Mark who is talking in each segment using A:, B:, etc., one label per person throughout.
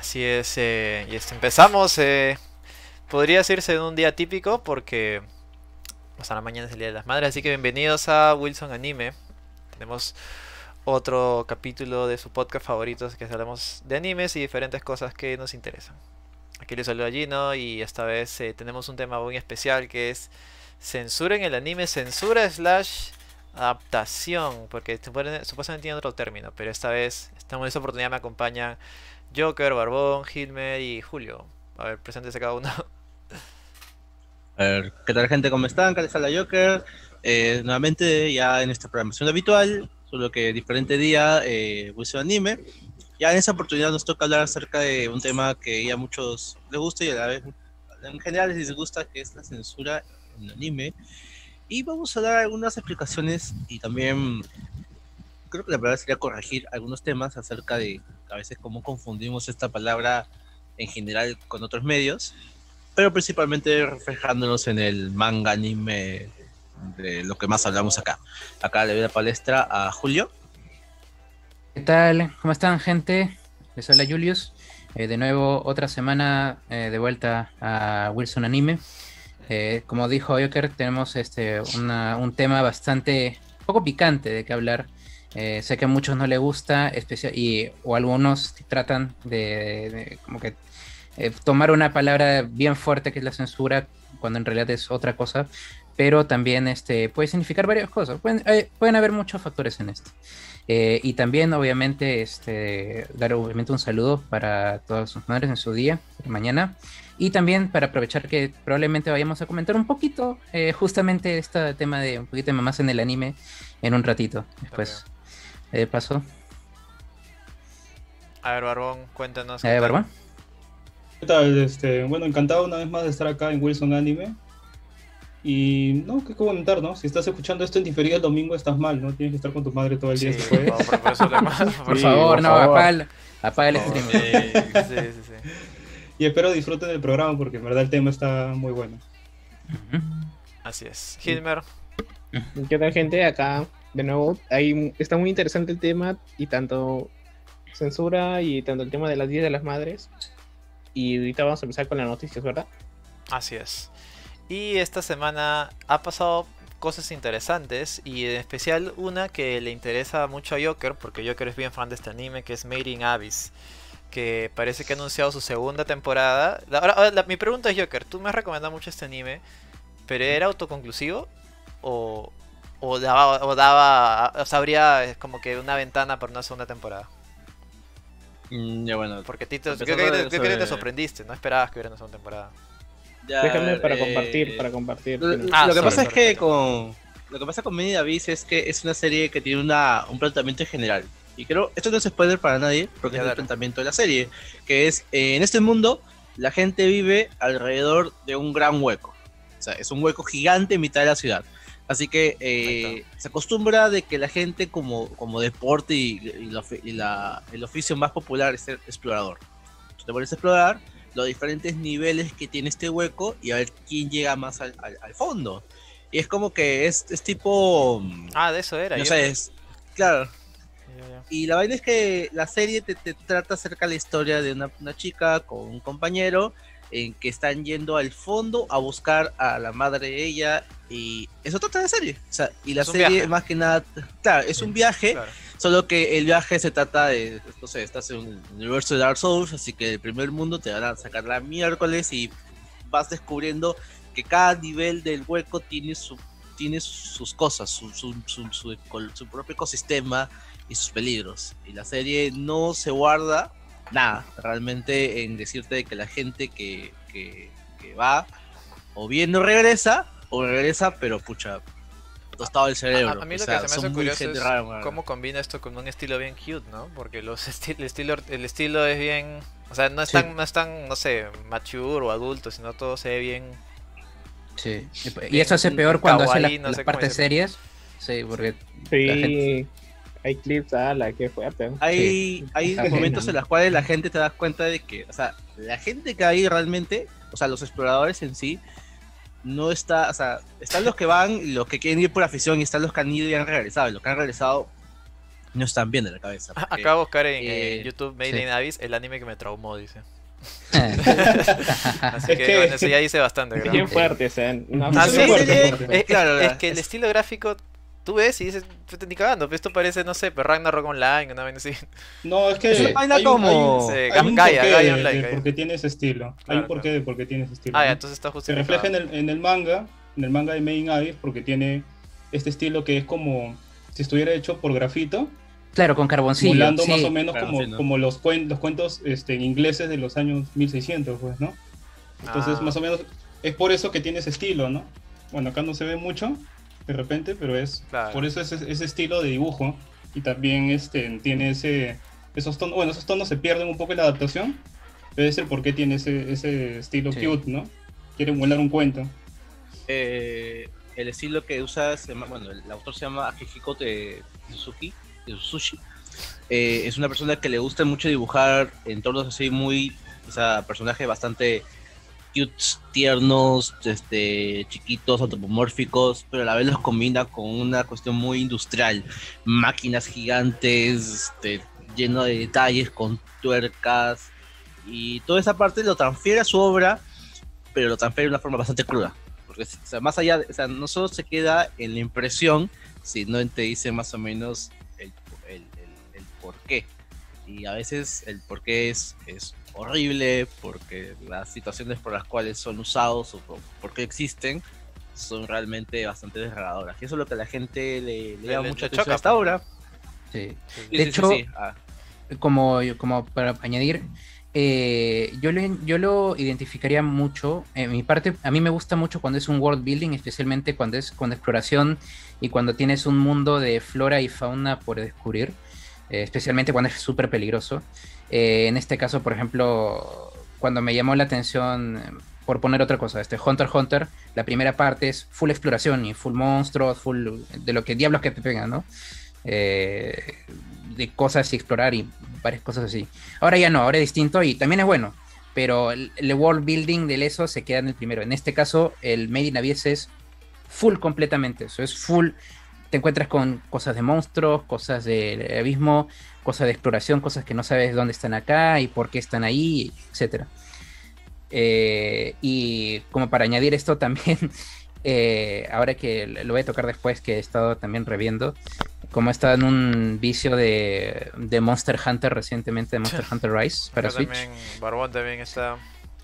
A: Así es, eh, y este, empezamos. Eh, podría decirse en un día típico porque hasta la mañana es el Día de las Madres, así que bienvenidos a Wilson Anime. Tenemos otro capítulo de su podcast favorito que hablamos de animes y diferentes cosas que nos interesan. Aquí les saludo a Gino y esta vez eh, tenemos un tema muy especial que es censura en el anime, censura slash adaptación, porque supuestamente tiene otro término, pero esta vez, en esta oportunidad me acompañan Joker, Barbón, Hilmer y Julio. A ver, preséntese cada uno.
B: A ver, ¿qué tal gente? ¿Cómo están? ¿Qué tal la Joker? Eh, nuevamente ya en esta programación habitual, solo que diferente día, eh, Wilson Anime. Ya en esta oportunidad nos toca hablar acerca de un tema que a muchos les gusta y a la vez en general les disgusta, que es la censura en anime. Y vamos a dar algunas explicaciones y también creo que la verdad sería corregir algunos temas acerca de a veces cómo confundimos esta palabra en general con otros medios, pero principalmente reflejándonos en el manga anime de lo que más hablamos acá. Acá le doy la palestra a Julio.
C: ¿Qué tal? ¿Cómo están, gente? Les habla Julius. Eh, de nuevo, otra semana eh, de vuelta a Wilson Anime. Eh, como dijo Joker, tenemos este, un tema bastante poco picante de que hablar eh, sé que a muchos no les gusta, especial, y, o algunos tratan de, como que eh, tomar una palabra bien fuerte que es la censura, cuando en realidad es otra cosa, pero también este, puede significar varias cosas. Pueden, eh, pueden haber muchos factores en esto. y también, obviamente, este, dar obviamente un saludo para todas sus madres en su día, mañana. Y también para aprovechar que probablemente vayamos a comentar un poquito justamente este tema de un poquito de mamás en el anime en un ratito después. Eh, pasó.
A: A ver, Barbón, cuéntanos.
C: Eh, Barbón.
D: ¿Qué tal? Este, bueno, encantado una vez más de estar acá en Wilson Anime. Y no, qué comentar, ¿no? Si estás escuchando esto en diferido el domingo, estás mal, ¿no? Tienes que estar con tu madre todo el día.
C: por, favor, no, apaga el,
D: sí, sí, sí, Y espero disfruten del programa porque en verdad el tema está muy bueno.
A: Así es. Hilmer.
E: ¿Qué tal, gente? Acá de nuevo, ahí está muy interesante el tema y tanto censura y tanto el tema de las 10 de las madres. Y ahorita vamos a empezar con las noticias, ¿verdad?
A: Así es. Y esta semana ha pasado cosas interesantes y en especial una que le interesa mucho a Joker, porque Joker es bien fan de este anime, que es Made in Abyss, que parece que ha anunciado su segunda temporada. Ahora, mi pregunta es Joker, tú me has recomendado mucho este anime, pero ¿era autoconclusivo? ¿O, o daba, o daba, o sea, habría como que una ventana para una segunda temporada.
B: Mm, ya bueno.
A: Porque Tito, creo que, te sorprendiste, no esperabas que hubiera una segunda temporada.
E: Déjame para eh, compartir, para compartir.
B: Lo, ah, que pasa es que con lo que pasa con Mini Davis es que es una serie que tiene una, un planteamiento general. Y creo, esto no es spoiler para nadie, porque es el planteamiento de la serie, que es, eh, en este mundo, la gente vive alrededor de un gran hueco. O sea, es un hueco gigante en mitad de la ciudad. Así que eh, se acostumbra de que la gente como, como deporte y, el oficio más popular es ser explorador. Tú te pones a explorar los diferentes niveles que tiene este hueco y a ver quién llega más al, fondo. Y es como que es, tipo...
A: Ah, de eso era.
B: No sé, es, claro. Y la vaina es que la serie te, trata acerca de la historia de una, una chica con un compañero en que están yendo al fondo a buscar a la madre de ella y eso trata de serie. O sea, y la serie más que nada, claro, es un viaje, solo que el viaje se trata de, no sé, estás en un universo de Dark Souls, así que el primer mundo te van a sacar la miércoles y vas descubriendo que cada nivel del hueco tiene su tiene sus cosas, su, su, su, su propio ecosistema y sus peligros. Y la serie no se guarda nada, realmente en decirte que la gente que, que, va o bien no regresa, o regresa, pero pucha, tostado el cerebro.
A: A, mí lo que se me hace curioso es cómo combina esto con un estilo bien cute, ¿no? Porque los el, estilo, el estilo es bien... O sea, no es, tan, no es tan, no sé, mature o adulto, sino todo se ve bien...
C: Sí, y eso hace peor cuando hace la, las partes series. Sí, porque...
E: Sí hay clips, ah, la que fuerte.
B: Hay, hay momentos en los cuales la gente te das cuenta de que, o sea, la gente que hay realmente, o sea, los exploradores en sí, no está, o sea, están los que van, los que quieren ir por afición y están los que han ido y han regresado. Y los que han regresado no están bien de la cabeza. porque,
A: Acabo de buscar en,
B: eh,
A: en YouTube Made
C: sí.
A: in Abyss el anime que me traumó, dice.
C: Así
D: Es
A: que,
D: que-
A: bueno, eso ya dice bastante.
E: Bien fuerte, o sea, no,
A: Ah,
B: la
A: sí,
D: fuerte, fuerte.
A: Es,
B: Claro,
A: es que el
B: es-
A: estilo gráfico tú ves y dices, "Puta, ni cagando, pero esto parece, no sé, pero Ragnarok Online, una vaina así.
D: No, es que
C: Sí.
D: hay,
B: Vaina como-
D: hay un-
A: Sí,
D: hay un
A: Gaia,
D: porqué
A: Gaia
D: de-
A: Online,
D: de
A: Gaia.
D: por qué tiene ese estilo. hay
A: Claro,
D: un porqué
A: claro.
D: de por qué tiene ese estilo.
A: Ah, ya,
D: ¿no?
A: entonces está
D: Se
A: justificado.
D: refleja en el, en el manga, en el manga de Main Abyss, porque tiene este estilo que es como si estuviera hecho por grafito,
C: Claro, con carboncillo.
D: simulando
C: sí.
D: más o menos como, como los, cuen- los cuentos este, en ingleses de los años 1600, pues, ¿no? Entonces,
A: Ah.
D: más o menos, es por eso que tiene ese estilo, ¿no? Bueno, acá no se ve mucho, de repente, pero es
A: Claro.
D: por eso ese, ese estilo de dibujo y también este, tiene ese, esos tonos, bueno, esos tonos se pierden un poco en la adaptación, pero es el por qué tiene ese, ese estilo
C: Sí.
D: cute, ¿no? Quiere volar un cuento.
B: eh, el estilo que usa, se llama- bueno, el autor se llama Akihiko Suzuki, de Sushi. Eh, es una persona que le gusta mucho dibujar entornos así muy, o sea, personajes bastante cute, tiernos, este, chiquitos, antropomórficos, pero a la vez los combina con una cuestión muy industrial, máquinas gigantes, este, lleno de detalles, con tuercas, y toda esa parte lo transfiere a su obra, pero lo transfiere de una forma bastante cruda. Porque, sea, más allá, de- o sea, no solo se queda en la impresión, sino te dice más o menos el, el, el- el por qué. Y a veces el por qué es horrible, porque las situaciones por las cuales son usados o por, por qué existen son realmente bastante desgarradoras. Y eso es lo que a la gente le, le
A: Le- le-
B: mucha
A: le
B: atención
A: choca,
B: a esta
A: pues.
B: obra.
C: Sí.
B: Sí,
C: De
B: sí, sí,
C: hecho,
B: sí. Ah,
C: como, como para añadir, eh, yo, lo, yo lo identificaría mucho. En mi parte, a mí me gusta mucho cuando es un world building, especialmente cuando es con exploración y cuando tienes un mundo de flora y fauna por descubrir, eh, especialmente cuando es súper peligroso. Eh, en este caso, por ejemplo, cuando me llamó la atención, eh, por poner otra cosa, este Hunter x Hunter, la primera parte es full exploración y full monstruos, full de lo que diablos que te pegan, ¿no? Eh, de cosas y explorar y varias cosas así. Ahora ya no, ahora es distinto y también es bueno, pero el, world building del eso se queda en el primero. En este caso, el Made in Abyss es full completamente, eso es full. Te encuentras con cosas de monstruos, cosas del abismo, cosas de exploración, cosas que no sabes dónde están acá y por qué están ahí, etcétera. Eh, y como para añadir esto también, eh, ahora que lo voy a tocar después, que he estado también reviendo, como he estado en un vicio de, de Monster Hunter recientemente, de Monster Hunter Rise para Switch.
A: también Barbón también está.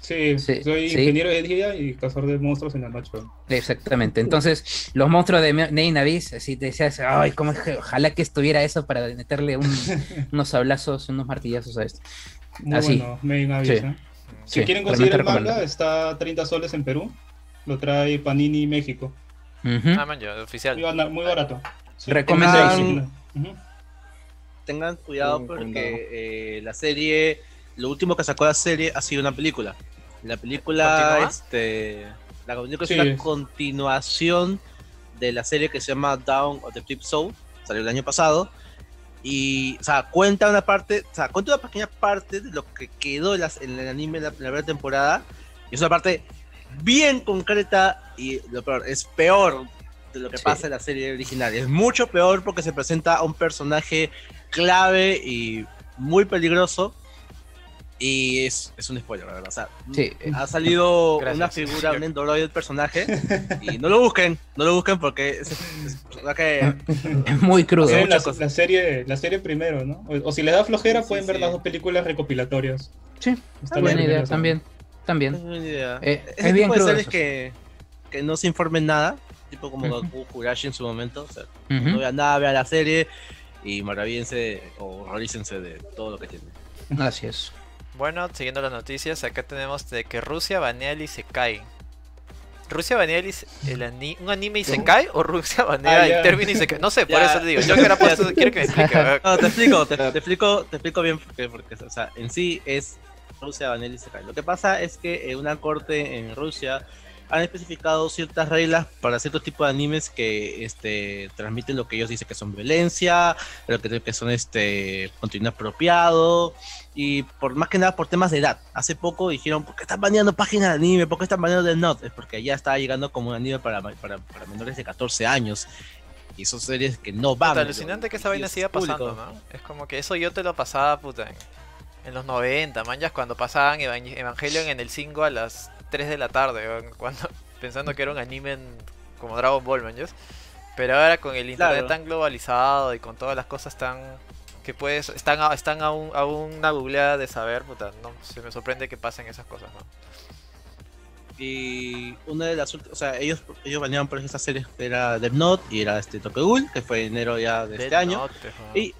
D: Sí,
C: Sí,
D: soy
C: sí.
D: ingeniero de día y cazador de monstruos en la noche.
C: Exactamente. Entonces, los monstruos de Name Abyss, así te decías, ay, cómo es que- ojalá que estuviera eso para meterle un- unos sablazos, unos martillazos a esto.
D: Muy
C: Así.
D: bueno,
C: Sí.
D: ¿eh? Si quieren conseguir el manga, está a 30 soles en Perú. Lo trae Panini México.
A: Ah, man, yo, oficial.
D: Muy, barato. Sí.
C: Recomendado.
D: Sí, Ujú.
B: tengan cuidado porque eh, la serie, lo último que sacó la serie ha sido una película. La película,
A: ¿Continúa?
B: este, la película
D: Sí,
B: es una continuación de la serie que se llama Down of the Trip Soul, salió el año pasado. Y, o sea, cuenta una parte, o sea, cuenta una pequeña parte de lo que quedó en, las- en el anime la, la primera temporada. Y es una parte bien concreta y lo peor, es peor de lo que
C: Sí.
B: pasa en la serie original. Es mucho peor porque se presenta a un personaje clave y muy peligroso. Y es, es un spoiler, la verdad. O sea,
C: Sí.
B: ha salido
A: Gracias.
B: una figura, un endoroid del personaje. Y no lo busquen, no lo busquen porque es, es un personaje.
C: Es muy crudo.
D: La, la serie, la serie primero, ¿no? O, o si les da flojera,
B: Sí, sí,
D: pueden ver
B: sí.
D: las dos películas recopilatorias.
C: Sí,
D: Está
C: buena idea
D: primera,
C: también.
B: Es
C: También.
B: una idea.
C: Eh,
B: Ese
C: es bien
B: tipo de
C: crudo
B: series que, que no se informen nada, tipo como. Goku Kurashi en su momento. O sea,
C: Ujú.
B: no vean nada, vean la serie y maravíense o horrorícense de todo lo que tiene.
C: Así es.
A: Bueno, siguiendo las noticias, acá tenemos de que Rusia banea el Isekai. ¿Rusia banea el el ani- un anime Isekai o Rusia banea
D: Ah,
A: el término Isekai? No sé, por
B: Ya.
A: eso te digo. Yo que era puesto, quiero que me explique.
B: No, te explico, te, te explico, te explico bien porque, porque, o sea, en sí es Rusia Vanel y Sekai. Lo que pasa es que en una corte en Rusia han especificado ciertas reglas para ciertos tipos de animes que este, transmiten lo que ellos dicen que son violencia, lo que, que son este contenido apropiado y por más que nada por temas de edad. Hace poco dijeron, ¿por qué están baneando páginas de anime? ¿Por qué están baneando de Not? Es porque ya estaba llegando como un anime para, para, para menores de 14 años. Y son series que no van.
A: Puta, alucinante que esa vaina siga pasando, ¿no? Es como que eso yo te lo pasaba, puta, en, en los 90, manjas, cuando pasaban Evan- Evangelion en el 5 a las 3 de la tarde, cuando, pensando que era un anime en- como Dragon Ball, manjas. Pero ahora con el internet
B: Claro.
A: tan globalizado y con todas las cosas tan que puedes están a, están a, un- a una googleada de saber, puta, no se me sorprende que pasen esas cosas, ¿no?
B: Y una de las últimas, o sea, ellos, ellos baneaban por esta serie era Death Note y era este Tokyo Ghoul, que fue en enero ya de este
A: Death
B: año.
A: Note, weón.
B: Y,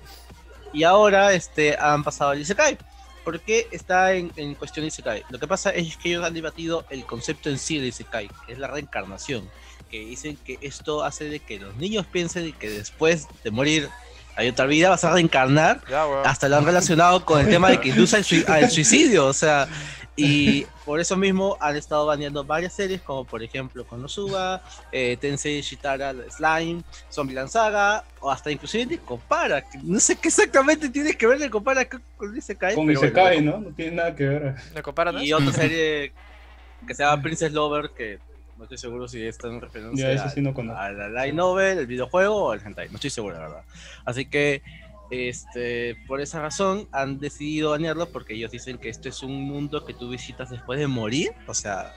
B: y ahora este, han pasado al Isekai. ¿Por qué está en, en cuestión Isekai? Lo que pasa es que ellos han debatido el concepto en sí de Isekai, que es la reencarnación. Que dicen que esto hace de que los niños piensen que después de morir hay otra vida, vas a reencarnar.
A: Ya.
B: Hasta lo han relacionado con el tema de que induce al, sui- al suicidio. O sea, y por eso mismo han estado baneando varias series, como por ejemplo Konosuba, eh, Tensei Shitara Slime, Zombieland Saga, o hasta inclusive de Compara. No sé qué exactamente tiene que ver de Compara con Isekai.
D: Con Isekai,
B: bueno.
D: ¿no? No tiene nada que ver.
A: ¿Me comparan
B: Y otra serie que se llama Princess Lover, que no estoy seguro si están
D: eso
B: a-
D: sí no
B: a la light novel, el videojuego o el hentai. No estoy seguro, la verdad. Así que, este, por esa razón han decidido banearlo porque ellos dicen que esto es un mundo que tú visitas después de morir. O sea,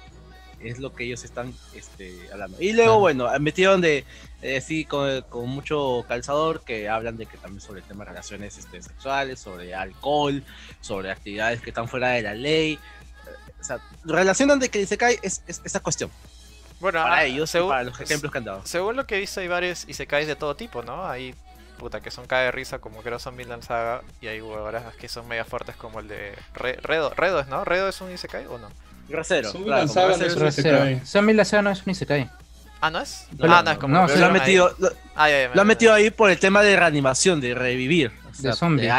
B: es lo que ellos están este, hablando. Y luego, bueno, metieron de, eh, sí, con, con mucho calzador que hablan de que también sobre temas de relaciones este, sexuales, sobre alcohol, sobre actividades que están fuera de la ley. O sea, relacionan de que se cae es, es- esa cuestión.
A: Bueno,
B: Para
A: ah,
B: ellos,
A: según-
B: para los ejemplos que han dado.
A: Según lo que he visto, hay varios isekais de todo tipo, ¿no? Hay puta que son cae de risa como creo son Vinland Saga y hay huevadas que son mega fuertes como el de Re- Redo. Redo es, ¿no? ¿Redo es un isekai o no?
B: Grosero.
D: Son
B: claro,
D: Saga, no es un. Isekai.
C: Saga no es un Isekai.
A: Ah, ¿no es? Ah, no, es como
C: no,
A: que
B: lo han metido, lo,
A: Ah,
B: lo han
A: me-
B: metido ahí por el tema de reanimación, de revivir. O sea,
C: zombie.
B: de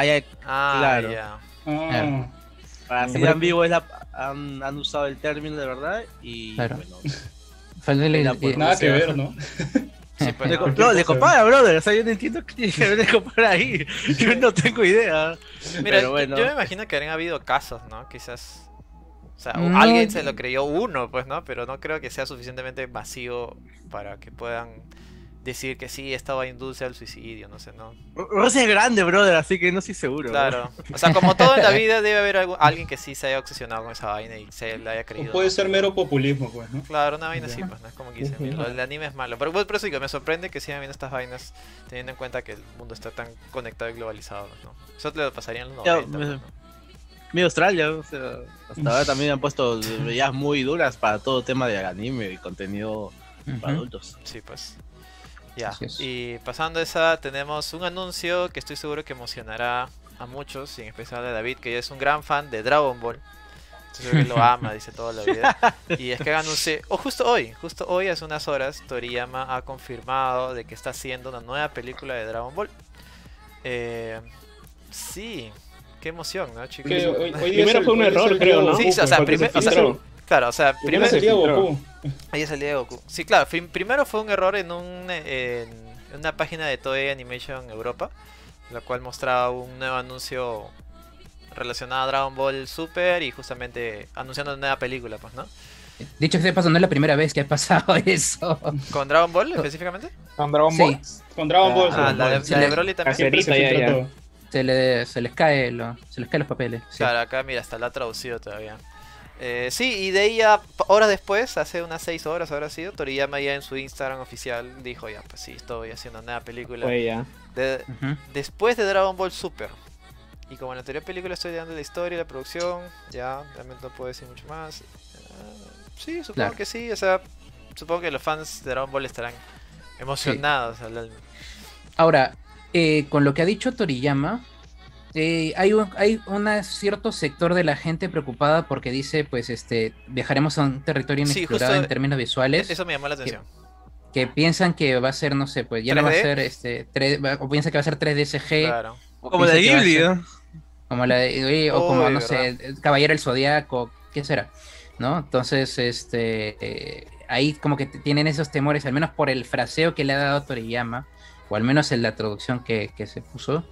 A: Ah,
B: claro.
A: ya.
D: Ah,
B: para
C: Sí.
B: ser ambiguo, es la- han, han usado el término de verdad y
C: Claro.
B: bueno.
C: Falta el-
B: Mira,
C: el-
B: pues,
D: nada que ver, ¿no?
A: Sí, pues,
B: Le,
A: no.
B: le compara, brother. O sea, yo no entiendo qué tiene que ver de compara ahí. Yo no tengo idea.
A: Mira,
B: Pero bueno.
A: yo me imagino que habrían habido casos, ¿no? Quizás. O sea,
C: No,
A: alguien se lo creyó uno, pues, ¿no? Pero no creo que sea suficientemente masivo para que puedan decir que sí, estaba induce al suicidio, no sé, ¿no?
B: Rosa es grande, brother, así que no estoy seguro.
A: Claro. O sea, como todo en la vida, debe haber algu- alguien que sí se haya obsesionado con esa vaina y se la haya
D: O
A: creído.
D: puede
A: ¿no?
D: ser mero populismo, pues, ¿no?
A: Claro, una vaina
D: Ya.
A: así, pues, no es como que dicen. "Mira, del anime es malo. Pero pues, por eso digo, me sorprende que sigan viendo estas vainas teniendo en cuenta que el mundo está tan conectado y globalizado, ¿no? Eso te lo pasaría en los
B: Ya,
A: 90,
B: me-
A: pues, ¿no?
B: Mi Australia, o sea, hasta ahora también han puesto medidas muy duras para todo tema de anime y contenido para adultos.
A: Sí, pues. Ya. Y pasando a esa, tenemos un anuncio que estoy seguro que emocionará a muchos, y en especial a David, que es un gran fan de Dragon Ball. Estoy seguro que lo ama, dice toda la vida. Y es que anunció, o justo hoy, justo hoy, hace unas horas, Toriyama ha confirmado de que está haciendo una nueva película de Dragon Ball. Eh, sí, qué emoción, ¿no, chicos?
D: Que hoy- hoy día
E: Primero fue un error, creo, ¿no?
A: Sí, o sea,
D: porque
A: primer-
D: se
A: o sea,
D: filtró.
A: Claro, o sea,
D: Primero
A: primero
D: es el día
E: filtró.
D: Goku.
A: Ahí es el día de Goku. Sí, claro, prim- primero fue un error en, un, en una página de Toei Animation Europa, la cual mostraba un nuevo anuncio relacionado a Dragon Ball Super y justamente anunciando una nueva película, pues, ¿no?
C: Dicho que de paso, no es la primera vez que ha pasado eso.
A: ¿Con Dragon Ball específicamente?
E: Con Dragon
C: Sí.
E: Ball.
D: Con Dragon Ball.
A: Ah,
D: Dragon
A: la de,
D: Ball.
C: Sí,
A: la de
C: la-
A: Broly también.
D: Se
E: ya.
C: Se, le, se les cae lo, se les caen los papeles. sí.
A: Claro, acá mira, hasta la ha traducido todavía. Eh, sí, y de ahí ya, horas después, hace unas 6 horas habrá sido, Toriyama ya en su Instagram oficial dijo ya, pues sí, estoy haciendo una nueva película. Después de Dragon Ball Super. Y como en la anterior película estoy dando la historia y la producción, ya realmente no puedo decir mucho más. Ah, sí, supongo
C: Claro.
A: que sí, o sea, supongo que los fans de Dragon Ball estarán emocionados. al- al-
C: Ahora, eh, con lo que ha dicho Toriyama, eh, hay un hay una cierto sector de la gente preocupada porque dice, pues, este, viajaremos a un territorio inexplorado en términos visuales,
A: Eso me llamó la atención.
C: que piensan que va a ser, no sé, pues ya no va a
A: 3D.
C: ser, este, 3D, va- o piensa que va a ser 3D CG,
A: Claro.
C: o
B: Como la de Ghibli,
C: como la de, oye, o como, no sé, Caballero del Zodíaco, ¿qué será? ¿No? Entonces, este, eh, ahí como que tienen esos temores, al menos por el fraseo que le ha dado Toriyama, o al menos en la traducción que, que se puso,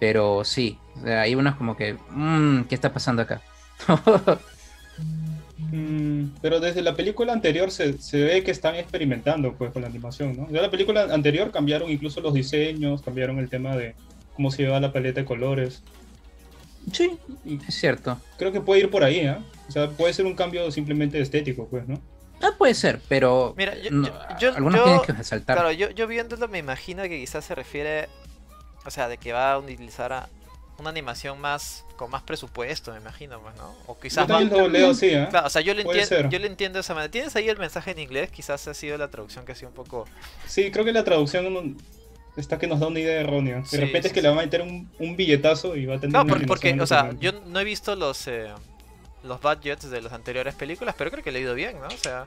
C: pero sí, hay unos como que, mmm, ¿qué está pasando acá?
D: Mm, pero desde la película anterior se, se ve que están experimentando pues con la animación, ¿no? De la película anterior cambiaron incluso los diseños, cambiaron el tema de cómo se lleva la paleta de colores.
C: Sí, es cierto.
D: creo que puede ir por ahí, ¿eh? O sea, puede ser un cambio simplemente estético, pues, ¿no?
C: Ah, puede ser, pero
A: Mira, yo,
C: no,
A: yo- yo-
C: algunos
A: yo-
C: tienen que resaltar.
A: Claro, yo, yo viéndolo me imagino que quizás se refiere, o sea, de que va a utilizar a una animación más con más presupuesto, me imagino, pues, ¿no? O
D: Yo
A: quizás más...
D: también lo leo así, ¿eh?
A: Claro, o sea, yo lo, entiendo, yo lo entiendo de esa manera. ¿Tienes ahí el mensaje en inglés? Quizás ha sido la traducción que ha sido un poco...
D: Sí, creo que la traducción no- está que nos da una idea errónea. De
A: Sí,
D: repente
A: sí,
D: es que
A: sí.
D: le van a meter un, un billetazo y va a tener
A: Claro,
D: una
A: por- porque, o sea, yo no he visto los eh, los budgets de las anteriores películas, pero creo que le ha ido bien, ¿no? O sea,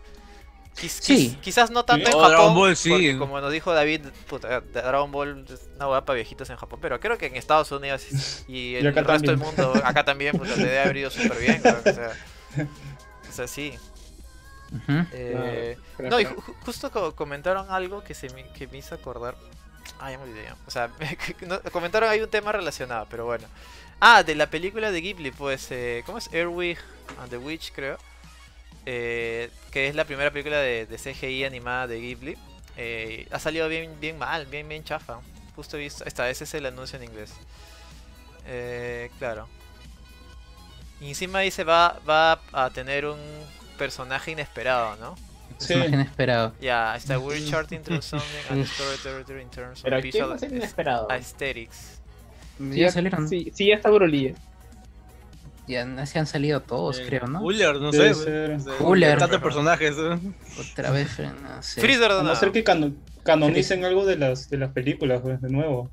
C: Sí.
A: quiz- quizás no tanto
D: Sí.
A: en Japón,
B: Dragon Ball, sí.
A: porque como nos dijo David, puta, Dragon Ball es una hueá para viejitos en Japón, pero creo que en Estados Unidos y el
D: Y acá
A: resto del mundo, acá también, puta, le debe haber ido súper bien, ¿no? o sea, o sea, sí. Eh, no, y ju- justo co- comentaron algo que, se me, que me hizo acordar. Ah, ya me olvidé. ya. O sea, no, comentaron ahí un tema relacionado, pero bueno. Ah, de la película de Ghibli, pues. Eh, ¿Cómo es? Airwig and the Witch, creo. Eh, que es la primera película de, de CGI animada de Ghibli. Eh, ha salido bien, bien mal, bien, bien chafa. Justo he visto. Esta, ese es el anuncio en inglés. Eh, claro. Y encima dice va, va a tener un personaje inesperado, ¿no?
D: Sí.
C: Personaje inesperado.
A: Ya, está We're charting through something and story territory in terms of
E: Pero ¿qué
A: visual
E: inesperado?
A: aesthetics.
C: Sí, ya salieron.
E: Sí, sí, ya está Broly.
C: Ya se han salido todos,
B: Eh,
C: creo, ¿no?
B: Cooler, no
D: Debe
B: sé.
C: Cooler.
B: Tantos personajes. ¿eh?
C: Otra vez, eh, no sé.
A: Freezer,
D: A no
A: no.
D: ser que cano- canonicen algo de las, de las películas, pues, de nuevo.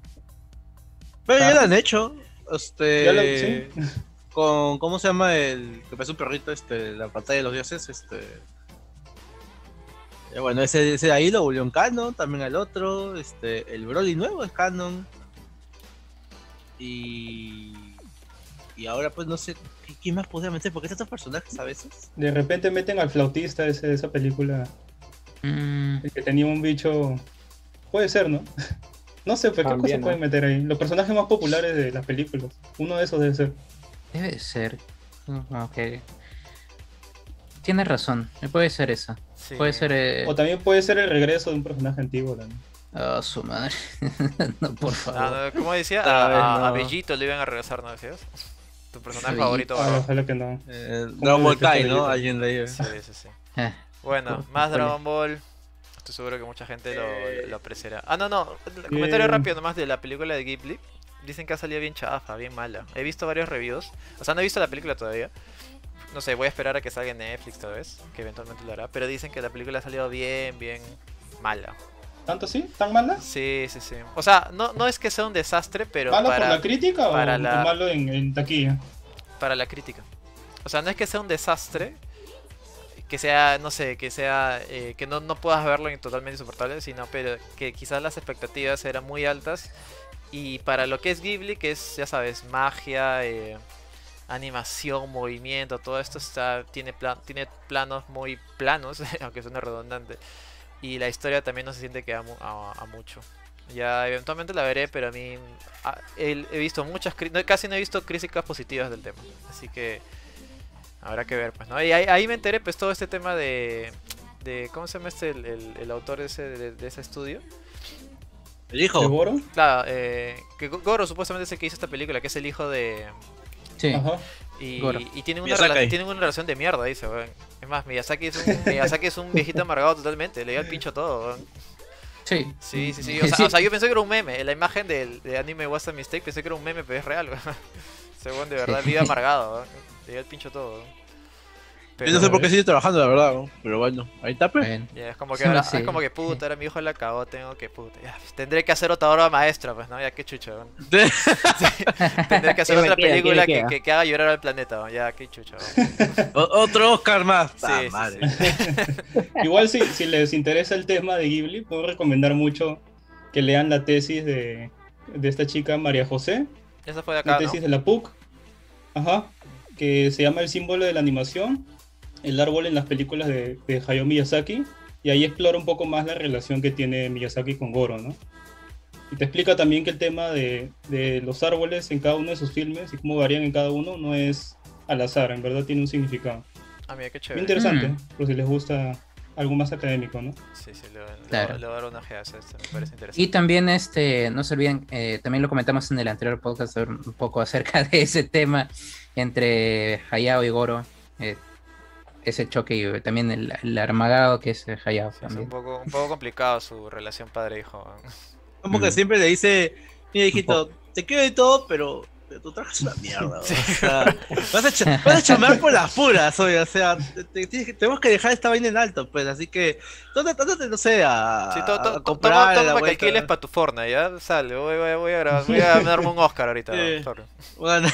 B: Pero ya
D: Ah.
B: lo han hecho. Este.
D: Ya lo- sí.
B: Con. ¿Cómo se llama el. que parece un perrito? Este. La pantalla de los dioses. Este. Eh, bueno, ese, ese de ahí lo volvió en canon. También al otro. Este. El Broly nuevo es canon. Y. Y ahora, pues no sé. ¿qué- ¿Quién más podría meter? Porque tantos personajes a veces.
D: De repente meten al flautista ese de esa película,
C: Mm,
D: el que tenía un bicho. Puede ser, ¿no? No sé, pues, ¿qué
E: También,
D: cosa
E: ¿no?
D: pueden meter ahí? Los personajes más populares de las películas. Uno de esos debe ser.
C: debe ser. Mm, Ok. Tienes razón. Puede ser esa.
A: Sí.
C: Puede ser. Eh...
D: O también puede ser el regreso de un personaje antiguo también.
C: Oh, su madre. no, por favor.
A: Ah, no, ¿Cómo decía? A, a-. Bellito le iban a regresar, ¿no decías? Tu personaje favorito.
D: Ah,
A: bro.
D: ojalá que no.
B: Eh, Dragon Ball Kai? ¿no? Alguien de ahí.
A: Sí, sí, sí.
C: Eh,
A: Bueno,
C: ¿Cómo-
A: más? Dragon Ball. Estoy seguro que mucha gente lo,
B: Eh.
A: lo apreciará. Ah, no, no. Comentario
D: Bien.
A: rápido nomás de la película de Ghibli. Dicen que ha salido bien chafa, bien mala. He visto varios reviews. O sea, no he visto la película todavía. No sé, voy a esperar a que salga en Netflix tal vez. Que eventualmente lo hará. Pero dicen que la película ha salido bien, bien mala.
D: ¿Tanto sí? ¿Tan mala?
A: Sí, sí, sí. O sea, no, no es que sea un desastre, pero
D: ¿Malo por
A: para,
D: la crítica o,
A: para
D: o
A: la-
D: malo en, en taquilla?
A: para la crítica. O sea, no es que sea un desastre, que sea, no sé, que sea, eh, que no, no puedas verlo en totalmente insoportable, sino pero que quizás las expectativas eran muy altas y para lo que es Ghibli, que es, ya sabes, magia, eh, animación, movimiento, todo esto está, tiene, plan, tiene planos muy planos, aunque suene redundante, y la historia también no se siente que a, mu- a- a mucho. Ya eventualmente la veré, pero a mí he, he visto muchas, casi no he visto críticas positivas del tema, así que habrá que ver, pues, ¿no? Y ahí, ahí me enteré, pues, todo este tema de, de ¿cómo se llama este, el, el- el autor de ese, de, de ese estudio?
B: El
D: ¿De
B: hijo.
D: Goro?
A: Claro, eh, que Go- Goro supuestamente es el que hizo esta película, que es el hijo de...
C: sí.
D: Ajá.
A: Y, y tienen, una tienen una relación de mierda, dice, weón. Es más, Miyazaki es un, Miyazaki es un viejito amargado totalmente, le dio el pincho todo.
C: Sí.
A: Sí, sí, sí. O sea, o sea, yo pensé que era un meme. La imagen del de anime Was a Mistake pensé que era un meme, pero es real, weón de verdad vive amargado. Le dio el pincho todo,
B: Yo no sé por qué sigue trabajando, la verdad. ¿no? Pero bueno, ahí está, pues.
A: Es como que
C: Sí,
A: ahora,
C: sí.
A: es como que puta, ahora mi hijo la cagó, tengo que puta. Ya, tendré que hacer otra obra maestra, pues, ¿no? Ya qué chucha, weón. Tendré que hacer otra
E: queda,
A: película que,
E: queda.
A: que, que haga llorar al planeta, weón. Ya qué chucha,
B: Otro Oscar más.
A: Sí,
B: Ah,
A: sí,
B: madre.
D: Igual si, si les interesa el tema de Ghibli, puedo recomendar mucho que lean la tesis de, de esta chica María José,
A: Esa fue de
D: la
A: acá, ¿no?
D: tesis de la PUC, ajá, que se llama El símbolo de la animación, el árbol en las películas de, de Hayao Miyazaki, y ahí explora un poco más la relación que tiene Miyazaki con Goro, ¿no? Y te explica también que el tema de, de los árboles en cada uno de sus filmes y cómo varían en cada uno no es al azar, en verdad tiene un significado.
A: Ah, mira, qué chévere.
D: interesante,
C: Mm.
D: por si les gusta algo más académico, ¿no?
A: Sí, sí, le, le-
C: Claro.
A: a dar una ojeada a esto, me parece interesante.
C: Y también, este, no se olviden, eh, también lo comentamos en el anterior podcast un poco acerca de ese tema entre Hayao y Goro. eh, ese choque y también el, el armagado que es Hayao
A: Sí, es un
C: también.
A: poco, un poco complicado su relación padre-hijo.
B: Como que
C: Mm.
B: siempre le dice, mira hijito, te quiero de todo, pero, pero tu trabajo es una mierda. weón". O sea, vas, a cha- vas a chamar por las puras, oye, o sea, te- te- tenemos que dejar esta vaina en alto, pues, así que, trate, no sé, a,
A: Sí, to- to-
B: a comprar
A: toma, toma que para tu Fortnite, ya sale, voy, voy, voy a, grabar- voy a darme un Oscar ahorita.
B: Sí. Bueno,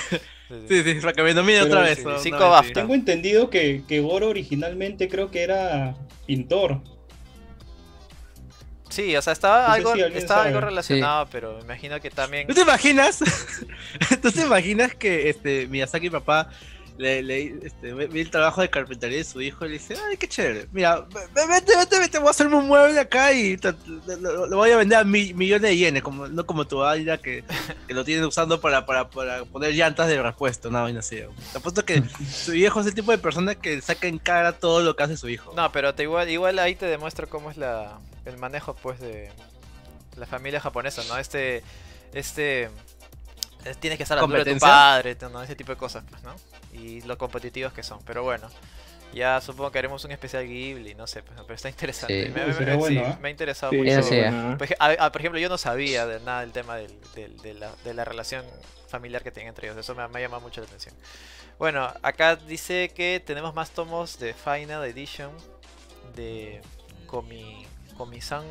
A: Sí, sí.
B: sí, sí, para que me domine
D: Pero
B: otra vez.
A: sí, cinco.
D: Tengo entendido que, que Goro originalmente creo que era pintor.
A: Sí, o sea, estaba
D: No
A: algo,
D: si
A: estaba algo relacionado, pero me imagino que también...
B: ¿Tú te imaginas? ¿Tú te imaginas que este Miyazaki papá le, le este, ve, el trabajo de carpintería de su hijo y le dice, ay, qué chévere, mira, ve- ve- vete, vete, vete, voy a hacerme un mueble acá y te- te- lo, lo voy a vender a mi- millones de yenes, como, no como tu Aira que, que lo tienen usando para, para, para poner llantas de repuesto, una vaina así. Te apuesto que su viejo es el tipo de persona que saca en cara todo lo que hace su hijo.
A: No, pero te igual, igual ahí te demuestra cómo es la, el manejo pues de la familia japonesa, ¿no? Este, este, eh, tienes que estar a la altura de tu
B: ¿Competencia?
A: padre, ¿no? ese tipo de cosas, pues, ¿no? Y lo competitivos que son, pero bueno. Ya supongo que haremos un especial Ghibli, no sé, pues, pero está interesante.
C: Sí.
A: Me, sí,
D: ¿eh?
A: me ha interesado
E: Sí,
A: mucho.
C: Eso
E: sí,
C: sí,
E: bueno.
A: A- a- por ejemplo, yo no sabía de nada del tema del- del- de, la, de la relación familiar que tienen entre ellos. Eso me, me ha llamado mucho la atención. Bueno, acá dice que tenemos más tomos de Final Edition de Komi, Komi-san.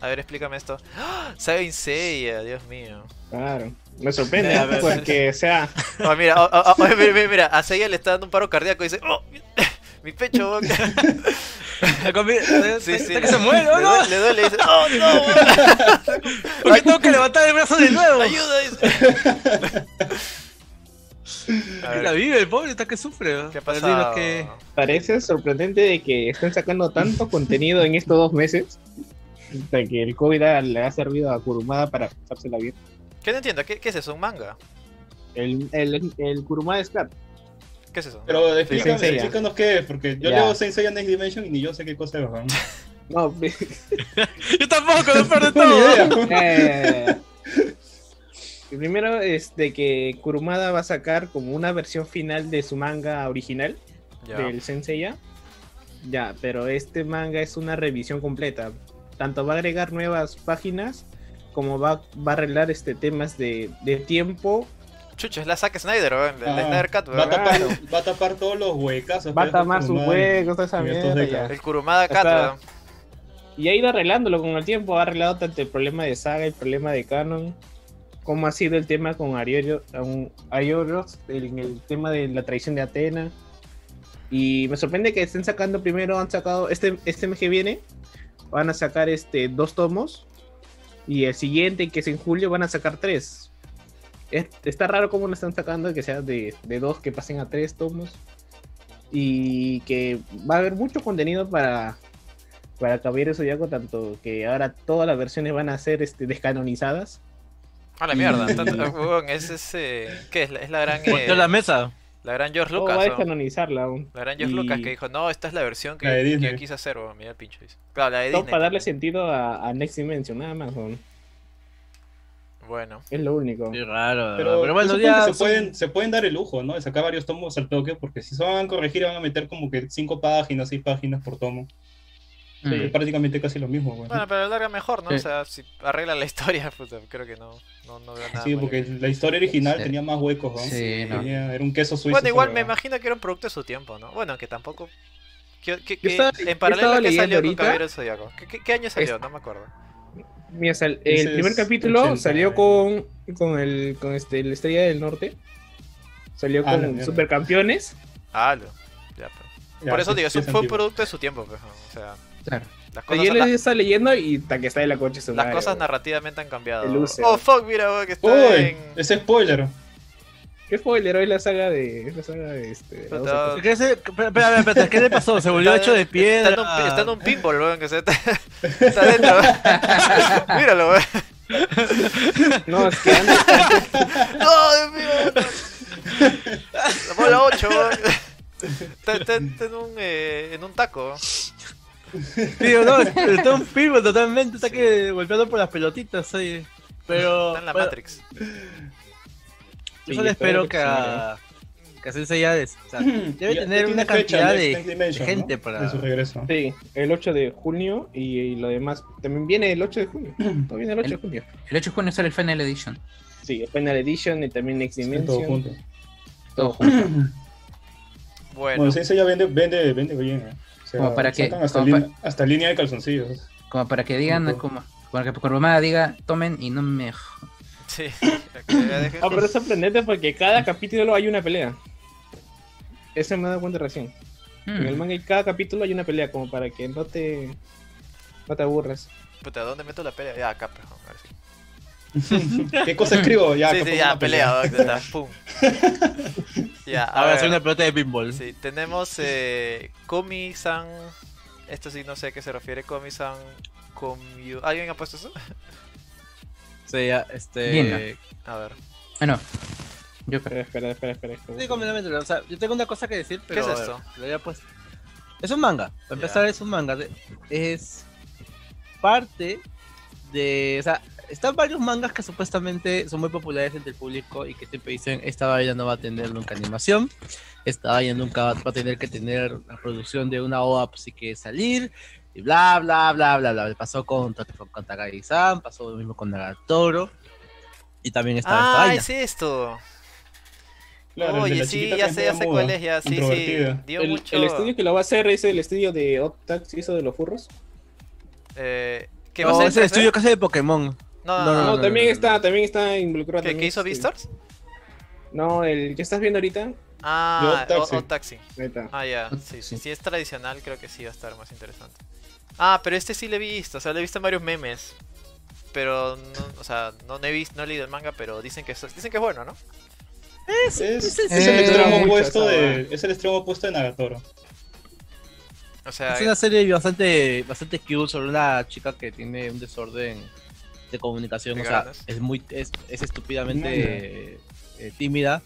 A: A ver, explícame esto. ¡Ah! Saint Seiya, Dios mío.
E: Claro. Me sorprende
B: A ver.
E: sea,
A: Oh, mira, oh, oh, oh, mira, mira, mira, a Seiya le está dando un paro cardíaco y dice, ¡Oh! Mi pecho, weón".
B: La comida-
A: Sí,
B: hasta
A: sí.
B: que se muere,
A: Le
B: ¿o ¿no?
A: duele, le duele y dice, ¡Oh, no! weón".
B: Porque tengo que levantar el brazo de nuevo.
A: ¡Ayuda! dice.
B: La vive, el pobre, está que sufre. ¿no?
A: ¿Qué ha
B: que-
E: parece sorprendente de que estén sacando tanto contenido en estos dos meses. De que el COVID le ha servido a Kurumada para pasársela bien.
A: ¿Qué no entiendo? ¿Qué, qué es eso? ¿Un manga?
E: El, el, el Kurumada Scrap.
A: ¿Qué es eso?
D: Pero
E: Seiya.
D: explícanos qué es, porque yo
E: Ya.
D: leo Saint Seiya Next Dimension y ni yo sé qué cosa es.
E: No,
B: Yo tampoco,
D: No, ni
B: todo.
E: Eh, el primero es de que Kurumada va a sacar como una versión final de su manga original
A: Ya.
E: del Senseiya. Ya, pero este manga es una revisión completa. Tanto va a agregar nuevas páginas como va, va a arreglar este temas de, de tiempo.
A: Chucho, es la Zack Snyder. El
D: Ah,
A: Snyder Cut,
D: va, a tapar, va a tapar todos los huecazos.
E: Va a
D: dejó
E: tomar sus huecos, esa mierda. ya.
A: El Kurumada Cut.
E: Y ha ido arreglándolo con el tiempo. Ha arreglado tanto el problema de saga, el problema de canon. Como ha sido el tema con Aioros, el, el tema de la traición de Atena. Y me sorprende que estén sacando primero, han sacado este, este mes que viene, van a sacar este dos tomos. Y el siguiente, que es en julio, van a sacar tres. Es- está raro cómo lo están sacando, que sea de, de dos que pasen a tres tomos. Y que va a haber mucho contenido para, para Caballero Zodiaco, tanto que ahora todas las versiones van a ser este, descanonizadas.
A: A la mierda. tanto- es ese. ¿Qué es? La- Es la gran. eh,
B: Volteó la mesa.
A: la gran George
E: Todo va a
A: Lucas. ¿no?
E: descanonizarla aún.
A: La gran George
E: Y-
A: Lucas que dijo, no, esta es la versión que,
D: La de
A: que yo quise hacer, weón. Mira el pincho. Dice. Claro, la de
E: Todo
A: Disney.
E: para darle sentido a, a Next Dimension, nada más. weón.
A: Bueno.
E: Es lo único.
B: Qué raro.
D: Pero,
B: Pero, bueno, ya.
D: se,
B: son-
D: pueden, se pueden dar el lujo, ¿no? De sacar varios tomos al toque, porque si se van a corregir van a meter como que cinco páginas, seis páginas por tomo. Es prácticamente casi lo mismo, güey.
A: Bueno, pero a la larga mejor, ¿no?
C: Sí.
A: O sea, si arregla la historia, puta, creo que no, no, no veo nada.
D: Sí, porque la historia original
C: Sí.
D: tenía más huecos, ¿no?
C: Sí, no.
D: Tenía- era un queso suizo.
A: Bueno, igual me imagino que era un producto de su tiempo, ¿no? Bueno, que tampoco... ¿Qué, qué-
E: Yo
A: qué-
E: estaba- yo
A: en paralelo a que salió con
E: ahorita.
A: Caballero del Zodiaco. ¿Qué, qué, qué año salió? No me acuerdo.
E: Mira,
D: Ese
E: el primer capítulo
D: 80,
E: salió con, con, el, con este, la Estrella del Norte. Salió
D: Ah,
E: con. Supercampeones.
A: Ah, lo- ya, pero-
D: Ya,
A: Por eso
D: sí,
A: digo,
D: sí
A: eso
D: es
A: fue un producto de su tiempo, pues, ¿no? O sea,
C: Claro.
A: las cosas, la-
E: le está leyendo y ta que está de la coche su
A: las
E: madre,
A: cosas
E: weón.
A: narrativamente han cambiado.
E: El.
A: Oh, fuck, mira, weón, que está
D: Uy,
A: en...
D: ese spoiler.
E: ¿Qué spoiler hoy la saga de. Es la saga de este. Cosas?
B: ¿Qué, se- espera, espera, espera, ¿qué le pasó? ¿Se volvió
A: Está-
B: hecho de
A: Está
B: piedra?
A: en un, está en un pinball, weón, que se está, está adentro. Míralo, weón.
E: No, es que antes,
A: ¡No, Dios mío! La bola 8, weón. Está, está- está en, un, eh, en un taco.
B: Tío, no, está un pivo totalmente, está
A: Sí.
B: que golpeando por las pelotitas, oye. Pero.
A: Está en la
B: bueno,
A: Matrix.
B: Yo solo espero
E: espero
B: que
E: que
B: a. Que Sensei ya des- o sea, debe
D: Ya-
B: tener
D: ya
B: una cantidad de, de gente
D: ¿no?
B: para.
D: De su regreso.
E: Sí, el 8 de junio y, y lo demás. También viene el 8 de junio. No viene el 8 de junio.
C: El 8 de junio sale el Final Edition.
E: Sí, el Final Edition y también Next Dimension.
D: juntos.
C: Todo junto.
A: Bueno,
D: Bueno, Sensei ya vende, vende, vende bien. ¿eh? O sea,
C: Como para que-
D: hasta,
C: como
D: línea, hasta línea de calzoncillos.
C: Como para que digan, como, para que por mamá diga, tomen y no me.
A: sí.
E: Ah, pero es sorprendente porque cada capítulo hay una pelea. Eso me he dado cuenta recién. En el
C: Mm.
E: manga y cada capítulo hay una pelea como para que no te no te aburras.
A: Puta, ¿dónde meto la pelea? Ya, acá, pues, a ver si-
D: ¿Qué cosa escribo? Ya,
A: sí, sí, ya, pelea, pum. Ya, a
B: Ahora
A: ver,
B: hacer una pelota de pinball.
A: sí, tenemos eh, Komi-san, esto sí no sé a qué se refiere, Komi-san, Komyu... ¿Alguien ha puesto eso?
B: Sí, ya, este.
C: Bien,
A: A ver,
C: Ah, no. Yo creo.
E: Espera, espera, espera, espera.
B: Sí, completamente. O sea, yo tengo una cosa que decir, pero.
A: es
B: a ver,
A: esto?
B: lo había puesto. Es un manga. Para empezar, es un manga. Es parte de. O sea, están varios mangas que supuestamente son muy populares entre el público y que siempre dicen: Esta vaina no va a tener nunca animación. Esta vaina nunca va a tener que tener la producción de una OVA pues, sí que salir. Y bla, bla, bla, bla, bla. Pasó con, con, con Takagi-san, pasó lo mismo con Nagatoro. Y también esta
A: Ah,
B: vaina.
A: es esto.
D: Claro,
A: Oye, sí, ya sé, ya sé cuál es, ya, sí, sí. Dio
E: El,
A: mucho...
E: el estudio que lo va a hacer es el estudio de Octax, hizo de los furros.
A: Eh, ¿Qué
B: No,
A: va a ser?
B: es el
A: 3D?
B: estudio que hace de Pokémon.
A: No,
B: No,
A: no,
E: No,
A: no.
B: no,
E: también
B: no,
E: está,
B: no.
E: también está involucrado.
A: ¿Qué, ¿Qué hizo
E: este-
A: Beastars?
E: No, el que estás viendo ahorita.
A: Ah,
D: Yo,
A: o-
D: Taxi.
A: o Taxi. Ah, ya,
C: Ah,
A: sí,
C: sí.
A: si es tradicional creo que sí va a estar más interesante. Ah, pero este sí lo he visto, o sea, lo he visto en varios memes. Pero, no, o sea, no, no he visto, no he leído el manga, pero dicen que, es- dicen que es bueno, ¿no?
D: Es, es
B: es-
D: el
C: Eh,
D: extremo opuesto de, es el extremo opuesto de Nagatoro.
A: O sea,
B: Es una serie bastante, bastante cute sobre una chica que tiene un desorden de comunicación.
A: De
B: o sea, es muy, es, es estúpidamente eh, eh, tímida.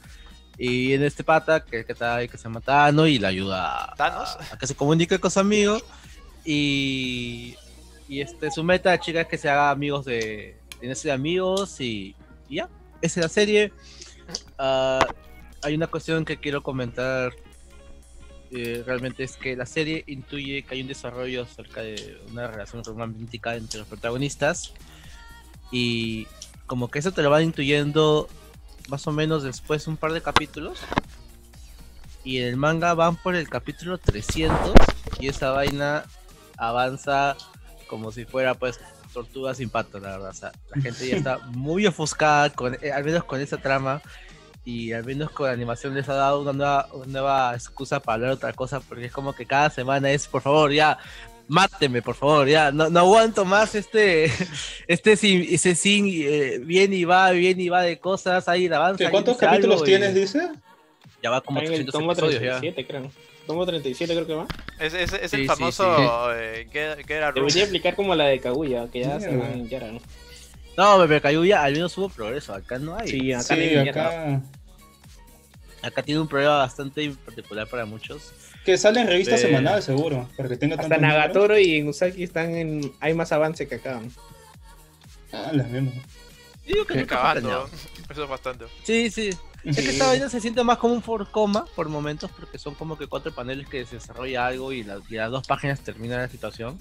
B: Y en este pata que, que está ahí, que se llama Tano y le ayuda a,
A: ¿Thanos?
B: a que se comunique con su amigo. Y, y este, su meta, chica, es que se haga amigos de, tenerse de amigos y, y ya. Esa es la serie. Ah, hay una cuestión que quiero comentar eh, realmente es que la serie intuye que hay un desarrollo acerca de una relación romántica entre los protagonistas y como que eso te lo van intuyendo más o menos después de un par de capítulos. Y en el manga van por el capítulo 300 y esa vaina avanza como si fuera pues tortuga sin patas la verdad. O sea, la gente ya está muy ofuscada con eh, al menos con esa trama y al menos con la animación les ha dado una nueva, una nueva excusa para hablar otra cosa, porque es como que cada semana es, por favor, ya, máteme, por favor, ya, no, no aguanto más este, este sin, ese sin, eh, bien y va, bien y va de cosas, ahí la avanza.
D: ¿Qué,
B: ahí
D: ¿Cuántos capítulos
B: y
D: tienes, dice?
B: Ya va como
E: Está en el
B: 800
E: tomo
B: episodios ya.
E: 37, creo. Tomo 37 creo que va.
A: es, es, es
B: Sí,
A: el
B: sí,
A: famoso eh, Get, Get a Room.
E: Debería aplicar como la de Kaguya, que ya
D: Sí,
E: se van Yara, ¿no?
B: No, bebé, Cayuya, al menos hubo progreso, acá no hay.
E: Sí, acá
D: Sí,
E: no hay Yara.
D: acá.
B: Acá tiene un problema bastante particular para muchos.
D: Que sale en revista semanal, seguro. Para que tenga
E: Hasta
D: números.
E: Nagatoro y Usaki están en. Hay más avance que acá.
D: Ah, las mismas.
B: Yo digo que nunca
A: Acabando. Eso es bastante.
B: Sí, sí. Es que esta vaina se siente más como un for coma por momentos, porque son como que cuatro paneles que se desarrolla algo y, la- y las dos páginas terminan la situación.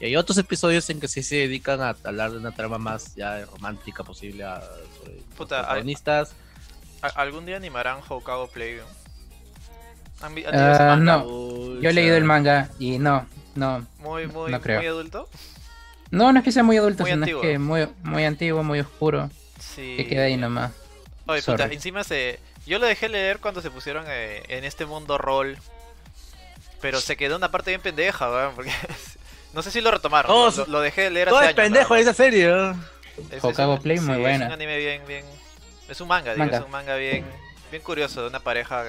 B: Y hay otros episodios en que sí se dedican a hablar de una trama más ya romántica posible a, sobre los
A: Puta, hay-
B: protagonistas.
A: A- ¿Algún día animarán Hokago Play? ¿Han vi- han
C: Ah, no.
B: Uy,
C: Yo he leído el manga y no, no.
A: Muy, muy,
C: No creo.
A: muy adulto.
C: No, no es que sea muy adulto,
A: Muy
C: sino
A: antiguo.
C: es que muy, muy antiguo, muy oscuro.
A: Sí.
C: Que queda ahí nomás.
A: Oye, puta, encima se. Yo lo dejé leer cuando se pusieron eh, en este mundo rol. Pero se quedó una parte bien pendeja, weón. Porque. no sé si lo retomaron.
B: Oh,
A: lo, lo dejé de leer
B: Todo
A: hace
B: es
A: años.
B: pendejo esa serie.
A: Es- un-
C: Play, muy buena.
A: Es un anime bien, bien. Es un manga, digo,
C: Manga.
A: es un manga bien, bien curioso de una pareja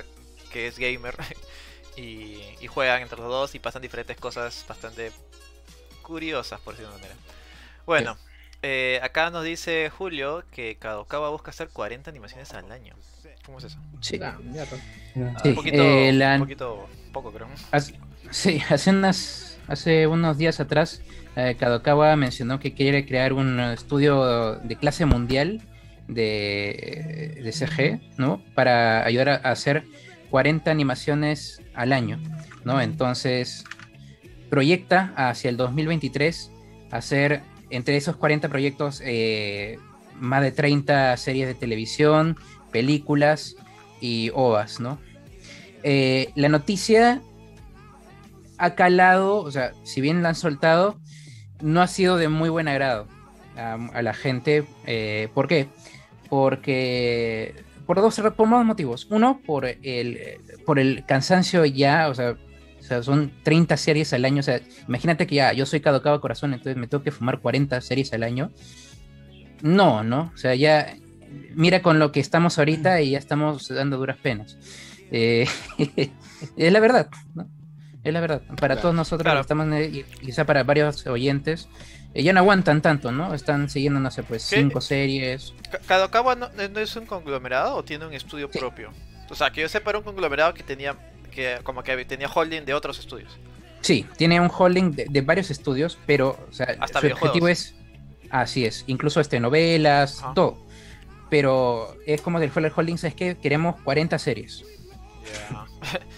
A: que es gamer. y, y juegan entre los dos y pasan diferentes cosas bastante curiosas, por decirlo de una manera. Bueno, Eh, acá nos dice Julio que Kadokawa busca hacer 40 animaciones al año. ¿Cómo es eso?
C: Sí.
E: Ah, mierda.
C: Sí,
A: un, poquito,
C: eh, la-
A: un poquito poco, creo.
C: Hace- sí, hace, unas, hace unos días atrás, eh, Kadokawa mencionó que quiere crear un estudio de clase mundial de, de CG, ¿no? Para ayudar a, a hacer 40 animaciones al año, ¿no? Entonces, proyecta hacia el 2023 hacer entre esos 40 proyectos eh, más de 30 series de televisión, películas y OVAs, ¿no? Eh, la noticia ha calado, o sea, si bien la han soltado, no ha sido de muy buen agrado a, la gente. eh, ¿Por qué? Porque por dos, por dos motivos. Uno, por el, por el cansancio ya, o sea, o sea, son 30 series al año. O sea, imagínate que ya yo soy Kadokawa Corazón, entonces me tengo que fumar 40 series al año. No, ¿no? O sea, ya mira con lo que estamos ahorita y ya estamos dando duras penas. Eh, es la verdad, ¿no? Es la verdad. Para
E: Claro.
C: todos nosotros,
A: Claro.
C: estamos, eh, quizá para varios oyentes, ya no aguantan tanto, ¿no? Están siguiendo, no sé, pues
A: ¿Qué?
C: cinco series.
A: Ka- ¿Kadokawa no, no es un conglomerado o tiene un estudio
C: Sí.
A: propio? O sea, que yo sepa era un conglomerado que tenía que como que tenía holding de otros estudios.
C: Sí, tiene un holding de, de varios estudios, pero o sea,
A: Hasta
C: su objetivo es, así es, incluso este, novelas,
A: Ajá.
C: todo. Pero es como del el holding, es que queremos 40 series.
A: Ya.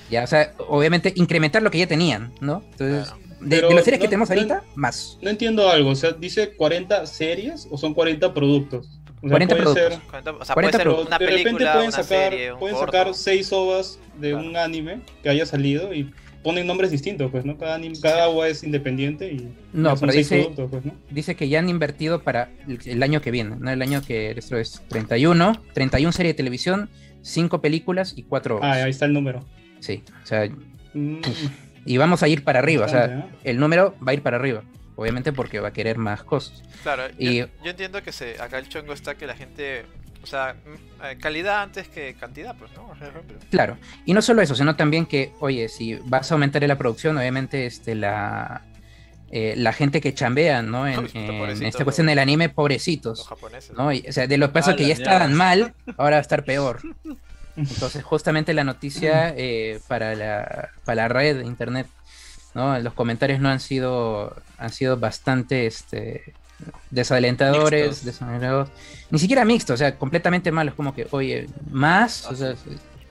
C: Ya, o sea, obviamente incrementar lo que ya tenían, ¿no? Entonces,
A: Claro.
C: De, de las series que
D: no-
C: tenemos
D: no-
C: ahorita, más.
D: No entiendo algo, o sea, dice 40 series o son 40 productos. O sea,
C: 40
D: puede ser-
C: productos.
A: Cuenta- O sea,
C: 40
A: puede ser una
D: de repente pueden
A: una
D: sacar,
A: serie, un
D: pueden
A: corto.
D: sacar 6 ovas de
A: Claro.
D: un anime que haya salido y ponen nombres distintos, pues, ¿no? Cada, anime, cada OVA es independiente y
C: No,
D: son
C: pero
D: seis
C: dice-
D: productos, pues, ¿no?
C: Dice que ya han invertido para el, el año que viene, ¿no? El año que esto es 31, 31 series de televisión, 5 películas y 4
D: Ah, ahí está el número.
C: Sí, o sea,
D: Mm,
C: y vamos a ir para arriba, o sea, el número va a ir para arriba, obviamente porque va a querer más cosas.
A: Claro,
C: Y-
A: yo, yo entiendo que se, acá el chongo está que la gente, o sea, mm, eh, calidad antes que cantidad, pues, ¿no?
C: Claro, y no solo eso, sino también que, oye, si vas a aumentar la producción, obviamente este, la, eh, la gente que chambea, ¿no? En, en esta cuestión del anime,
A: Los
C: pobrecitos,
A: japoneses.
C: ¿no? Y, o sea, de los pasos
B: Ah,
C: que ya estaban mal, ahora va a estar peor. Entonces, justamente la noticia eh, para, la, para la red de internet, ¿no? Los comentarios no han sido, han sido bastante este, desalentadores, desalentadores. Ni siquiera mixtos, o sea, completamente malos, como que, oye, más, o sea,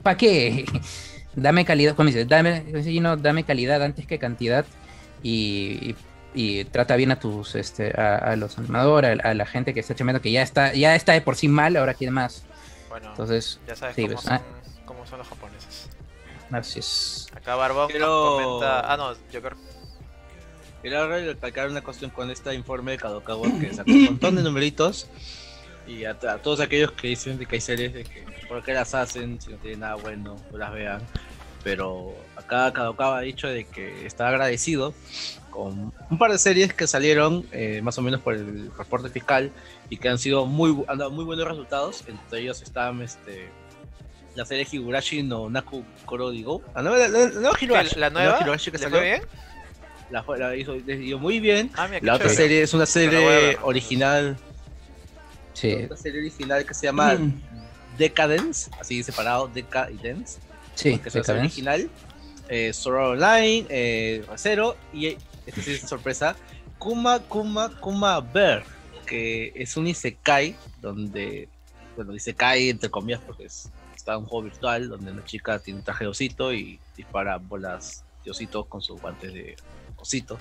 C: ¿para qué? dame calidad, como dices, dame, no, dame calidad antes que cantidad y, y- y trata bien a tus, este, a, a los animadores, a, a la gente que está chambeando, que ya está, ya está de por sí mal, ahora quiere más.
A: Bueno,
C: Entonces,
A: ya sabes
C: sí,
A: cómo, son,
C: ah.
A: cómo son los japoneses.
C: así es.
A: Acá Barbón
B: Pero-
A: comenta... Ah, no, Joker.
B: Quería recalcar una cuestión con este informe de Kadokawa que sacó un montón de numeritos y a, a todos aquellos que dicen de que hay series de que por qué las hacen si no tienen nada bueno, no las vean. Pero acá Kadokawa ha dicho de que está agradecido con un par de series que salieron eh, más o menos por el reporte fiscal y que han sido muy han dado muy buenos resultados. Entre ellos están este la serie Higurashi no Naku Koro Digo. La nueva, la, la nueva Higurashi,
A: ¿La nueva?
B: Higurashi que
A: ¿Le
B: salió.
A: bien?
B: La, hizo, muy bien.
A: Ah, mira,
B: La otra
A: chévere.
B: serie es una serie original.
C: Sí,
B: Otra serie original que se llama
D: Mm.
B: Decadence, así separado, Deca y Dance,
C: sí,
B: que es original. Eh, Online, eh, Zero y esta sí es sorpresa, Kuma Kuma Kuma Bear, que es un Isekai donde, bueno, Isekai entre comillas porque es, está un juego virtual donde una chica tiene un traje de osito y dispara bolas de osito con sus guantes de osito.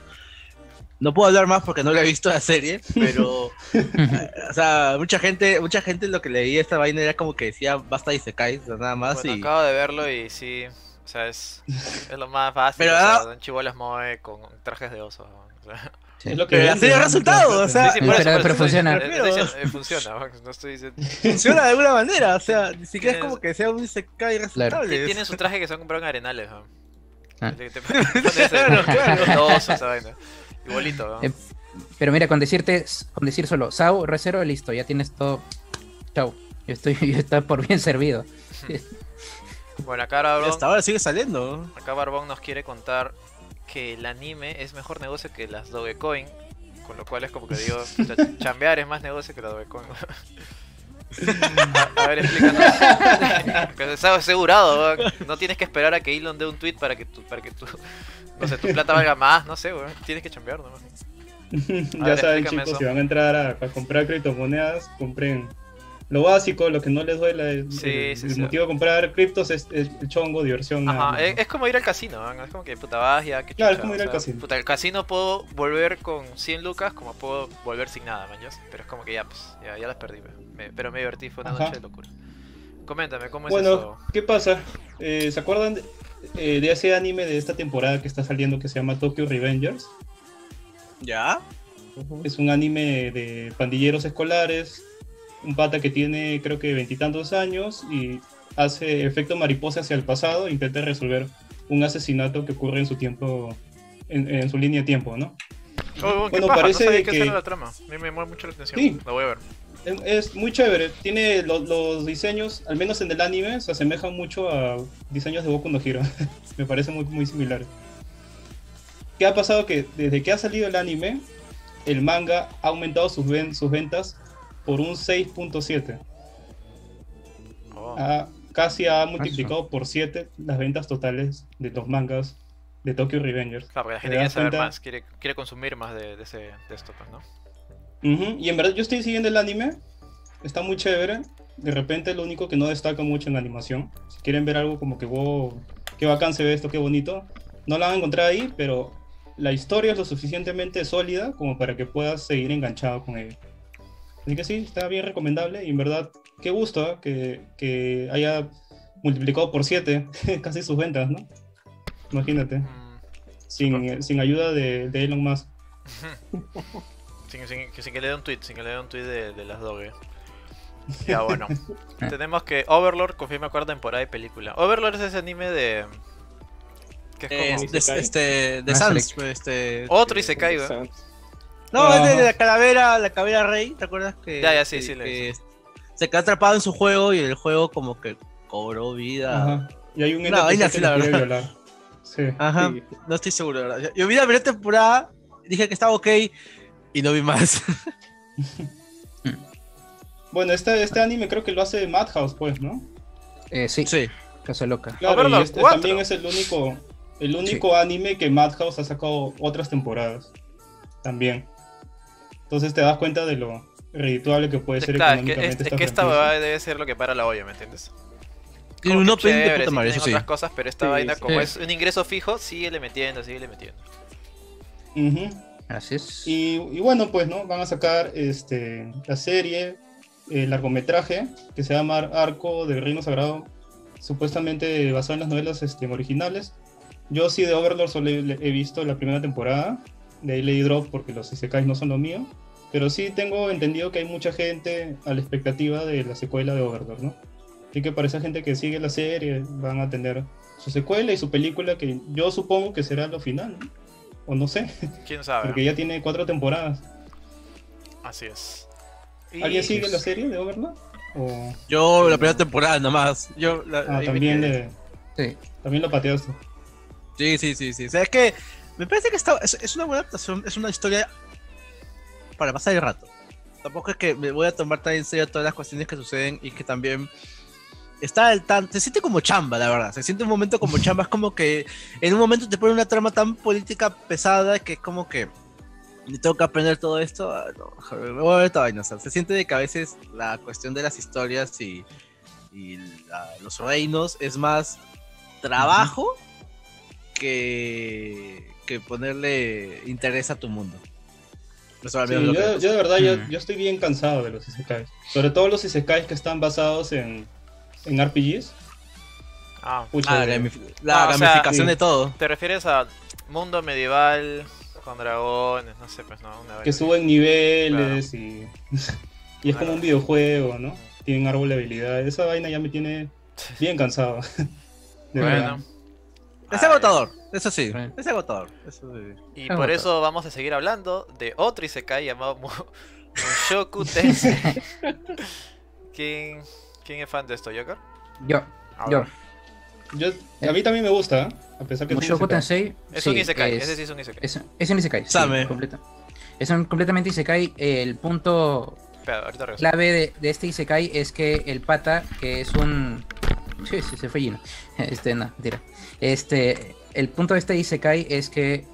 B: No puedo hablar más porque no la he visto la serie, pero o sea, mucha gente, mucha gente lo que leía esta vaina era como que decía basta y se cae, nada más
A: Bueno,
B: y
A: acabo de verlo y sí, o sea, es, es lo más fácil.
B: Pero,
A: o sea,
B: ah-
A: son chibolas moe con trajes de oso. o sea.
C: sí.
D: Es lo que
B: ha
D: ¿no?
B: resultado, o sea,
A: Sí, sí,
C: Pero-
A: eso,
C: pero funciona.
A: diciendo- estoy diciendo, eh, funciona, no estoy diciendo.
B: funciona de alguna manera, o sea, ni siquiera es como que sea un se cae resultable.
A: Sí, Tienen su traje que se han comprado en Arenales. ¿no?
C: Ah.
A: Te- te pones el-
B: Claro, claro.
A: el oso, esa vaina. Igualito, ¿no?
C: Eh, Pero mira, con decirte, con decir solo, Sao, Recero, listo, ya tienes todo. Chau. Yo estoy, yo estoy por bien servido.
A: Bueno, acá Barbón,
B: hasta ahora sigue saliendo.
A: acá Barbón nos quiere contar que el anime es mejor negocio que las Dogecoin Con lo cual es como que digo, chambear es más negocio que la Dogecoin. a, a ver, explícanos. que está asegurado, weón. no tienes que esperar a que Elon dé un tweet para que tu, para que tu, no sé, tu plata valga más, no sé, weón. Tienes que chambear nomás.
D: ya
A: ver,
D: saben chicos,
A: eso.
D: si van a entrar a, a comprar criptomonedas, compren lo básico, lo que no les duela. El,
A: Sí,
D: el-
A: sí,
D: el
A: sí.
D: motivo de comprar criptos es, es el chongo, diversión.
A: Ajá, es,
D: ¿no?
A: es como ir al casino, es como que puta vas ya, que
D: Claro, es como ir al casino.
A: Puta, el casino puedo volver con 100 lucas como puedo volver sin nada, man, Pero es como que ya, pues, ya, ya las perdí. Me- pero me divertí, fue una
D: Ajá.
A: noche de locura. Coméntame, ¿cómo es
D: Bueno,
A: eso?
D: ¿qué pasa? Eh, ¿Se acuerdan de, eh, de ese anime de esta temporada que está saliendo que se llama Tokyo Revengers?
B: ¿Ya?
D: Es un anime de pandilleros escolares, un pata que tiene creo que veintitantos años y hace efecto mariposa hacia el pasado, intenta resolver un asesinato que ocurre en su tiempo, en, en su línea de tiempo, ¿no?
A: Oh, qué
D: bueno,
A: paja,
D: parece
A: no sabía
D: de
A: que la trama. Me llama mucho la atención.
D: Sí.
A: La voy a ver.
D: Es, es muy chévere, tiene lo- los diseños, al menos en el anime, se asemejan mucho a diseños de Boku no Hero, me parece muy, muy similar. ¿Qué ha pasado? Que desde que ha salido el anime, el manga ha aumentado sus, ven- sus ventas por un 6.7.
A: Oh.
D: Ha- casi ha multiplicado por 7 las ventas totales de los mangas de Tokyo Revengers.
A: Claro, porque la
D: ¿Te
A: gente quiere
D: das
A: saber
D: cuenta?
A: más, quiere, quiere consumir más de, de, ese, de esto, pues, ¿no?
D: Ujú, Y en verdad yo estoy siguiendo el anime, está muy chévere. De repente lo único que no destaca mucho en la animación. Si quieren ver algo como que, wow, qué bacán se ve esto, qué bonito, no la van a encontrar ahí, pero la historia es lo suficientemente sólida como para que puedas seguir enganchado con ella. Así que sí, está bien recomendable y en verdad, qué gusto ¿eh? que, que haya multiplicado por 7 casi sus ventas, ¿no? Imagínate,
A: Mm,
D: sin, sin ayuda de, de Elon Musk.
A: sin, sin- que- sin que le dé un tweet, sin que le dé un tweet de, de las doge. Ya bueno. Tenemos que Overlord confirma cuarta temporada de película. Overlord es ese anime de. Que es como.
B: Eh, de,
E: Isekai.
B: este, de
C: Ah,
B: Sans,
C: Select.
B: este...
A: Otro Isekai, weón.
B: No, es de, la calavera, la calavera rey, ¿te acuerdas que,
A: Ya, ya, sí,
B: que-
A: sí,
B: que se quedó atrapado en su juego y el juego como que cobró vida?
D: Ajá. Y hay un
B: así,
D: que
B: la verdad.
D: violar. Sí.
B: Ajá,
E: Sí.
B: no estoy seguro, la ¿verdad? Yo vi la primera temporada, dije que estaba ok y no vi más.
D: Bueno, este, este anime creo que lo hace Madhouse, pues, ¿no?
C: Eh, sí,
B: sí.
C: Casa Loca.
D: Claro, y este
A: 4.
D: también es el único, el único anime que Madhouse ha sacado otras temporadas. También. Entonces te das cuenta de lo redituable que puede ser
A: Claro, es que, es,
D: económicamente
A: es
D: esta
A: que esta huevada debe ser lo que para la olla, ¿me entiendes? Como
B: un
A: que
B: de
A: chévere,
B: puta
A: sí
B: madre,
A: tienen
B: eso sí.
A: otras cosas, pero esta
E: Sí,
A: vaina,
E: sí.
A: como es un ingreso fijo, síguele metiendo, síguele metiendo.
D: Ujú.
C: Así es.
D: Y, y bueno, pues, ¿no? Van a sacar este, la serie, el largometraje, que se llama Arco del Reino Sagrado, supuestamente basado en las novelas este, originales. Yo sí de Overlord solo he, he visto la primera temporada, de ahí leí Drop porque los Isekais no son lo mío, pero sí tengo entendido que hay mucha gente a la expectativa de la secuela de Overlord, ¿no? Así que para esa gente que sigue la serie van a tener su secuela y su película que yo supongo que será lo final, ¿no? O no sé,
A: ¿Quién sabe?
D: porque ya tiene cuatro temporadas.
A: Así es. Y-
D: ¿Alguien sigue la serie de Overlord? O...
B: Yo la primera temporada nomás. Yo la,
D: Ah, también,
C: Sí.
D: también lo pateaste.
B: Sí, sí, sí, sí. O sea, es que me parece que está, es, es una buena adaptación, es una historia para pasar el rato. Tampoco es que me voy a tomar tan en serio todas las cuestiones que suceden y que también está el tan, se siente como chamba, la verdad. Se siente un momento como chamba, es como que en un momento te pone una trama tan política pesada que es como que me tengo que aprender todo esto. Ah, no, me voy a ver vaina. O sea, se siente de que a veces la cuestión de las historias y, y la- los reinos es más trabajo que, que ponerle interés a tu mundo.
D: Sí, yo,
B: lo que-
D: yo de verdad, yo,
C: Mm.
D: yo estoy bien cansado de los isekais. Sobre todo los isekais que están basados en, en RPGs.
A: Ah,
D: Pucha,
B: Ah, la, la
A: Ah, o sea,
B: gamificación
D: sí.
B: de todo.
A: ¿te refieres a mundo medieval con dragones? No sé, pues no. Una
D: que suben niveles y, y es como un videojuego, ¿no? Tienen árbol de habilidades. Esa vaina ya me tiene bien cansado. De verdad.
B: Es agotador, eso sí. Es agotador. Eso sí.
A: Y
C: Es
A: por
C: agotador.
A: eso vamos a seguir hablando de otro Isekai llamado Mu- Mushoku Tensei. ¿Quién, ¿Quién es fan de esto, Joker?
C: Yo, yo.
D: Yo, a mí también me gusta, ¿eh? a pesar que es un
C: Mushoku
D: isekai.
C: Tensei.
A: Es
C: sí,
A: un Isekai,
C: es-
A: ese sí es un Isekai.
C: Es, es un Isekai, sí, completo. Es un completamente Isekai. El punto clave de, de este Isekai es que el pata, que es un. Sí, sí, se fue Gino. Este, no, tira. Este, el punto de este Isekai es que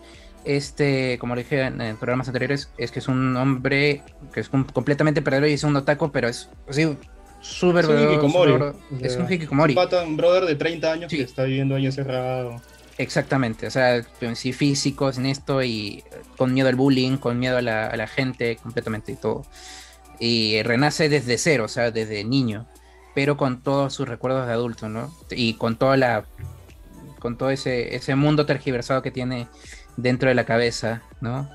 C: este, como le dije en, en programas anteriores, es que es un hombre que es com- completamente perdedor y es un otaku, pero es así súper
D: Es un hikikomori.
C: Es un hikikomori.
D: Un brother de 30 años
C: Sí.
D: que está viviendo ahí encerrado.
C: Exactamente, o sea, en sí físicos en esto y eh, con miedo al bullying, con miedo a la, a la gente, completamente y todo. Y renace desde cero, o sea, desde niño, pero con todos sus recuerdos de adulto, ¿no? Y con toda la con todo ese, ese mundo tergiversado que tiene dentro de la cabeza, ¿no?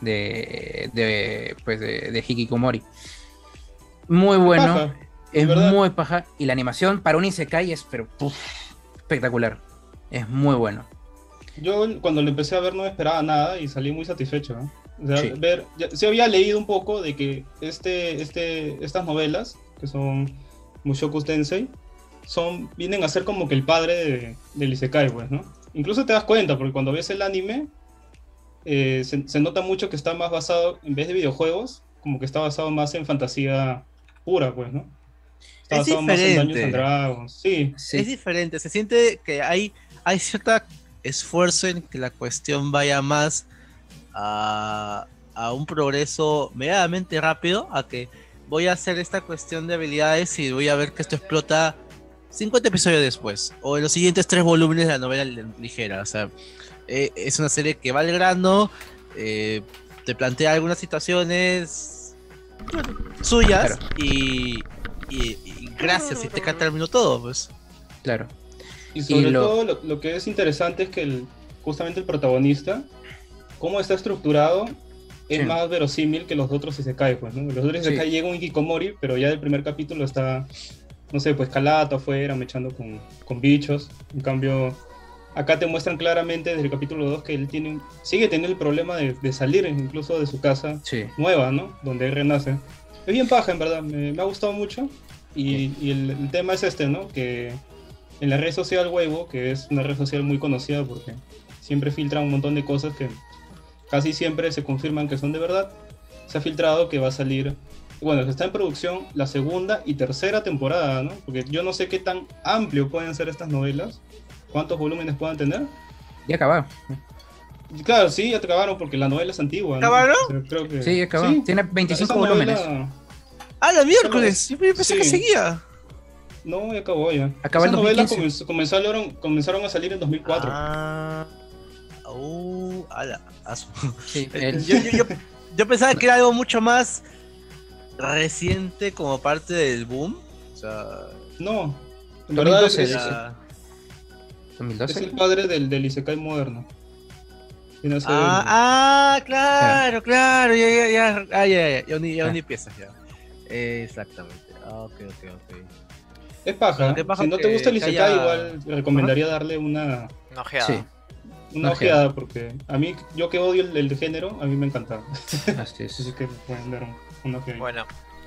C: De, de pues de, de Hikikomori. Muy bueno,
D: Paja,
C: es
D: ¿verdad?
C: muy paja y la animación para un isekai es pero puf, espectacular. Es muy bueno.
D: Yo cuando lo empecé a ver no esperaba nada y salí muy satisfecho. ¿no? O sea,
C: Sí.
D: ver, ya, sí había leído un poco de que este, este, estas novelas, que son Mushoku Tensei, son, vienen a ser como que el padre de, del Isekai, pues, ¿no? Incluso te das cuenta, porque cuando ves el anime, eh, se, se nota mucho que está más basado, en vez de videojuegos, como que está basado más en fantasía pura, pues, ¿no? Está
B: Es
D: basado más en Dungeons and Dragons. Sí,
C: Sí.
B: Es diferente, se siente que hay, hay cierto esfuerzo en que la cuestión vaya más a, a un progreso medianamente rápido, a que voy a hacer esta cuestión de habilidades y voy a ver que esto explota 50 episodios después, o en los siguientes tres volúmenes de la novela li- ligera. O sea, eh, es una serie que va al grano, eh, te plantea algunas situaciones bueno, suyas
C: Claro.
B: y, y- y gracias, y te terminó todo, pues.
C: Claro.
D: Y sobre
C: lo-
D: todo lo, lo que es interesante es que el, justamente el protagonista, cómo está estructurado, es
C: Sí.
D: más verosímil que los otros Isekai, pues, ¿no? Los otros
C: Sí.
D: Isekai llega un Hikikomori, pero ya del primer capítulo está, no sé, pues calato afuera, mechando con, con bichos. En cambio, acá te muestran claramente desde el capítulo 2 que él tiene, sigue teniendo el problema de, de salir incluso de su casa
C: Sí.
D: nueva, ¿no? Donde él renace. Es bien paja, en verdad, me, me ha gustado mucho. Y, y el, el tema es este, ¿no? Que en la red social Weibo, que es una red social muy conocida porque siempre filtra un montón de cosas que casi siempre se confirman que son de verdad, se ha filtrado que va a salir, bueno, está en producción la segunda y tercera temporada, ¿no? Porque yo no sé qué tan amplio pueden ser estas novelas, cuántos volúmenes puedan tener.
C: Ya acabado.
D: Y claro, sí, ya acabaron porque la novela es antigua. ¿no?
B: ¿Acabaron?
D: O sea, creo que...
C: Sí, ya acabado.
D: Sí,
C: Tiene 25
D: esa
C: volúmenes.
D: novela-
B: ¡Ah, la miércoles! Yo pensé que seguía.
D: No, ya acabó ya.
C: Acabó
D: Esas novelas
C: 2015.
D: comenzó- comenzaron, comenzaron a salir en 2004.
B: Ah. Uh, ala.
C: Sí,
B: Eh,
C: el-
B: yo, yo- yo- yo pensaba que era algo mucho más reciente como parte del boom. O sea,
D: No, en verdad es,
C: 2012,
D: es-
C: dice.
B: era-
D: es
C: 2012.
D: el padre del, del Isekai moderno.
B: Ah,
D: el-
B: ah, claro, claro, ya, ya, ya, ah, ya, ya, ya uní, ya uní piezas ya. Exactamente. Ah, ok, ok, ok.
D: es paja. Si no te gusta el Isekai,
B: haya-
D: igual recomendaría darle una,
A: Una ojeada.
C: Sí,
D: una
C: Una ojeada.
D: ojeada, porque a mí, yo que odio el, el de género, a mí me encantaba.
C: así es.
D: Así que pueden dar un-
A: Bueno,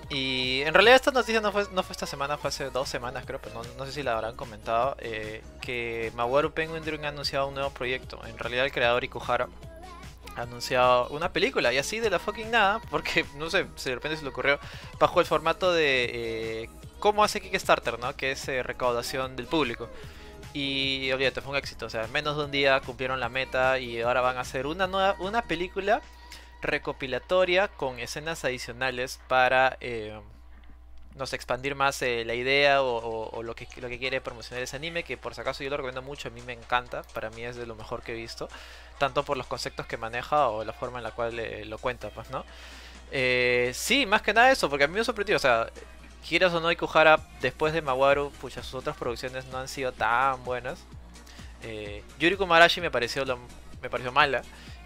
A: y en realidad esta noticia no fue, no fue esta semana, fue hace dos semanas creo, pero no, no sé si la habrán comentado, eh, que Mawaru Penguin Dream ha anunciado un nuevo proyecto. En realidad el creador Ikuhara ha anunciado una película y así de la fucking nada, porque no sé, de repente se le ocurrió bajo el formato de eh, cómo hace Kickstarter, ¿no? Que es eh, recaudación del público. Y olvídate, fue un éxito. O sea, en menos de un día cumplieron la meta y ahora van a hacer una nueva, una película recopilatoria con escenas adicionales para eh, expandir más eh, la idea o, lo, que, lo que quiere promocionar ese anime, que por si acaso yo lo recomiendo mucho, a mí me encanta, para mí es de lo mejor que he visto, tanto por los conceptos que maneja o la forma en la cual eh, lo cuenta, pues, ¿no? Eh, sí, más que nada eso, porque a mí me sorprendió, o sea, quieras o no, Ikuhara, después de Mawaru, pucha, sus otras producciones no han sido tan buenas. Eh, Yuri Kumarashi me pareció, lo- me pareció mala.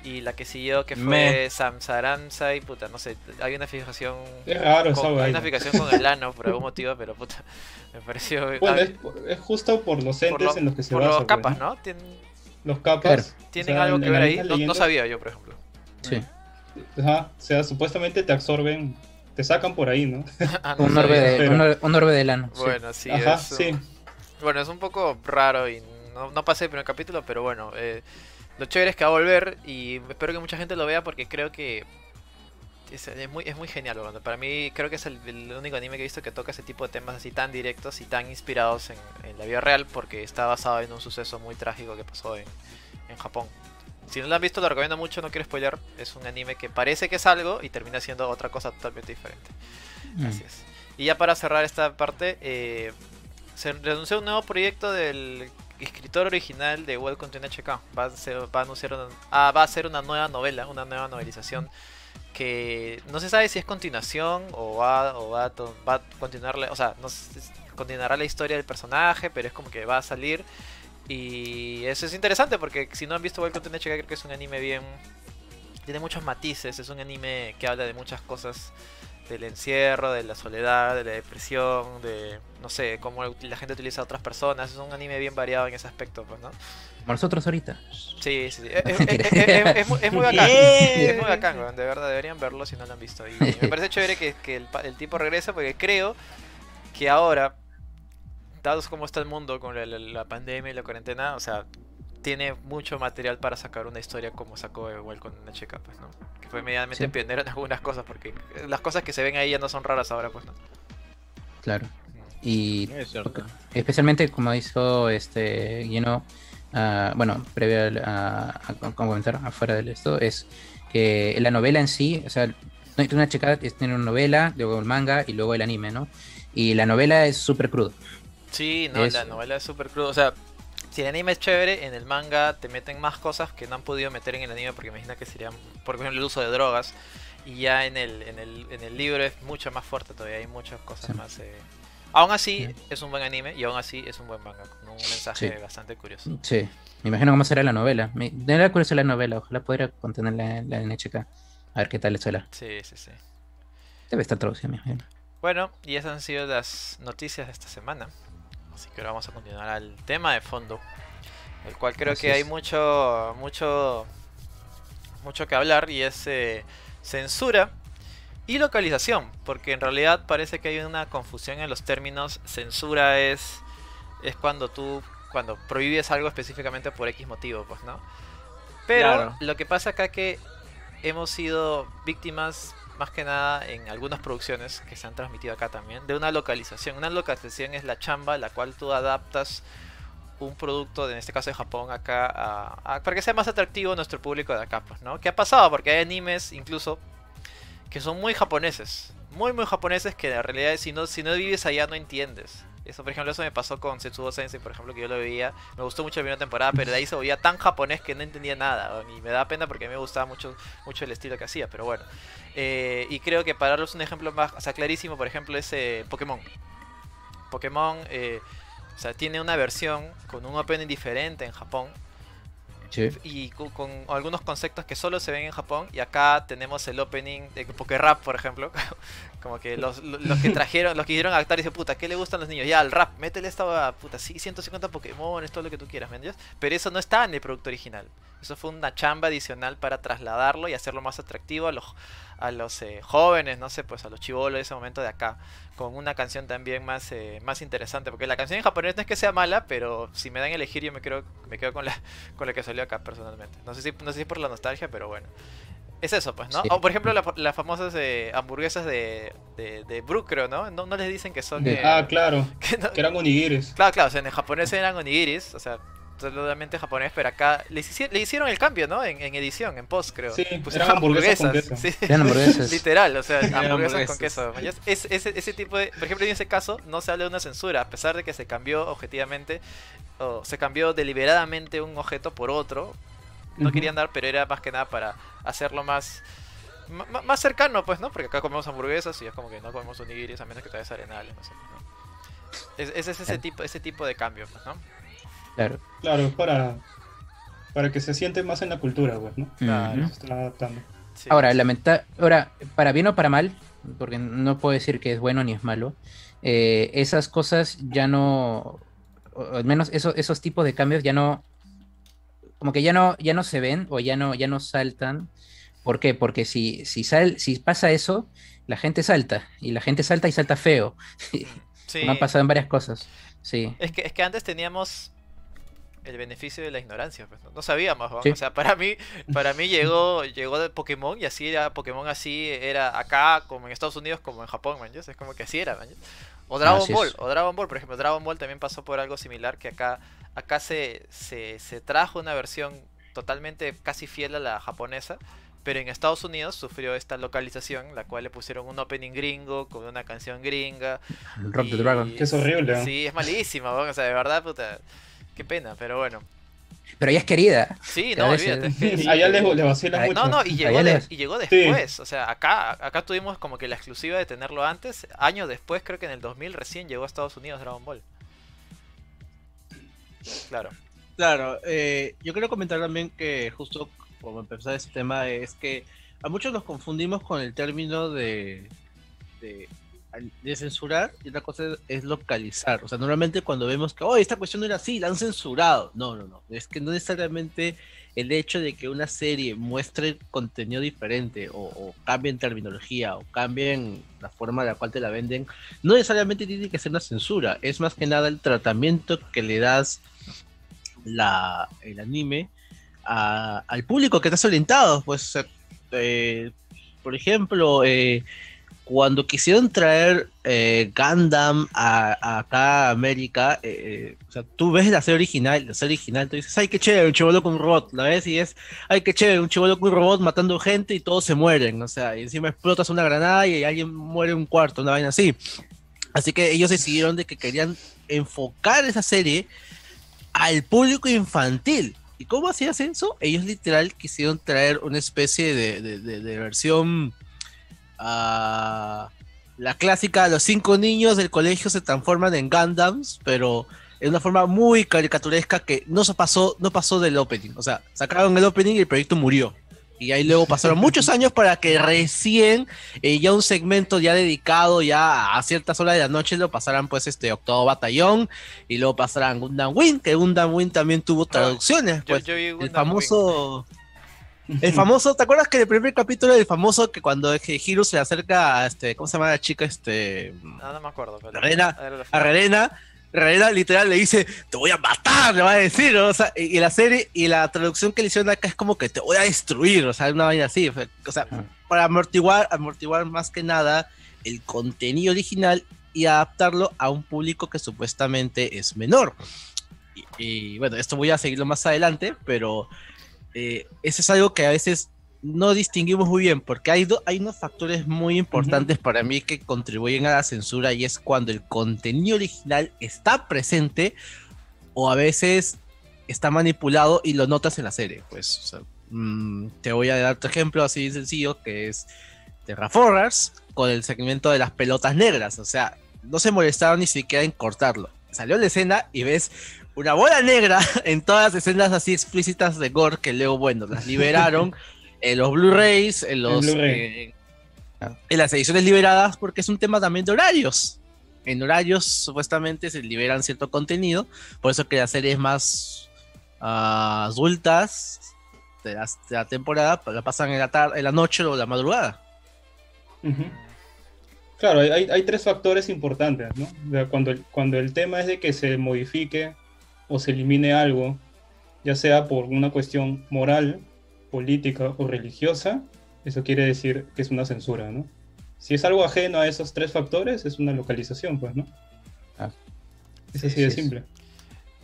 A: Y la que siguió, que fue
B: Meh.
A: Samsaramsai, puta, no sé, hay una fijación.
D: Es raro esa
A: con, hay una fijación con el ano por algún motivo, pero puta, me pareció.
D: Bueno,
A: ah,
D: es, justo por los
A: por
D: entes
A: lo-
D: en los que se
A: por
D: basa.
A: los
D: pues,
A: capas,
D: ¿no?
A: ¿no? Tienen,
D: Los capas.
C: Claro.
A: tienen
D: o sea,
A: algo que ver ahí. No, sabía yo, por ejemplo.
C: Sí.
D: Ajá, o sea, supuestamente te absorben, te sacan por ahí, ¿no?
A: Ah, no
C: Un orbe, de,
D: pero-
C: un, or- un orbe de lano.
A: Bueno, sí,
D: Ajá,
A: es,
D: sí.
A: Bueno, es un poco raro y no, no pasé el primer capítulo, pero bueno, eh, lo chévere es que va a volver y espero que mucha gente lo vea porque creo que es, muy, es muy genial, para mí creo que es el, único anime que he visto que toca ese tipo de temas así tan directos y tan inspirados en, la vida real porque está basado en un suceso muy trágico que pasó en, en Japón. Si no lo han visto, lo recomiendo mucho, no quiero spoiler. Es un anime que parece que es algo y termina siendo otra cosa totalmente diferente. Mm. Así es. Y ya para cerrar esta parte, eh, se renunció a un nuevo proyecto del escritor original de Welcome to NHK. Va a, ser, va a anunciar una, ah, una nueva novela, una nueva novelización que no se sabe si es continuación o va, o va, va a continuar, o sea, no continuará la historia del personaje, pero es como que va a salir y eso es interesante porque si no han visto Welcome to NHK creo que es un anime bien... Tiene muchos matices, es un anime que habla de muchas cosas del encierro, de la soledad, de la depresión, de no sé, cómo la gente utiliza a otras personas. Es un anime bien variado en ese aspecto, pues, ¿no?
C: Como nosotros ahorita.
A: Sí, sí, sí. Es, muy, bacán. Es muy bacán, de verdad, deberían verlo si no lo han visto. Y me parece chévere que, que el, el tipo regrese porque creo que ahora dados como está el mundo con la, pandemia y la cuarentena, o sea, tiene mucho material para sacar una historia como sacó igual con una chica, pues, ¿no? Que fue medianamente pionero en algunas cosas, porque las cosas que se ven ahí ya no son raras ahora, pues, ¿no?
C: Claro. Y especialmente como hizo este lleno uh, bueno, previo a, comentar afuera de esto, es que la novela en sí, o sea, una chica tiene una novela, luego el manga y luego el anime, ¿no? Y la novela es súper crudo.
A: Sí, no, la novela es súper crudo. O sea, si el anime es chévere, en el manga te meten más cosas que no han podido meter en el anime porque imagina que serían, por ejemplo, el uso de drogas. Y ya en el, en el, en el libro es mucho más fuerte todavía, hay muchas cosas más. Eh... Aún así, es un buen anime y aún así es un buen manga, con un mensaje bastante curioso.
C: Sí, me imagino cómo será la novela. Me da curioso la novela, ojalá pudiera contener la, NHK. A ver qué tal es la.
A: Sí, sí, sí.
C: Debe estar traducida, me imagino.
A: Bueno, y esas han sido las noticias de esta semana. Así que ahora vamos a continuar al tema de fondo. El cual creo que hay mucho, mucho, mucho que hablar y es eh, censura y localización. Porque en realidad parece que hay una confusión en los términos. Censura es, es cuando tú, cuando prohíbes algo específicamente por X motivo, pues, ¿no? Pero lo que pasa acá que hemos sido víctimas más que nada en algunas producciones que se han transmitido acá también, de una localización. Una localización es la chamba, la cual tú adaptas un producto, en este caso de Japón, acá, a, para que sea más atractivo nuestro público de acá, pues, ¿no? ¿Qué ha pasado? Porque hay animes incluso que son muy japoneses, muy muy japoneses que en realidad si no, si no vives allá no entiendes. Eso, por ejemplo, eso me pasó con Setsubo Sensei, por ejemplo, que yo lo veía. Me gustó mucho la primera temporada, pero de ahí se veía tan japonés que no entendía nada. Y me da pena porque a mí me gustaba mucho, mucho el estilo que hacía, pero bueno. Eh, y creo que para darles un ejemplo más, o sea, clarísimo, por ejemplo, es Pokémon. Pokémon, eh, o sea, tiene una versión con un opening diferente en Japón y con, algunos conceptos que solo se ven en Japón. Y acá tenemos el opening de Rap, por ejemplo. Como que los, que trajeron, los que hicieron actar y dicen, puta, ¿qué le gustan los niños? Ya, al rap, métele esta, puta, sí, 150 Pokémon, todo lo que tú quieras, ¿me entiendes? Pero eso no está en el producto original. Eso fue una chamba adicional para trasladarlo y hacerlo más atractivo a los, a los eh, jóvenes, no sé, pues a los chivolos de ese momento de acá, con una canción también más, eh, más interesante, porque la canción en japonés no es que sea mala, pero si me dan a elegir yo me quedo, me quedo con la con la que salió acá personalmente. No sé si no sé si por la nostalgia, pero bueno. Es eso, pues, ¿no? O por ejemplo, las famosas eh, hamburguesas de, de, de creo, ¿no? ¿no? les dicen que son.
D: ah, claro. Que, eran onigiris.
A: Claro, claro, o sea, en japonés eran onigiris, o sea, totalmente japonés, pero acá le, hicieron el cambio, ¿no? En, edición, en post, creo.
D: Sí, pues eran hamburguesas.
C: Sí. hamburguesas.
A: Literal, o sea, hamburguesas, con queso. Es, ese, ese tipo de. Por ejemplo, en ese caso, no se habla de una censura, a pesar de que se cambió objetivamente, o se cambió deliberadamente un objeto por otro. No querían dar, pero era más que nada para hacerlo más. Más cercano, pues, ¿no? Porque acá comemos hamburguesas y es como que no comemos onigiris a menos que te des arenales, no sé. Es, es, ese, tipo, ese tipo de cambio, pues, ¿no?
C: Claro.
D: Claro, para, para que se siente más en la cultura, pues, ¿no? Claro.
C: Ahora, lamenta ahora, para bien o para mal, porque no puedo decir que es bueno ni es malo, eh, esas cosas ya no, al menos esos, esos tipos de cambios ya no, como que ya no, ya no se ven o ya no, ya no saltan. ¿Por qué? Porque si, si, sal, si pasa eso, la gente salta, y la gente salta y salta feo. Sí. Me han pasado en varias cosas. Sí.
A: Es que, es que antes teníamos el beneficio de la ignorancia. Pues, ¿no? sabíamos, o sea, para mí, para mí llegó, llegó de Pokémon y así era Pokémon así era acá como en Estados Unidos como en Japón, man, es como que así era, O Dragon Ball, o Dragon Ball, por ejemplo, Dragon Ball también pasó por algo similar que acá, acá se, se, se trajo una versión totalmente casi fiel a la japonesa pero en Estados Unidos sufrió esta localización, la cual le pusieron un opening gringo con una canción gringa.
C: Rock the Dragon.
D: Que es horrible.
A: Sí, es malísima, o sea, de verdad, puta. Qué pena, pero bueno.
C: Pero ella es querida.
A: Sí, no, olvídate.
D: Allá le, le vacila mucho.
A: No, no, y llegó, y llegó después. O sea, acá, acá tuvimos como que la exclusiva de tenerlo antes. Años después, creo que en el 2000 recién llegó a Estados Unidos Dragon Ball. Claro.
B: Claro, eh, yo quiero comentar también que justo como empezar este tema, es que a muchos nos confundimos con el término de, de, censurar y otra cosa es, localizar. O sea, normalmente cuando vemos que, oh, esta cuestión no era así, la han censurado. No, no, no. Es que no necesariamente el hecho de que una serie muestre contenido diferente o, o cambien terminología o cambien la forma de la cual te la venden, no necesariamente tiene que ser una censura. Es más que nada el tratamiento que le das la, el anime al público que estás orientado. Pues, eh, por ejemplo, eh, cuando quisieron traer eh, Gundam a, acá a América, o sea, tú ves la serie original, la serie original, tú dices, ay, qué chévere, un chivolo con un robot, la ves y es, ay, qué chévere, un chivolo con un robot matando gente y todos se mueren, o sea, y encima explotas una granada y alguien muere un cuarto, una vaina así. Así que ellos decidieron de que querían enfocar esa serie al público infantil. ¿Y cómo hacías eso? Ellos literal quisieron traer una especie de, versión a la clásica, los cinco niños del colegio se transforman en Gundams, pero en una forma muy caricaturesca que no se pasó, no pasó del opening. O sea, sacaron el opening y el proyecto murió. Y ahí luego pasaron muchos años para que recién eh, ya un segmento ya dedicado ya a ciertas horas de la noche lo pasaran pues este octavo batallón y luego pasarán Gundam Wing, que Gundam Wing también tuvo traducciones, pues el famoso el famoso, ¿te acuerdas que el primer capítulo del famoso que cuando Hiro se acerca a este, ¿cómo se llama la chica? Este.
A: No, no me acuerdo. Pero...
B: a Rena, Rhaenyra literal le dice, te voy a matar, le va a decir, o sea, y, la serie y la traducción que le hicieron acá es como que te voy a destruir, o sea, una vaina así, o sea, para amortiguar, amortiguar más que nada el contenido original y adaptarlo a un público que supuestamente es menor. Y, bueno, esto voy a seguirlo más adelante, pero eh, eso es algo que a veces no distinguimos muy bien, porque hay, hay unos factores muy importantes para mí que contribuyen a la censura y es cuando el contenido original está presente o a veces está manipulado y lo notas en la serie. Pues mm, te voy a dar otro ejemplo así sencillo que es Terraformers con el segmento de las pelotas negras. O sea, no se molestaron ni siquiera en cortarlo. Salió la escena y ves una bola negra en todas las escenas así explícitas de gore que luego, bueno, las liberaron. en los Blu-rays, en los eh, en las ediciones liberadas, porque es un tema también de horarios. En horarios supuestamente se liberan cierto contenido, por eso que las series más uh, adultas de la, temporada la pasan en la, tarde, en la noche o la madrugada.
D: Claro, hay, hay, tres factores importantes, ¿no? cuando, cuando el tema es de que se modifique o se elimine algo, ya sea por una cuestión moral, política o religiosa, eso quiere decir que es una censura, ¿no? Si es algo ajeno a esos tres factores, es una localización, pues, ¿no? Ah. Es así de simple.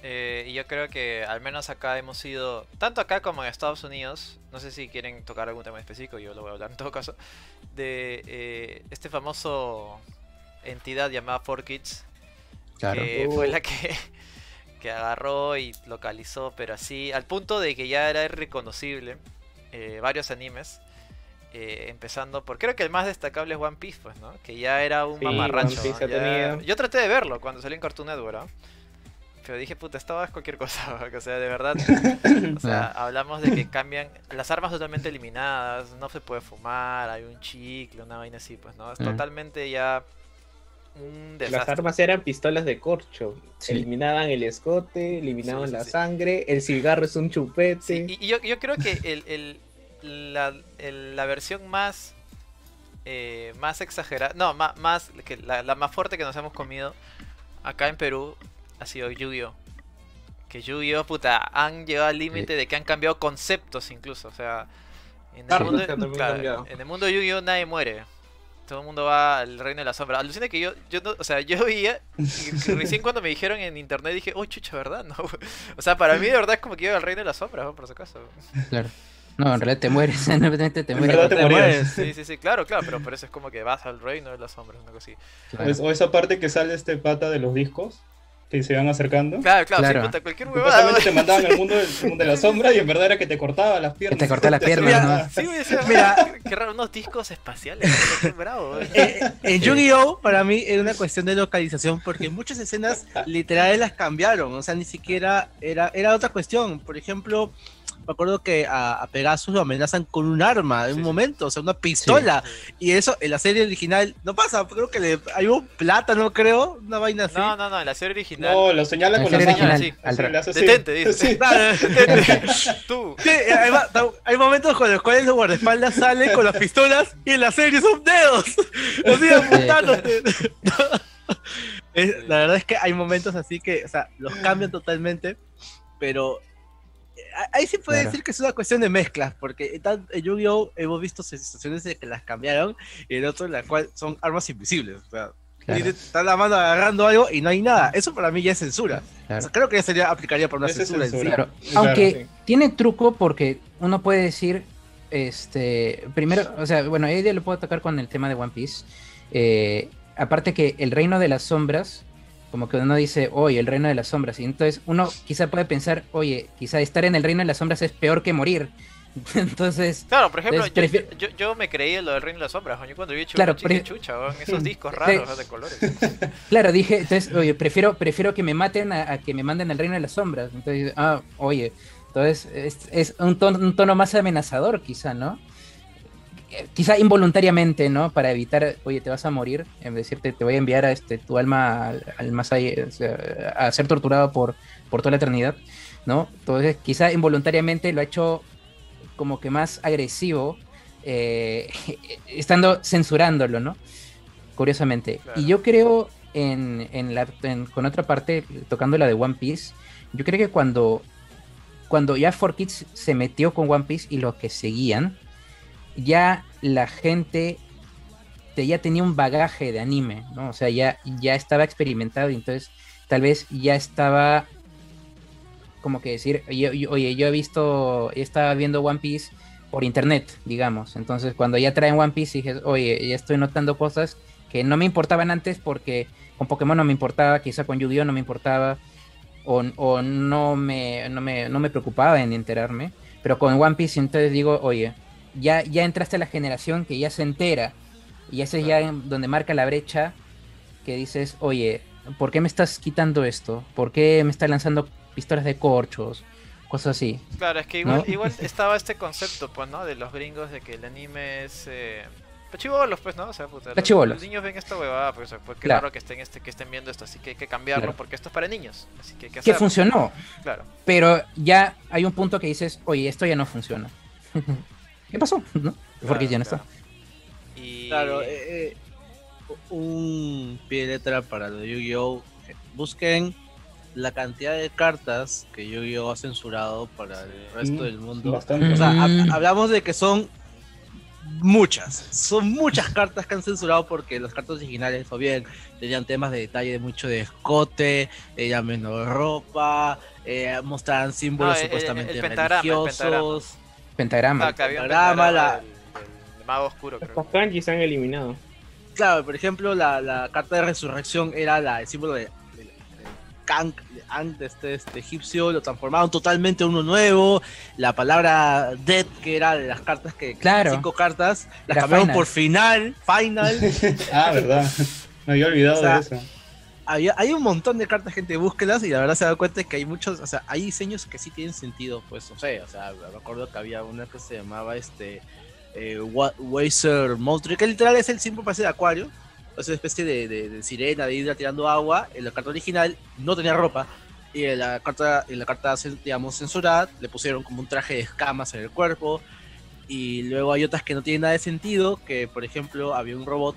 A: Eh, y yo creo que al menos acá hemos sido, tanto acá como en Estados Unidos, no sé si quieren tocar algún tema específico, yo lo voy a hablar en todo caso, de eh, este famoso entidad llamada 4Kids, que fue la que que agarró y localizó, pero así, al punto de que ya era irreconocible eh, varios animes. Eh, empezando por, creo que el más destacable es One Piece, pues, ¿no? Que ya era un mamarracho. Yo traté de verlo cuando salió en Cartoon Network, ¿no? Pero dije, puta, estaba cualquier cosa, o sea, de verdad. o sea, hablamos de que cambian las armas totalmente eliminadas, no se puede fumar, hay un chicle, una vaina así, pues, ¿no? Es totalmente ya
E: las armas eran pistolas de corcho. Eliminaban el escote, eliminaban la sangre, el cigarro es un chupete.
A: Y, yo, creo que el, la, versión más eh, más exagerada, no, más, más que la, más fuerte que nos hemos comido acá en Perú ha sido Yu-Gi-Oh! que Yu-Gi-Oh! puta, han llegado al límite de que han cambiado conceptos incluso, o sea, en el, mundo, claro, en el mundo de Yu-Gi-Oh! nadie muere. Todo el mundo va al reino de la sombra. Alucina que yo, yo no, o sea, yo veía, y recién cuando me dijeron en internet dije, oh chucha, ¿verdad? No, o sea, para mí de verdad es como que iba al reino de la sombra, por si acaso.
C: Claro. No, en realidad te mueres, en realidad te
D: mueres. En te, mueres.
A: Sí, sí, sí, claro, claro, pero por eso es como que vas al reino de las sombras, una cosa
D: así. O esa parte que sale este pata de los discos, que se van acercando.
A: Claro, claro, claro. Sí, cualquier huevada.
D: te mandaban al mundo, mundo de la sombra y en verdad era que te cortaba las piernas.
C: Que te cortaba las piernas, ¿no?
A: Sí, mira, qué raro, unos discos espaciales. Qué bravo.
B: Eh, en Yu-Gi-Oh! para mí era una cuestión de localización porque muchas escenas literales las cambiaron, o sea, ni siquiera era, era otra cuestión. Por ejemplo, me acuerdo que a, Pegasus lo amenazan con un arma en un momento, o sea, una pistola. Y eso en la serie original no pasa, creo que le, hay un plátano, creo, una vaina así.
A: No, no, no, en la serie original.
D: No, lo señala con la
A: señal así. Detente, dice. Sí. Detente. Tú.
B: Sí, además, hay momentos con los cuales los guardaespaldas salen con las pistolas y en la serie son dedos. Así apuntándote. la verdad es que hay momentos así que, o sea, los cambian totalmente, pero ahí sí puede decir que es una cuestión de mezclas, porque en Yu-Gi-Oh! hemos visto situaciones de que las cambiaron y en otro en la cual son armas invisibles. O sea, están la mano agarrando algo y no hay nada. Eso para mí ya es censura. creo que ya sería, aplicaría por una censura,
C: Aunque tiene truco porque uno puede decir, este, primero, o sea, bueno, ahí lo puedo tocar con el tema de One Piece. Eh, aparte que el reino de las sombras como que uno dice, oye, el reino de las sombras. Y entonces uno quizá puede pensar, oye, quizá estar en el reino de las sombras es peor que morir. entonces.
A: Claro, por ejemplo, yo, yo, me creí en lo del reino de las sombras. Yo cuando vi
C: claro,
A: chucha, esos discos raros de colores.
C: claro, dije, entonces, oye, prefiero, prefiero que me maten a, que me manden al reino de las sombras. Entonces, ah, oye. Entonces, es, es un, tono, un tono más amenazador, quizá, ¿no? Quizá involuntariamente, ¿no? Para evitar, oye, te vas a morir, en decirte, te voy a enviar a este, tu alma al, más allá, a ser torturado por, por toda la eternidad, ¿no? Entonces, quizá involuntariamente lo ha hecho como que más agresivo, eh, estando censurándolo, ¿no? Curiosamente. Y yo creo en, en la, con otra parte, tocando la de One Piece, yo creo que cuando, cuando ya 4Kids se metió con One Piece y los que seguían, ya la gente ya tenía un bagaje de anime, ¿no? O sea, ya, ya estaba experimentado entonces tal vez ya estaba como que decir, oye, yo he visto, estaba viendo One Piece por internet, digamos. Entonces, cuando ya traen One Piece, dije, oye, ya estoy notando cosas que no me importaban antes porque con Pokémon no me importaba, quizá con Yu-Gi-Oh no me importaba, o, no, me, no, me, no me preocupaba en enterarme. Pero con One Piece, entonces digo, oye, ya, ya entraste a la generación que ya se entera. Y ese es ya donde marca la brecha que dices, oye, ¿por qué me estás quitando esto? ¿Por qué me estás lanzando pistolas de corchos? Cosas así.
A: Claro, es que igual, igual estaba este concepto, pues, ¿no? De los gringos de que el anime es... Eh... Chivolos, pues, ¿no? O sea, puta, los, niños ven esta huevada, pues, pues claro. que estén, este, que estén viendo esto, así que hay que cambiarlo porque esto es para niños. Así que, hay que,
C: que funcionó. Claro. Pero ya hay un punto que dices, oye, esto ya no funciona. ¿Qué pasó? ¿No? Porque ya no está.
B: Claro, eh, eh, un pie de letra para lo de Yu-Gi-Oh! Busquen la cantidad de cartas que Yu-Gi-Oh! ha censurado para el resto mm, del mundo. O sea, mm. hablamos de que son muchas, son muchas cartas que han censurado porque las cartas originales o bien tenían temas de detalle de mucho de escote, tenían menos ropa, eh, mostraban símbolos supuestamente religiosos.
C: Pentagrama.
A: Ah, pentagrama, la... el, mago oscuro, creo.
E: Los kanji se han eliminado.
B: Claro, por ejemplo, la, la carta de resurrección era la, el símbolo de, de, Kang, de este, este, egipcio, lo transformaron totalmente en uno nuevo. La palabra Dead, que era de las cartas que.
C: Claro.
B: Cinco cartas, las cambiaron por final, final.
D: ah, verdad. Me había olvidado de eso
B: hay un montón de cartas, gente, búsquelas y la verdad se da cuenta que hay muchos, o sea, hay diseños que sí tienen sentido, pues, no sé, o sea, me acuerdo que había una que se llamaba este eh, Wazer Monster, que literal es el símbolo parece de acuario, es una especie de, sirena, de hidra tirando agua, en la carta original no tenía ropa, y en la carta, en la carta digamos, censurada, le pusieron como un traje de escamas en el cuerpo, y luego hay otras que no tienen nada de sentido, que por ejemplo había un robot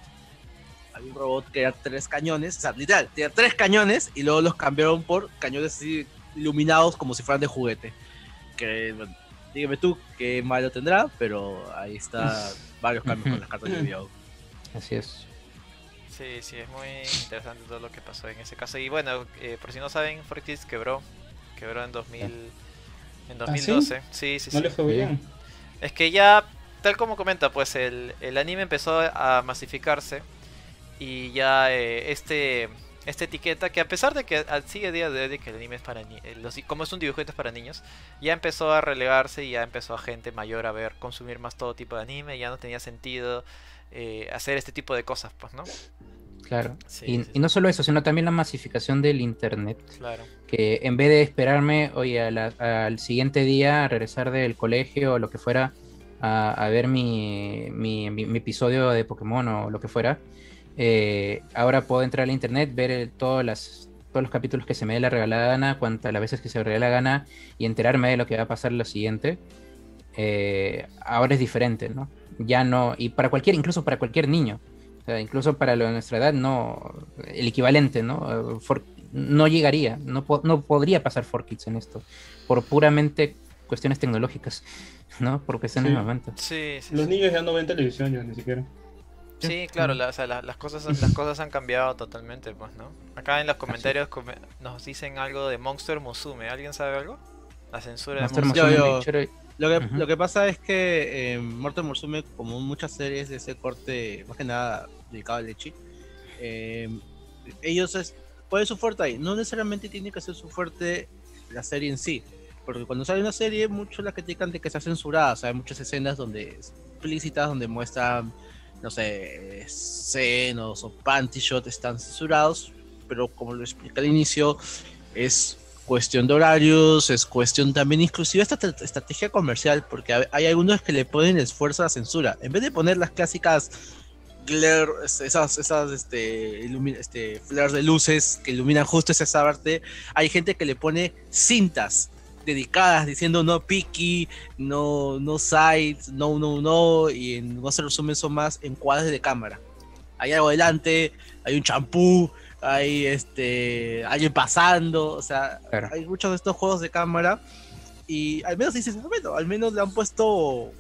B: había un robot que era tres cañones, o sea, literal, tenía tres cañones y luego los cambiaron por cañones así iluminados como si fueran de juguete. Que, bueno, dígame tú qué malo tendrá, pero ahí está varios cambios con las cartas de Yu-Gi-Oh!
C: Así es.
A: Sí, sí, es muy interesante todo lo que pasó en ese caso. Y bueno, eh, por si no saben, Fortis quebró. Quebró en 2000, en 2012. sí? sí, sí,
D: No le fue bien.
A: Es que ya, tal como comenta, pues el, el anime empezó a masificarse. Y ya eh, este esta etiqueta que a pesar de que al- sigue día de hoy de que el anime es para niños, como es un dibujito para niños, ya empezó a relegarse y ya empezó a gente mayor a ver, consumir más todo tipo de anime, ya no tenía sentido eh, hacer este tipo de cosas, pues, ¿no?
C: Claro.
A: Sí,
C: y,
A: sí,
C: y no solo eso, sino también la masificación del internet.
A: Claro.
C: Que en vez de esperarme, oye, a la- al siguiente día a regresar del colegio o lo que fuera a, a ver mi, mi- mi- mi episodio de Pokémon o lo que fuera, eh, ahora puedo entrar al internet, ver el- todas las, todos los capítulos que se me dé la regalada gana, cuantas las veces que se me dé la gana y enterarme de lo que va a pasar en lo siguiente. Eh, ahora es diferente, ¿no? Ya no, y para cualquier, incluso para cualquier niño. O sea, incluso para lo de nuestra edad, no, el equivalente, ¿no? Eh, For- no llegaría, no, po- no podría pasar 4Kids en esto, por puramente cuestiones tecnológicas, ¿no? Por cuestiones
D: Sí.
C: de momento.
A: Sí, sí,
D: Los niños ya no ven televisión ya ni siquiera.
A: Sí, claro, la- o sea, la- las, cosas, las cosas han cambiado totalmente, pues, ¿no? Acá en los comentarios come- nos dicen algo de Monster Musume, ¿alguien sabe algo? La censura de Monster
C: Musume
B: yo- Lo que,
C: Ujú.
B: lo que pasa es que eh, Mortal Musume, como muchas series de ese corte, más que nada dedicado al leche, eh, ellos es, ¿cuál es su fuerte ahí? No necesariamente tiene que ser su fuerte la serie en sí, porque cuando sale una serie, muchos la critican de que está censurada, o sea, hay muchas escenas donde explícitas donde muestran, no sé, senos o panty shot están censurados, pero como lo expliqué al inicio, es cuestión de horarios, es cuestión también inclusive esta tra- estrategia comercial, porque hay- algunos que le ponen esfuerzo a la censura. En vez de poner las clásicas glare, es- esas, esas este, este, flares de luces que iluminan justo esa parte, hay gente que le pone cintas dedicadas diciendo no picky, no, no sides, no, no, no, y en Monster Resumen son más encuadres de cámara. Hay algo adelante, hay un champú, hay este alguien pasando, o sea,
C: Claro.
B: hay muchos de estos juegos de cámara y al menos dices, bueno, al menos le han puesto un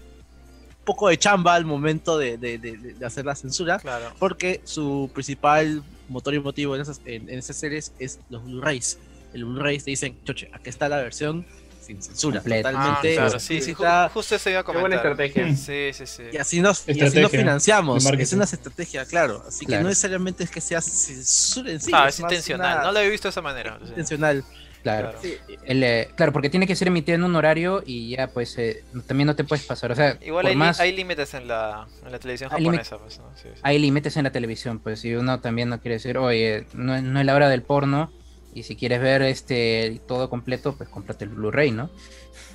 B: poco de chamba al momento de, de- de- de hacer la censura,
A: Claro.
B: porque su principal motor y motivo en esas, en, en esas series es los Blu-rays. El Blu-ray te dicen, choche, aquí está la versión sin censura,
C: Completa.
A: Ah,
B: totalmente
A: claro, sí, sí, justo eso iba a
E: Qué buena
A: comentar.
E: estrategia.
A: Sí, sí, sí.
B: y así nos, y así nos financiamos. Es una estrategia, claro. Así que no necesariamente es que sea censura en sí.
A: ah, es intencional.
B: una-
A: No lo he visto de esa manera. sí.
B: intencional.
C: Claro.
A: Claro.
B: Sí,
C: El, eh, claro, porque tiene que ser emitido en un horario y ya, pues, eh, también no te puedes pasar. O sea,
A: Igual hay, li-
C: más,
A: hay límites en la, en la televisión
C: Hay
A: japonesa, pues, ¿no? Sí, sí.
C: hay límites en la televisión, pues, y uno también no quiere decir, oye, no, es- no es la hora del porno, y si quieres ver este todo completo, pues cómprate el Blu-ray, ¿no?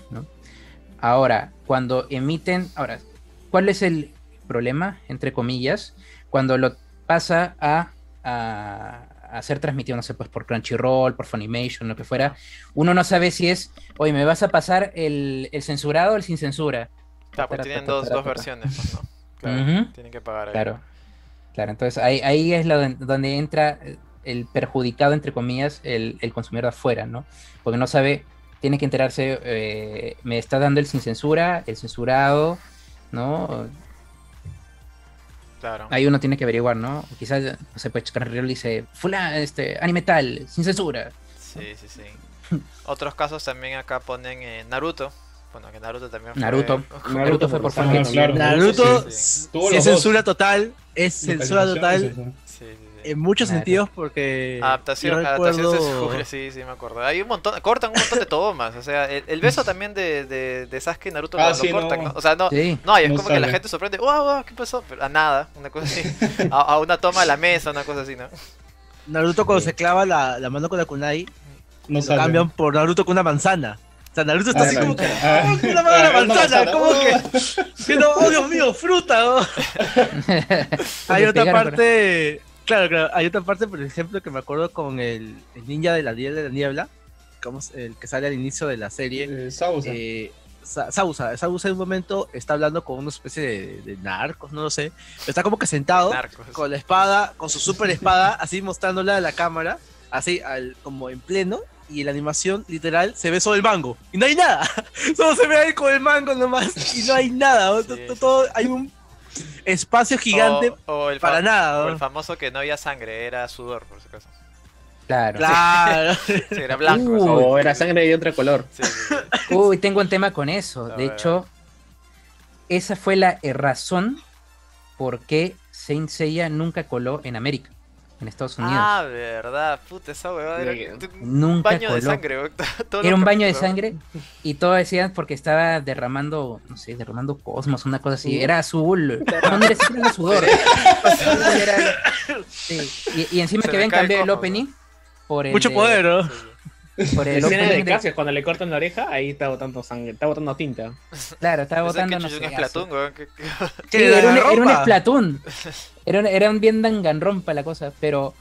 C: ¿No? Ahora, cuando emiten, ahora, ¿cuál es el problema, entre comillas, cuando lo pasa a, a, a ser transmitido, no sé, pues por Crunchyroll, por Funimation, lo que fuera? Uno no sabe si es, oye, ¿me vas a pasar el, el censurado o el sin censura?
A: Claro, porque tienen dos, dos versiones, pues, ¿no? Claro, tienen que pagar ahí.
C: Claro, claro. Entonces ahí, ahí es donde entra eh, el perjudicado, entre comillas, el, el consumidor de afuera, ¿no? Porque no sabe, tiene que enterarse, eh, me está dando el sin censura, el censurado, ¿no?
A: Claro.
C: Ahí uno tiene que averiguar, ¿no? Quizás, no sé, pues Crunchyroll dice, fulano, este, anime tal, sin censura.
A: Sí, sí, sí. Otros casos también acá ponen eh, Naruto. Bueno, que Naruto también fue...
C: Naruto. Naruto fue por
D: claro.
B: Naruto,
A: sí,
B: si
D: Tuvo
B: es censura total, es censura total
A: Sí, sí, sí.
B: En muchos
C: Claro.
B: sentidos porque
A: Adaptación, adaptación
B: recuerdo-
A: sufre, sí, sí, me acuerdo. Hay un montón, cortan un montón de tomas. O sea, el, el beso también de, de, de Sasuke y Naruto
D: Ah,
A: lo, lo
D: sí,
A: cortan,
D: no.
A: ¿no? O sea, no,
C: Sí,
A: no, es
D: No
A: como que la gente sorprende, wow, wow, ¿qué pasó? Pero a nada, una cosa así. A, a una toma de la mesa, una cosa así, ¿no?
B: Naruto cuando
C: Sí.
B: se clava la, la mano con la kunai,
D: No
B: lo
D: sale.
B: cambian por Naruto con una manzana. O sea, Naruto está
D: Ah,
B: así como que,
D: ah,
B: "Oh, con la mano de
D: ah,
B: la
D: una
B: manzana, como que, que no, oh Dios mío, fruta. oh. Hay otra parte, claro, claro, hay otra parte, por ejemplo, que me acuerdo con el, el ninja de la Diel de la Niebla, como el que sale al inicio de la serie.
D: Eh, Sausa.
B: Eh, Sa- Sausa, Sausa en un momento está hablando con una especie de, de narcos, no lo sé. Pero está como que sentado
A: Narcos.
B: con la espada, con su super espada, así mostrándola a la cámara. así al, como en pleno, y la animación literal se ve solo el mango, y no hay nada, solo se ve ahí con el mango nomás, y no hay nada,
A: Sí,
B: todo,
A: sí,
B: todo- hay un espacio gigante
A: O, o el
B: para nada,
A: o el famoso que no había sangre, era sudor, por si acaso.
C: Claro.
B: Claro.
A: Sí, era blanco.
C: Uh.
E: O era sangre de otro color.
A: Sí, sí, sí.
C: Uy, tengo un tema con eso. De hecho, esa fue la razón por qué Saint Seiya nunca coló en América, en Estados Unidos.
A: Ah, verdad, puta, esa huevada era un
C: nunca
A: baño de
C: coló.
A: sangre. weón. Todos
C: Era un baño de sangre y todo decían porque estaba derramando, no sé, derramando cosmos, una cosa así. Era azul. No, sí era sudor. Era- sí, Y, y encima
A: Se
C: que habían cambiado el opening por el
B: Mucho
C: de-
B: poder, ¿no?
A: Sí.
C: Por
E: La
C: el
E: escena de Cassius, cuando le cortan la oreja, ahí está botando sangre, está botando tinta.
C: Claro,
A: es que
C: botando, no sé,
A: Splatoon,
C: Sí, era, un, era un
B: Danganronpa.
C: Splatoon. Era, un- era un bien danganrompa la cosa, pero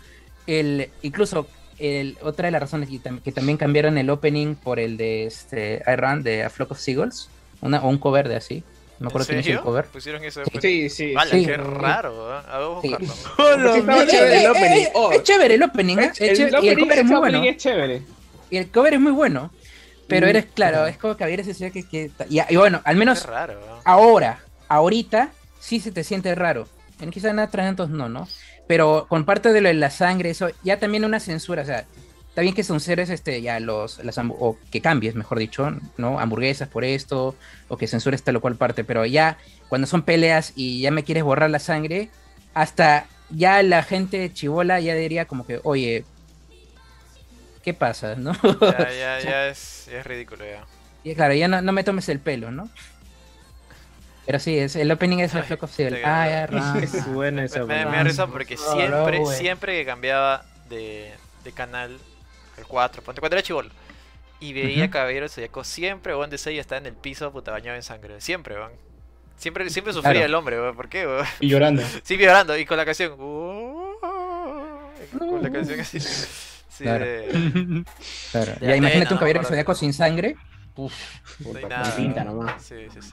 C: el incluso el, otra de las razones que también cambiaron el opening por el de este I Run de A Flock of Seagulls, una, o un cover de así. No me acuerdo
A: ¿En
C: quién hizo el cover.
A: Pusieron eso
C: Sí.
A: después.
E: Sí, sí.
A: Vale,
C: Sí.
A: qué raro. A ver, buscarlo.
E: Chévere el
C: Eh,
E: opening.
C: eh,
E: Oh.
C: Es chévere el opening, ¿eh? Es
E: El,
C: chévere, y el
E: opening-
C: cover es muy bueno.
E: es chévere.
C: Y el cover es muy bueno. Pero
E: Mm.
C: eres, claro, es como que había sensación que... que y, y bueno, al menos
A: raro,
C: ahora, ahorita, sí se te siente raro. En quizás en otros no, ¿no? Pero con parte de lo de la sangre, eso, ya también una censura, o sea, está bien que son seres, este, ya los, las, o que cambies, mejor dicho, ¿no? Hamburguesas por esto, o que censures tal o cual parte, pero ya cuando son peleas y ya me quieres borrar la sangre, hasta ya la gente chivola ya diría como que, oye, ¿qué pasa, no?
A: Ya, ya, ya es, ya es ridículo, ya.
C: Y claro, ya no, no me tomes el pelo, ¿no? Pero sí, es, el opening es el Flock of Seal.
A: te-
C: Ah, ya, ra-
E: Es bueno ese
A: Me, me, me risa porque siempre, siempre que cambiaba de, de canal, el 4, ponte cuando era chivolo, y veía
C: Ujú.
A: Caballero del Zodiaco, siempre, weón, de Seiya estaba en el piso, puta, bañado en sangre. Siempre, weón. Siempre, siempre sufría
C: Claro.
A: el hombre, weón. ¿Por qué, weón?
D: Y llorando.
A: Sigue llorando, y con la canción. Con la canción así. Sí,
C: Claro.
A: de-
C: Claro.
A: De
C: Ya, imagínate un caballero
A: no
C: zodiaco sin sangre. Uf,
A: no hay nada.
E: tinta nomás.
A: Sí, sí, sí.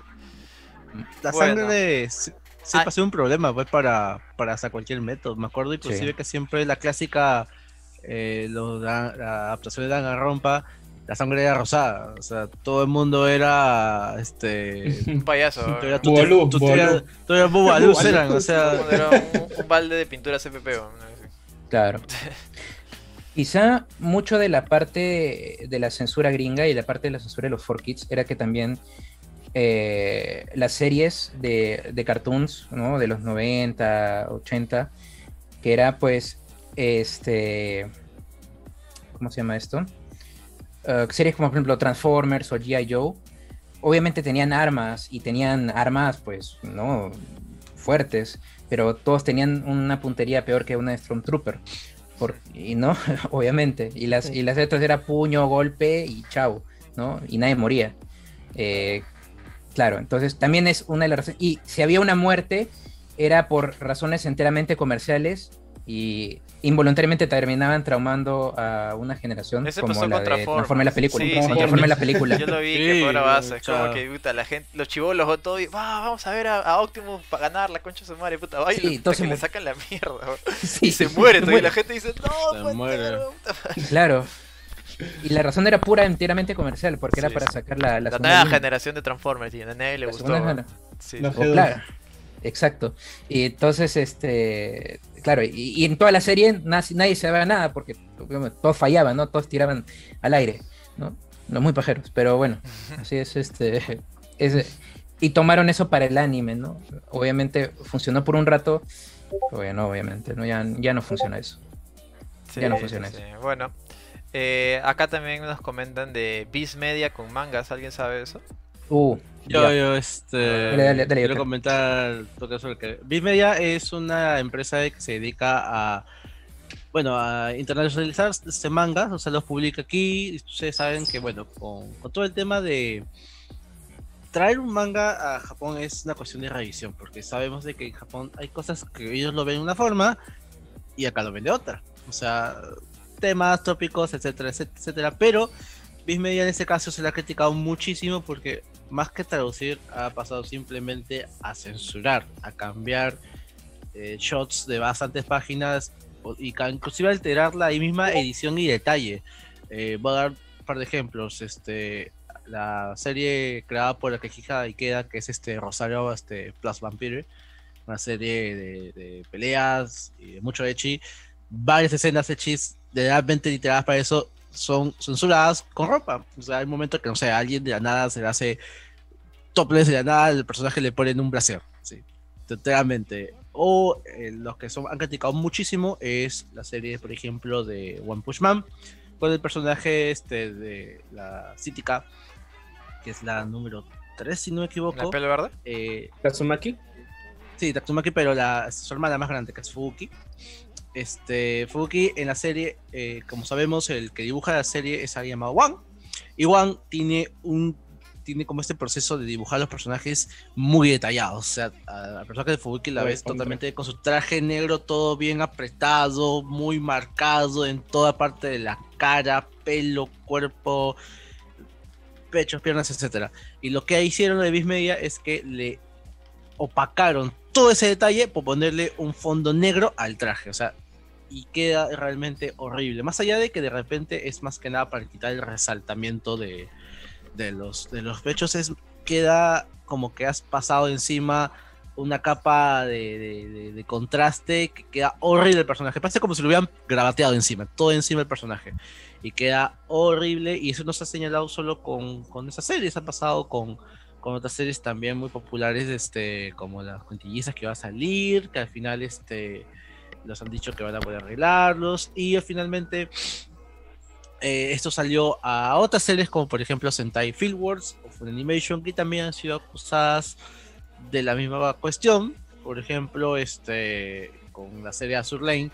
B: La
A: Bueno.
B: sangre sí, sí
A: Ah.
B: pasó un problema pues, para, para hasta cualquier método. Me acuerdo inclusive
C: Sí.
B: que siempre la clásica, eh, lo da- la adaptación de Danganronpa, la sangre era rosada. O sea, todo el mundo era este.
A: Un payaso.
B: eras- tú
D: Bubalú,
B: eran, o sea.
A: Todo el mundo Era un, un balde de pintura CPP, weón.
C: claro. Quizá mucho de la parte de la censura gringa y la parte de la censura de los 4Kids era que también eh, las series de, de cartoons, ¿no? De los 90, 80, que era pues, este, ¿cómo se llama esto? Eh, series como por ejemplo Transformers o G.I. Joe, obviamente tenían armas y tenían armas pues, ¿no? Fuertes, pero todos tenían una puntería peor que una de Stormtrooper. Por, y no, obviamente. Y las, y las de otras era puño, golpe y chau, ¿no? Y nadie moría. Eh, claro, entonces también es una de las razones. Y si había una muerte, era por razones enteramente comerciales y involuntariamente terminaban traumando a una generación
A: Ese
C: como
A: pasó
C: la de
A: Transformers.
C: Transformers la película.
A: Sí,
C: con
A: sí,
C: Transformers la película.
A: Yo lo vi
B: Sí,
A: que fue una base. Es
B: o sea-
A: como que puta, la gente, los chivolos o todo, y, "Va, vamos a ver a, a Optimus para ganar la concha de su madre, puta, baila,
C: Sí,
A: puta, que
C: se
A: le sacan la mierda, y se muere y la gente dice, no,
B: Se muere.
A: no, puta madre".
C: Claro. Y la razón era pura, enteramente comercial, porque era para sacar la, la
A: La nueva
C: línea.
A: generación de Transformers, y a nadie le
C: La
A: gustó.
C: segunda.
A: Sí,
D: La
A: sí.
C: Oh,
D: G2.
C: claro, exacto. Y entonces, este, claro, y, y en toda la serie nadie, nadie sabía nada porque todos fallaban, ¿no? Todos tiraban al aire, ¿no? Los muy pajeros, pero bueno, así es, este, es- y tomaron eso para el anime, ¿no? Obviamente funcionó por un rato, pero no, obviamente, ¿no? Ya, ya no funciona eso.
A: Sí,
C: Ya no funciona
A: sí. Bueno, eh, acá también nos comentan de Beast Media con mangas, ¿alguien sabe eso?
C: Uh,
B: Yo,
C: ya.
B: yo, este.
C: Dale, dale, dale,
B: quiero comentar sobre que. Bismedia es una empresa que se dedica a. Bueno, a internacionalizar este mangas, o sea, los publica aquí. y Ustedes saben que, bueno, con, con todo el tema de. Traer un manga a Japón es una cuestión de revisión, porque sabemos de que en Japón hay cosas que ellos lo ven de una forma y acá lo ven de otra. O sea, temas, tópicos, etcétera, etcétera, etcétera. Pero Bismedia en este caso se le ha criticado muchísimo porque más que traducir ha pasado simplemente a censurar, a cambiar eh, shots de bastantes páginas y inclusive alterar la misma edición y detalle. Eh, voy a dar un par de ejemplos. Este, la serie creada por la quejija Ikeda, que es este Rosario este, Plus Vampire, una serie de, peleas y de mucho echi. Varias escenas hechis realmente literadas para eso son censuradas con ropa. O sea, hay momentos que, no sé, alguien de la nada se le hace topless de la nada, el personaje le pone en un brasier. Sí, totalmente. O eh, los que son, han criticado muchísimo es la serie, por ejemplo, de One Push Man, con el personaje este de la Cítica, que es la número 3, si no me equivoco.
A: ¿La pelo verde?
E: Eh, ¿Tatsumaki?
B: Sí, Tatsumaki, pero la, su hermana más grande, que es Fuki. Este, Fuki en la serie, eh, como sabemos, el que dibuja la serie es alguien llamado Wang. Y Wang tiene un tiene como este proceso de dibujar los personajes muy detallados. O sea, a personaje de Fubuki la ves totalmente con su traje negro, todo bien apretado, muy marcado en toda parte de la cara, pelo, cuerpo, pechos, piernas, etc. Y lo que hicieron de Viz Media es que le opacaron todo ese detalle por ponerle un fondo negro al traje. O sea, y queda realmente horrible. Más allá de que de repente es más que nada para quitar el resaltamiento de, de los, de los pechos es, queda como que has pasado encima una capa de, contraste que queda horrible el personaje. Parece como si lo hubieran grabateado encima, todo encima del personaje. Y queda horrible. Y eso no se ha señalado solo con, con esas series, ha pasado con, con otras series también muy populares, este, como las cuentillizas que va a salir, que al final este, los han dicho que van a poder arreglarlos. Y finalmente eh, esto salió a otras series como por ejemplo Sentai Fieldworks o Funimation que también han sido acusadas de la misma cuestión. Por ejemplo, este con la serie Azur Lane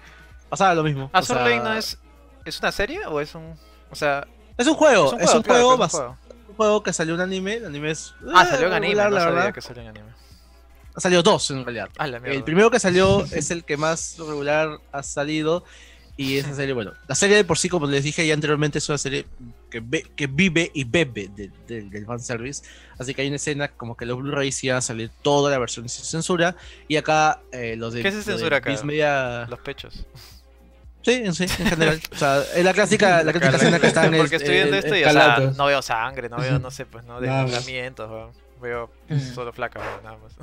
B: pasaba lo mismo.
A: ¿Azur Lane no es es una serie o es un o sea
B: es un juego, es un juego, un juego, que salió un anime, el anime es
A: Ah, salió en anime, la verdad. que salió en anime.
B: Ha salido dos en realidad. Ah, el primero que salió es el que más regular ha salido y esa serie, bueno, la serie de por sí, como les dije ya anteriormente, es una serie que, que vive y bebe del fanservice. Así que hay una escena como que los Blu-rays iban a salir toda la versión sin censura. Y acá eh, los de.
A: ¿Qué se censura acá? Media... Los pechos.
B: Sí, en sí, en general. O sea, es la clásica, la clásica escena que está en
A: Porque estoy viendo esto y, o sea, no veo sangre, no veo, no sé, pues, no, desmembramientos, veo solo flaca, nada más.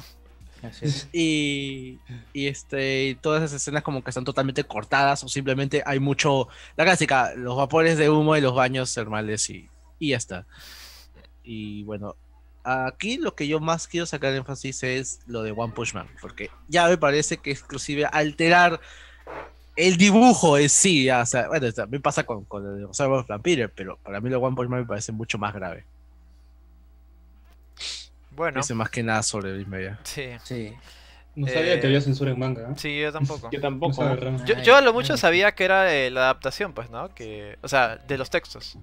B: Y, y, este, todas esas escenas como que están totalmente cortadas o simplemente hay mucho, la clásica, los vapores de humo y los baños termales y, y ya está. Y bueno, aquí lo que yo más quiero sacar énfasis es lo de One Punch Man, porque ya me parece que inclusive alterar el dibujo es sí, o sea, bueno, también pasa con, con el de Vampire, pero para mí lo de One Punch Man me parece mucho más grave.
A: Bueno.
B: Dice más que nada sobre el Media.
A: Sí.
C: Sí.
D: No sabía que había censura en manga. ¿eh?
A: Sí, yo tampoco.
E: yo tampoco.
A: yo, a lo mucho sabía que era eh, la adaptación, pues, ¿no? Que, o sea, de los textos.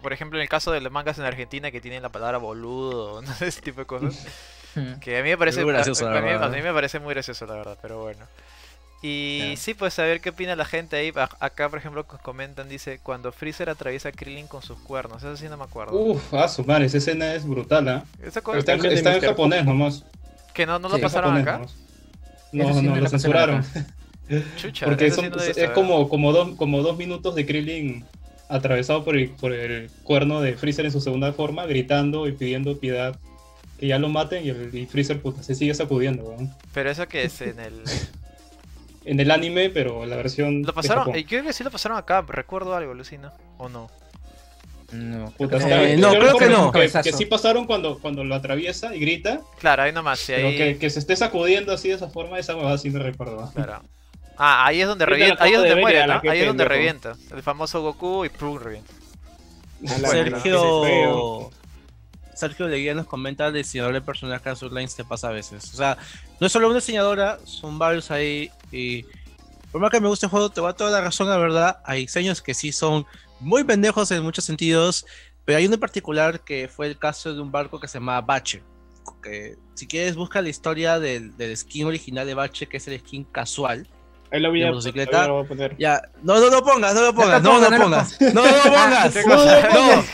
A: Por ejemplo, en el caso de los mangas en Argentina que tienen la palabra boludo, ¿no? ese tipo de cosas. que a mí me parece, muy gracioso, a, mí, a mí me parece muy gracioso, la verdad, pero bueno. Y sí, pues a ver qué opina la gente ahí. Acá, por ejemplo, comentan, dice, cuando Freezer atraviesa a Krillin con sus cuernos. Eso sí no me acuerdo.
D: Uf, ah, su madre, esa escena es brutal, ¿ah? Está, en japonés nomás.
A: ¿Que no, no lo pasaron acá?
D: No, no, lo censuraron. Chucha, Porque es, como, como, dos, como dos minutos de Krillin atravesado por el, por el cuerno de Freezer en su segunda forma, gritando y pidiendo piedad que ya lo maten y, el, Freezer puta, se sigue sacudiendo,
A: Pero eso que es en el
D: en el anime, pero la versión.
A: Lo pasaron, y creo que sí lo pasaron acá, recuerdo algo, Lucina, ¿o no?
B: No, eh, no creo que no.
D: Que, sí pasaron cuando, cuando lo atraviesa y grita.
A: Claro, ahí nomás. Sí,
D: ahí... Pero que, se esté sacudiendo así de esa forma, esa huevada sí me recuerdo.
A: Claro. Ah, ahí es donde revienta, ahí es donde muere, ¿no? Ahí es donde revienta. El famoso Goku y Prung revienta.
B: Sergio. Sergio Leguía nos comenta diseñador de personaje Azur Lines te pasa a veces. O sea, no es solo una diseñadora, son varios ahí. Y por más que me guste el juego, te va a toda la razón, la verdad. Hay diseños que sí son muy pendejos en muchos sentidos. Pero hay uno en particular que fue el caso de un barco que se llama Bache. Si quieres, busca la historia del, skin original de Bache, que es el skin casual.
E: Ahí lo voy a,
B: motocicleta.
E: lo voy a poner.
B: Ya, no, no lo pongas, no lo pongas,
C: No
B: no
C: lo pongas,
B: no lo pongas,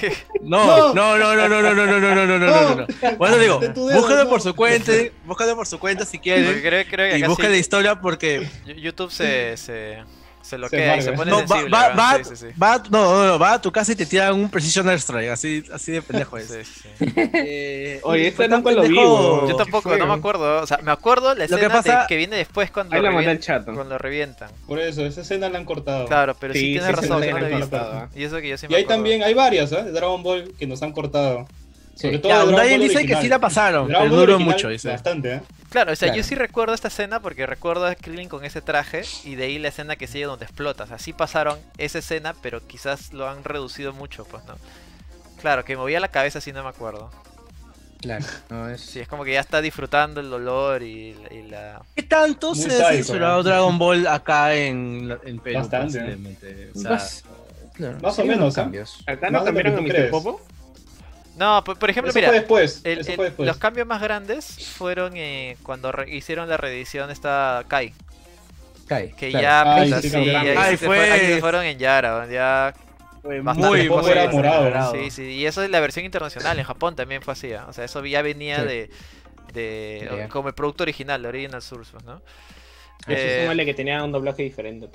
A: ¿Qué
B: no, no, no, no, no, no, no, no, no, no, no, no, no, no, no. Bueno, digo, búscalo
D: no.
B: por su cuenta, búscalo por su cuenta si
A: creo, creo que
B: y busca
A: sí
B: la historia porque
A: YouTube se, se, se loquea y se pone
B: no, va,
A: sensible.
B: va,
A: ¿no?
B: va,
A: Sí, sí, sí.
B: va, no, no, no, va a tu casa y te tiran un precision airstrike, así, así de pendejo es.
A: Sí, sí.
B: Eh,
E: Oye, este
B: tan
E: nunca lo vi.
A: Yo
E: ¿qué
A: tampoco, no me acuerdo. O sea, me acuerdo la
B: Lo que
A: escena de-
B: pasa-
A: que viene después cuando,
E: Ahí la mandé al
A: revien-
E: chat. ¿no?
A: cuando lo revientan.
D: Por eso, esa escena la han cortado.
A: Claro, pero sí,
E: Sí,
A: tienes razón, no lo he visto.
E: sí.
A: Y eso que yo sí
D: Y
A: me acuerdo.
D: también, hay varias, ¿eh? De Dragon Ball que nos han cortado. Sobre
C: Sí.
D: todo
B: Ya,
D: Dragon
B: nadie
D: Ball
B: dice que
D: original.
B: sí la pasaron, pero duró
D: original,
B: mucho, dice.
D: Bastante, ¿eh?
A: Claro, o sea,
C: Claro.
A: yo sí recuerdo esta escena porque recuerdo a Krillin con ese traje y de ahí la escena que sigue donde explota. O sea, sí pasaron esa escena, pero quizás lo han reducido mucho, pues, ¿no? Claro, que movía la cabeza sí no me acuerdo.
C: Claro, no es.
A: Sí, es como que ya está disfrutando el dolor y, y la...
B: ¿Qué tanto
D: Muy
B: se ha. Dragon Ball acá en, en Perú?
D: Bastante, ¿eh?
B: posiblemente? O sea,
C: Bas- claro,
D: más o menos,
C: cambios.
E: Acá no cambiaron a Mr. Popo.
A: No, por, por ejemplo,
D: Eso
A: mira,
D: fue después.
A: el-
D: eso
A: el-
D: fue después.
A: los cambios más grandes fueron eh, cuando re- hicieron la reedición esta Kai.
C: Cae,
A: Que
C: claro.
A: ya,
D: Ay,
A: pues,
D: sí,
A: ahí,
B: Ay,
A: se fue- ahí se
B: fue-
A: fueron en Yara, ya
B: fue muy,
D: era morado.
A: Sí, sí, y eso es la versión internacional, en Japón también fue así, ¿ah? o sea, eso ya venía
C: Sí.
A: de, de como el producto original, de Original Source, pues, ¿no?
E: Eso
A: Eh,
E: es vale que tenía un doblaje diferente.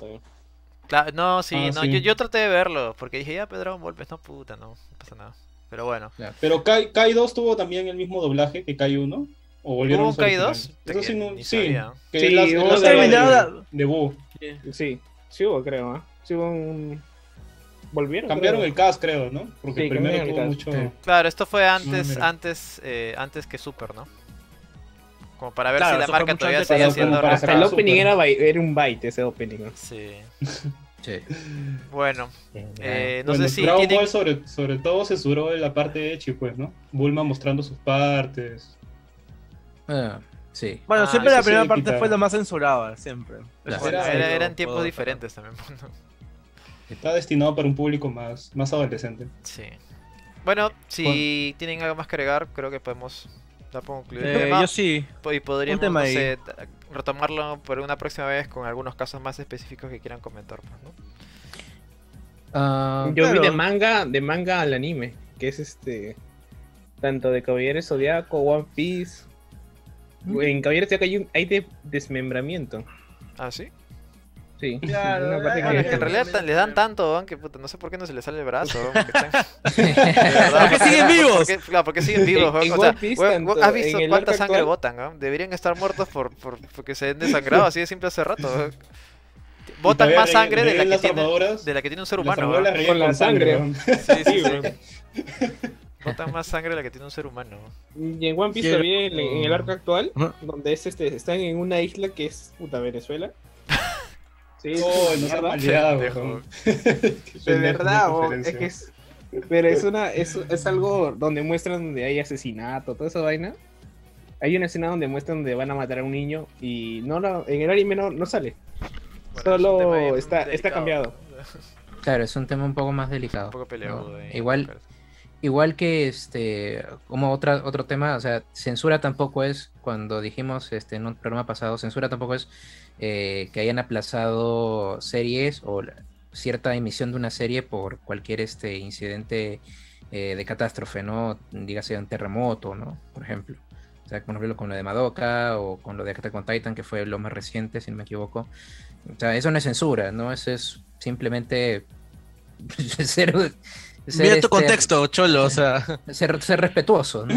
A: Cla- no, sí,
D: Ah,
A: no,
D: sí.
A: Yo, yo traté de verlo, porque dije, ya, Pedro, golpes, no, puta, no, no pasa nada. Pero bueno,
D: Pero Kai, Kai 2 tuvo también el mismo doblaje que Kai 1. ¿O volvieron
A: ¿Hubo
D: a
A: Kai
D: original?
A: 2?
D: Eso sí, no, sí. Que
E: Sí,
D: es la-
E: hubo
D: es la
E: un
D: saga
B: terminado-
D: de, de.
E: Sí, sí hubo, creo, ¿ah? Sí hubo un... ¿Volvieron?
D: Cambiaron
E: creo.
D: el cast, creo, ¿no? Porque
E: Sí,
D: el primero tuvo mucho.
C: Sí.
A: claro, esto fue antes, antes, eh, antes que Super, ¿no? Como para ver
B: Claro,
A: si la marca todavía seguía siendo
E: Hasta el opening era, era un byte ese opening.
A: Sí.
C: Sí.
A: Bueno, eh, no
D: bueno,
A: sé si
D: Dragon
A: tienen...
D: Ball sobre, sobre todo censuró la parte de Echi, pues, ¿no? Bulma mostrando sus partes.
C: Ah, sí.
B: Bueno,
A: Ah,
B: siempre la primera parte fue la más censurada, siempre.
C: Claro.
D: Era-
A: era- eran tiempos
B: todo-
A: diferentes también. ¿no?
D: Está destinado para un público más, más adolescente.
A: Sí. Bueno, si tienen algo más que agregar, creo que podemos el
B: Eh,
A: tema.
B: yo sí.
A: Y podríamos,
B: tema
A: no
B: ahí.
A: sé, t- retomarlo por una próxima vez con algunos casos más específicos que quieran comentar. pues, ¿no?
C: Ah,
E: Yo vi de manga, de manga al anime, que es este tanto de Caballeros Zodiaco, One Piece. En Caballeros Zodiaco hay, un- hay de desmembramiento.
A: Ah, sí.
E: Sí.
B: Claro,
E: Una parte
A: Bueno, es
E: que-
A: que en realidad tan- les dan tanto, weón, que puta, no sé por qué no se les sale el brazo. porque están-
B: ¿Por qué siguen vivos?
A: ¿Por qué, claro, porque siguen vivos,
E: En-
A: weón?
E: en
A: O sea,
E: tanto
A: ¿has visto cuánta sangre
E: actual-
A: botan? weón? Deberían estar muertos por, por, porque se den desangrado, así de simple hace rato. Botan más
D: re-
A: sangre de la, que tiene, de la que tiene un ser humano.
D: las
E: Con la sangre.
A: Sí, sí,
E: Sí.
A: Botan más sangre de la que tiene un ser humano.
E: Y en One Piece todavía en, el arco actual, donde es este, están en una isla que es puta Venezuela. Sí,
D: Oh,
E: es
D: no se weón.
E: De verdad, bo, es que es. Pero es una, es, es algo donde muestran donde hay asesinato, toda esa vaina. Hay una escena donde muestran donde van a matar a un niño y no, no en el anime no, no sale.
A: Bueno,
E: Solo
A: es
E: está- está cambiado.
C: Claro, es un tema un poco más delicado.
A: Un poco peleagudo.
C: ¿no?
A: ahí,
C: Igual. Igual que este, como otra, otro tema, o sea, censura tampoco es, cuando dijimos este, en un programa pasado, censura tampoco es eh, que hayan aplazado series o cierta emisión de una serie por cualquier este incidente eh, de catástrofe, ¿no? Dígase un terremoto, ¿no? Por ejemplo. O sea, por ejemplo, con lo de Madoka o con lo de Attack on Titan, que fue lo más reciente, si no me equivoco. O sea, eso no es censura, ¿no? Eso es simplemente ser, ser,
B: Mira tu
C: este,
B: contexto, cholo, o sea.
C: ser, ser respetuoso, ¿no?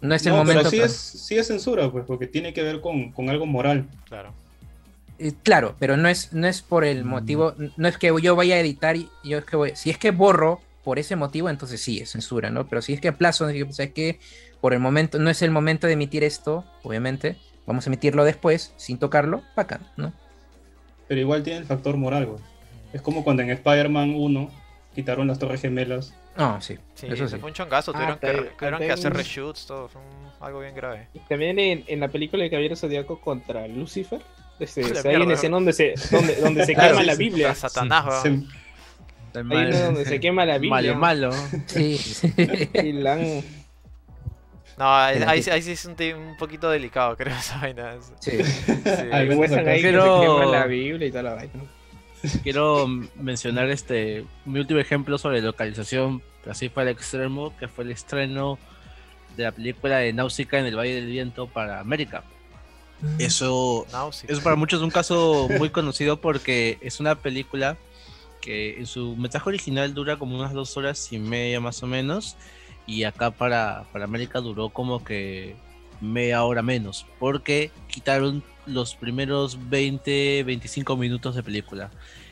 C: No es el
D: No,
C: momento.
D: pero sí es, sí es censura, pues, porque tiene que ver con, con algo moral.
A: Claro.
C: Eh, Claro, pero no es, no es por el motivo, no es que yo vaya a editar y yo es que voy, si es que borro por ese motivo, entonces sí es censura, ¿no? Pero si es que aplazo, digo, pues, es que por el momento, no es el momento de emitir esto, obviamente, vamos a emitirlo después, sin tocarlo, bacán, ¿no?
D: Pero igual tiene el factor moral, güey. Es como cuando en Spider-Man 1 quitaron las torres gemelas.
C: No, sí,
A: Sí,
C: eso
A: se
C: sí.
A: fue un chongazo.
E: Ah,
A: Tuvieron, que,
E: también-
A: tuvieron que hacer reshoots, todo. Fue un- algo bien grave.
E: También en, en la película de Caballero Zodíaco contra Lucifer. Este, o sea, hay una escena donde se, donde, donde se quema la. Biblia.
A: A Satanás.
D: Se-
E: Hay una donde se quema la Biblia.
B: Malo, malo.
C: Sí.
E: Y la han-
A: No, ahí, ahí,
C: que-
A: ahí sí es un, un poquito delicado, creo, esa vaina.
C: Sí.
A: Sí.
D: Algunos
E: ahí que
B: Pero-
E: se quema la Biblia y toda la vaina.
B: Quiero mencionar este mi último ejemplo sobre localización, así fue el extremo, que fue el estreno de la película de Náusica en el Valle del Viento para América. Eso,
A: Náusica.
B: eso para muchos es un caso muy conocido porque es una película que en su mensaje original dura como unas dos horas y media más o menos, y acá para, para América duró como que media hora menos, porque quitaron los primeros 20, 25 minutos de película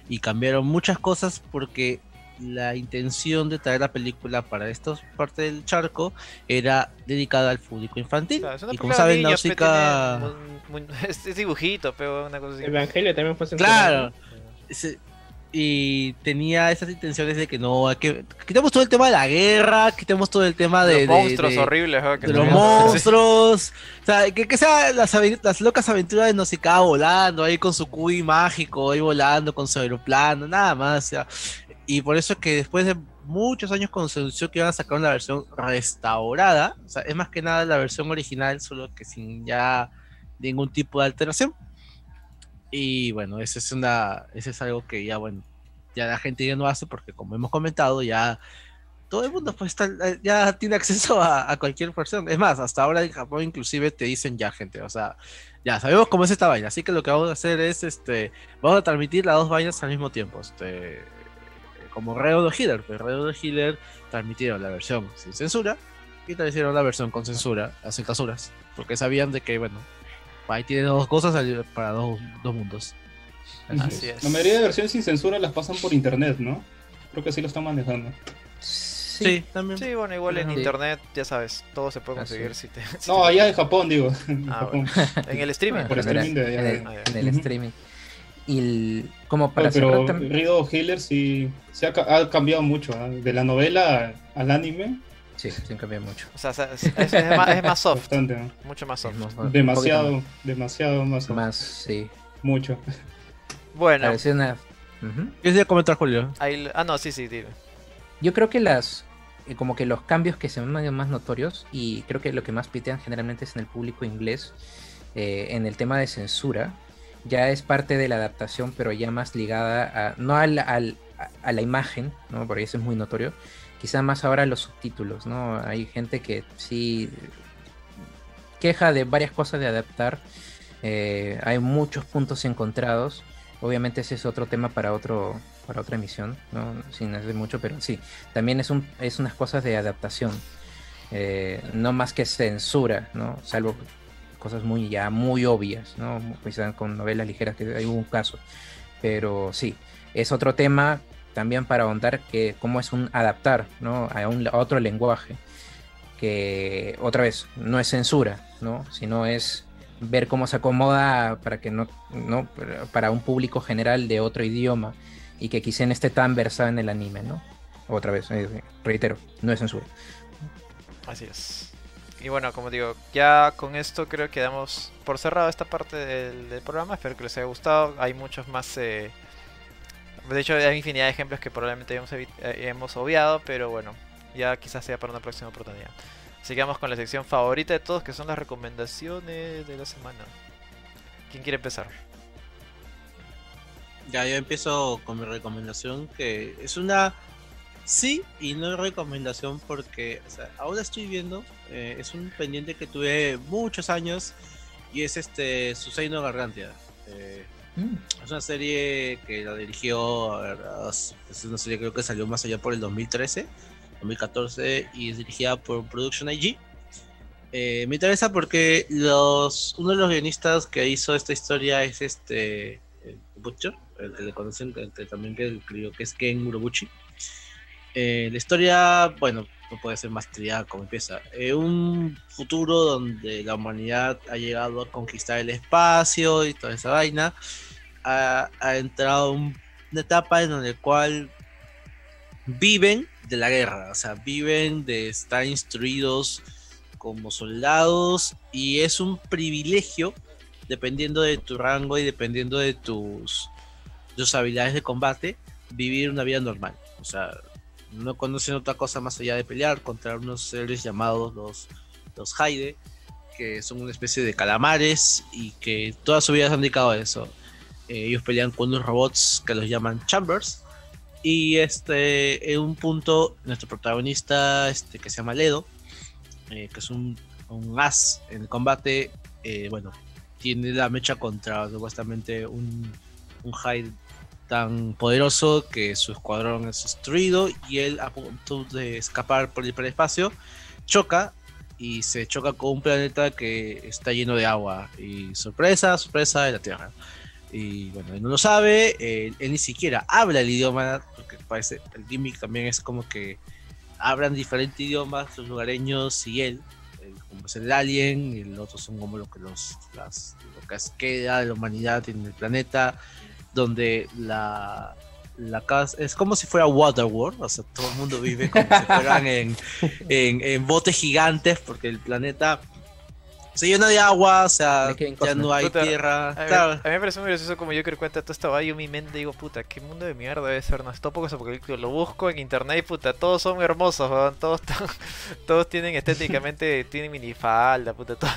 B: y cambiaron muchas cosas porque la intención de traer la película para esta parte del charco era dedicada al público infantil.
A: Claro,
B: y como saben, Náusica...
A: es, es dibujito, pero una cosa así.
E: Evangelio también fue.
B: Claro. se- y tenía esas intenciones de que no, que quitemos todo el tema de la guerra, quitemos todo el tema de,
A: los
B: de-
A: monstruos
B: de-
A: horribles, que
B: de los monstruos, o sea, que, que sea las, locas aventuras de Nausicaa volando ahí con su cuy mágico, ahí volando con su aeroplano, nada más, o sea, y por eso es que después de muchos años anunció que iban a sacar una versión restaurada, o sea, es más que nada la versión original, solo que sin ya ningún tipo de alteración. Y bueno, eso es una, eso es algo que ya bueno, ya la gente ya no hace porque como hemos comentado, ya todo el mundo pues está, ya tiene acceso a, cualquier versión. Es más, hasta ahora en Japón inclusive te dicen ya gente, o sea, ya sabemos cómo es esta vaina, así que lo que vamos a hacer es este, vamos a transmitir las dos vainas al mismo tiempo, este, como Reo de Healer, pues Reo de Healer transmitieron la versión sin censura y transmitieron la versión con censura, las censuras, porque sabían de que bueno, ahí tiene dos cosas para dos, dos mundos.
A: Así es.
D: La mayoría de versiones sin censura las pasan por internet, ¿no? Creo que así lo están manejando.
B: Sí, también.
A: Sí, bueno, igual en
C: Sí.
A: internet, ya sabes, todo se puede conseguir si te... si
D: No,
A: te-
D: allá en Japón, digo. En
A: Ah,
D: Japón.
A: En el streaming.
D: Por
C: en el-
D: streaming de allá
C: en el,
A: de-
C: en el
D: Ujú.
C: streaming. Y el- como para
D: Oye, pero
C: cerrar tam-
D: Rido Healer sí se ha cambiado mucho, ¿ah? de la novela al anime,
C: Sí, sí cambió mucho.
A: O sea, es, es- es más, es más soft,
D: bastante, ¿no?
A: mucho más soft.
C: Más-
D: demasiado, demasiado más,
C: Más, sí.
D: mucho.
A: Bueno,
C: Parecía una-.
B: ¿Qué se comentar, Julio?
A: ahí... Ah, no, sí, sí, dime.
C: Yo creo que las eh, como que los cambios que se ven más notorios y creo que lo que más pitean generalmente es en el público inglés eh, en el tema de censura ya es parte de la adaptación pero ya más ligada a no al, al- a, a la imagen no porque eso es muy notorio quizá más ahora los subtítulos no hay gente que sí queja de varias cosas de adaptar eh, hay muchos puntos encontrados obviamente ese es otro tema para otro para otra emisión no sin hacer mucho pero sí también es un es unas cosas de adaptación eh, no más que censura no salvo cosas muy ya muy obvias no quizá con novelas ligeras que hay un caso pero sí es otro tema también para ahondar que cómo es un adaptar no a, un, a otro lenguaje que otra vez no es censura no sino es ver cómo se acomoda para que no, no para un público general de otro idioma y que quizá no esté tan versado en el anime, ¿no? Otra vez, eh, reitero, no es censura.
A: Así es. Y bueno, como digo, ya con esto creo que damos por cerrado esta parte del, del programa. Espero que les haya gustado. Hay muchos más. eh, De hecho, hay infinidad de ejemplos que probablemente hemos, eh, hemos obviado, pero bueno, ya quizás sea para una próxima oportunidad. Vamos con la sección favorita de todos, que son las recomendaciones de la semana. ¿Quién quiere empezar?
B: Ya, yo empiezo con mi recomendación, que es una sí y no recomendación porque ahora estoy viendo, eh, es un pendiente que tuve muchos años y es este Susaino Gargantia. Eh, es una serie que la dirigió, es una serie creo que salió más allá por el 2013, 2014 y es dirigida por Production IG. Eh, me interesa porque los uno de los guionistas que hizo esta historia es este Butcher, el que le conocen, que también que escribió que es Ken Urobuchi. Eh, la historia, bueno, no puede ser más trillada como empieza. Eh, un futuro donde la humanidad ha llegado a conquistar el espacio y toda esa vaina. Ha, ha entrado un- una etapa en la cual viven de la guerra, o sea, viven de estar instruidos como soldados y es un privilegio dependiendo de tu rango y dependiendo de tus, tus habilidades de combate, vivir una vida normal. O sea, no conocen otra cosa más allá de pelear contra unos seres llamados los, los Haide, que son una especie de calamares y que toda su vida se han dedicado a eso. Eh, ellos pelean con unos robots que los llaman Chambers. Y este, en un punto, nuestro protagonista, este, que se llama Ledo, eh, que es un, un, as en el combate, eh, bueno, tiene la mecha contra supuestamente un, un Hyde tan poderoso que su escuadrón es destruido y él a punto de escapar por el espacio choca y se choca con un planeta que está lleno de agua y sorpresa, sorpresa de la Tierra. Y bueno, él no lo sabe, él, ni siquiera habla el idioma, porque parece, el gimmick también es como que hablan diferentes idiomas los lugareños y él, como es el alien, y los otros son como lo que los las, lo que queda de la humanidad en el planeta, donde la, la casa es como si fuera Waterworld, o sea, todo el mundo vive como si fueran en, en, botes gigantes, porque el planeta se llena de agua, o sea, ya no hay tierra.
A: A, mí, me parece muy gracioso como yo que cuenta todo esto, yo en mi mente digo, puta, qué mundo de mierda debe ser, no, esto poco apocalíptico, lo busco en internet y puta, todos son hermosos, todos, todos tienen estéticamente, tienen minifalda, puta, todo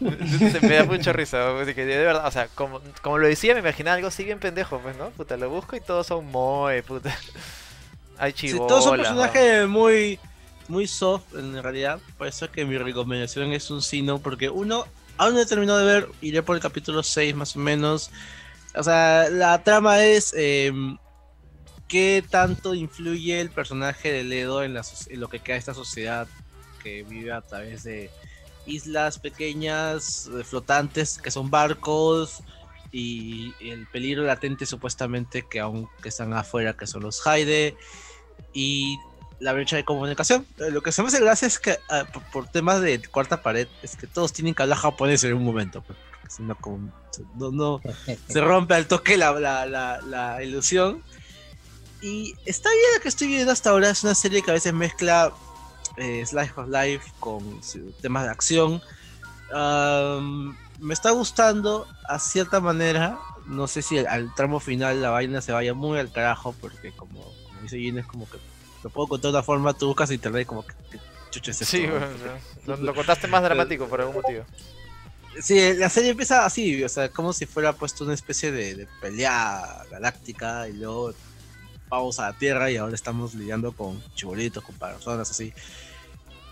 A: me da mucha risa, de verdad, o sea, como, como lo decía, me imaginaba algo así bien pendejo, pues, ¿no? Puta, lo busco y todos son moe, puta. Hay chivolas.
B: todos son personajes muy, muy soft en realidad. Por eso es que mi recomendación es un sino, porque uno, aún no he terminado de ver, iré por el capítulo 6 más o menos. O sea, la trama es eh, qué tanto influye el personaje de Ledo en, la, en lo que queda de esta sociedad que vive a través de islas pequeñas, eh, flotantes, que son barcos, y el peligro latente supuestamente que aún que están afuera, que son los Haide, y la brecha de comunicación. Eh, lo que se me hace gracia es que ah, por, temas de cuarta pared, es que todos tienen que hablar japonés en un momento, pues, no, no, se rompe al toque la, la, la, ilusión. Y está bien que estoy viendo hasta ahora, es una serie que a veces mezcla eh, Slice of Life con temas de acción. me está gustando a cierta manera. No sé si al, tramo final la vaina se vaya muy al carajo, porque como, dice Gina, es como que lo puedo contar de otra forma, tú buscas internet como que,
A: chucha es Sí, lo, contaste más dramático por algún motivo.
B: Sí, la serie empieza así, o sea, como si fuera puesto una especie de, de pelea galáctica y luego vamos a la Tierra y ahora estamos lidiando con chibolitos, con personas así.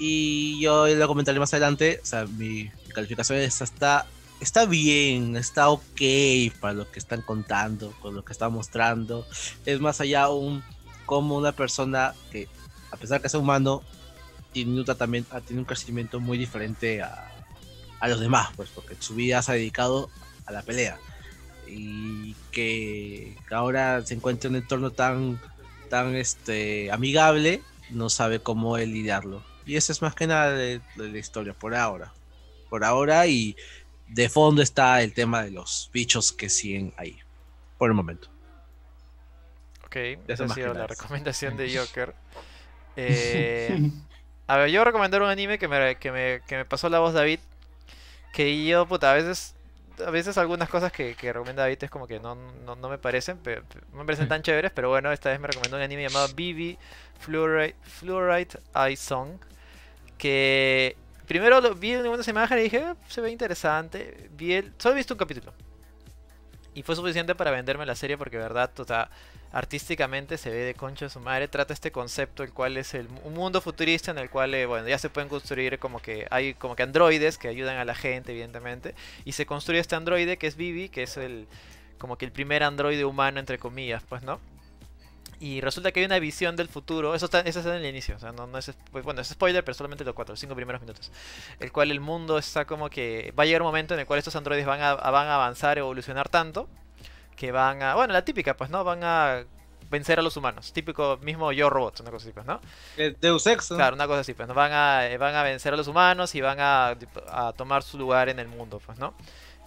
B: Y yo lo comentaré más adelante, o sea, mi, calificación es está, está bien, está ok para lo que están contando, con lo que están mostrando. Es más allá un como una persona que, a pesar de que es humano, tiene también, tiene un crecimiento muy diferente a, a los demás, pues, porque su vida se ha dedicado a la pelea y que ahora se encuentra en un entorno tan, tan este, amigable, no sabe cómo lidiarlo. Y eso es más que nada de, la historia por ahora. Por ahora y de fondo está el tema de los bichos que siguen ahí. Por el momento.
A: Ok, esa ha sido la recomendación de Joker. Eh, a ver, yo recomendar un anime que me, que, me, que me pasó la voz David. Que yo, puta, a veces a veces algunas cosas que, que recomienda David es como que no, no, me parecen, pero, no me parecen tan chéveres, pero bueno, esta vez me recomendó un anime llamado BB Fluorite, Fluorite Eye Song, que primero lo, vi unas imágenes y dije, eh, se ve interesante, vi el, solo he visto un capítulo, y fue suficiente para venderme la serie porque, verdad, artísticamente se ve de concha de su madre. Trata este concepto, el cual es el, un mundo futurista en el cual, eh, bueno, ya se pueden construir como que hay como que androides que ayudan a la gente, evidentemente. Y se construye este androide que es Vivi, que es el como que el primer androide humano, entre comillas, pues, ¿no? Y resulta que hay una visión del futuro. Eso está, eso está en el inicio. O sea, no, es, pues, bueno, es spoiler, pero solamente los cuatro, cinco primeros minutos. El cual el mundo está como que. Va a llegar un momento en el cual estos androides van a, van a avanzar, evolucionar tanto. Que van a. Bueno, la típica, pues, ¿no? Van a vencer a los humanos. Típico mismo Yo Robot, una cosa así, pues, ¿no?
B: Deus Ex,
A: Claro, una cosa así, pues, ¿no? Van a, van a vencer a los humanos y van a, a tomar su lugar en el mundo, pues, ¿no?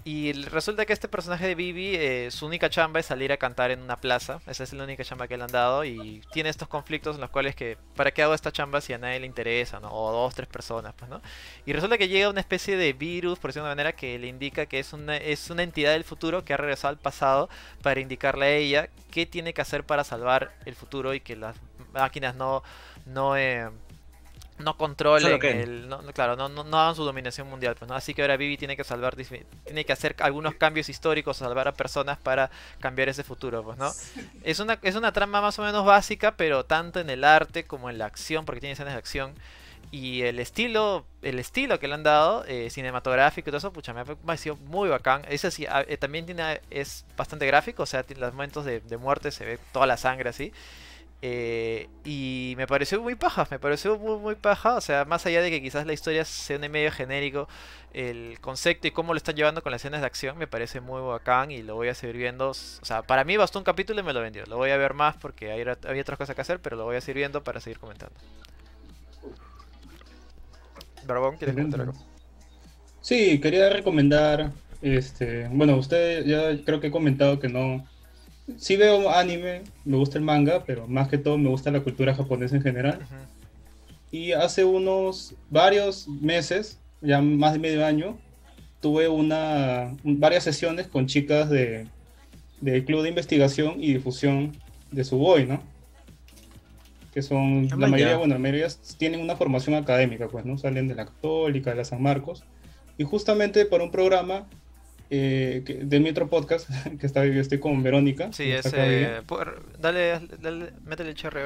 A: Y resulta que este personaje de Bibi, eh, su única chamba es salir a cantar en una plaza. Esa es la única chamba que le han dado. Y tiene estos conflictos en los cuales que, ¿para qué hago esta chamba si a nadie le interesa? ¿no? O dos, tres personas, pues, ¿no? Y resulta que llega una especie de virus, por decirlo de una manera, que le indica que es una, es una entidad del futuro que ha regresado al pasado para indicarle a ella qué tiene que hacer para salvar el futuro y que las máquinas no, no, eh, no controlen el, no, claro, no, no, no hagan su dominación mundial, pues, ¿no? Así que ahora Vivi tiene que salvar, tiene que hacer algunos cambios históricos, salvar a personas para cambiar ese futuro, pues, ¿no? Es una, es una trama más o menos básica, pero tanto en el arte como en la acción, porque tiene escenas de acción. Y el estilo, el estilo que le han dado, eh, cinematográfico y todo eso, pucha, me ha parecido muy bacán. Ese sí, eh, también tiene, es bastante gráfico, o sea, tiene los momentos de, de muerte se ve toda la sangre así. Eh, y me pareció muy paja, me pareció muy, muy paja. O sea, más allá de que quizás la historia sea un medio genérico, el concepto y cómo lo están llevando con las escenas de acción me parece muy bacán y lo voy a seguir viendo. O sea, para mí bastó un capítulo y me lo vendió. Lo voy a ver más porque hay, había otras cosas que hacer, pero lo voy a seguir viendo para seguir comentando. Barbón, ¿quieres comentar algo?
D: Sí, quería recomendar. Este, bueno, usted ya creo que he comentado que no, sí veo anime, me gusta el manga, pero más que todo me gusta la cultura japonesa en general. Y hace unos varios meses, ya más de medio año, tuve una, varias sesiones con chicas de, del Club de Investigación y Difusión de Suboy, ¿no? Que son, la mayoría, bueno, la mayoría tienen una formación académica, pues, ¿no? Salen de la Católica, de la San Marcos. Y justamente por un programa eh, de mi otro podcast, que está, yo estoy con Verónica.
A: Sí, ese. dale, dale, métele el cherry,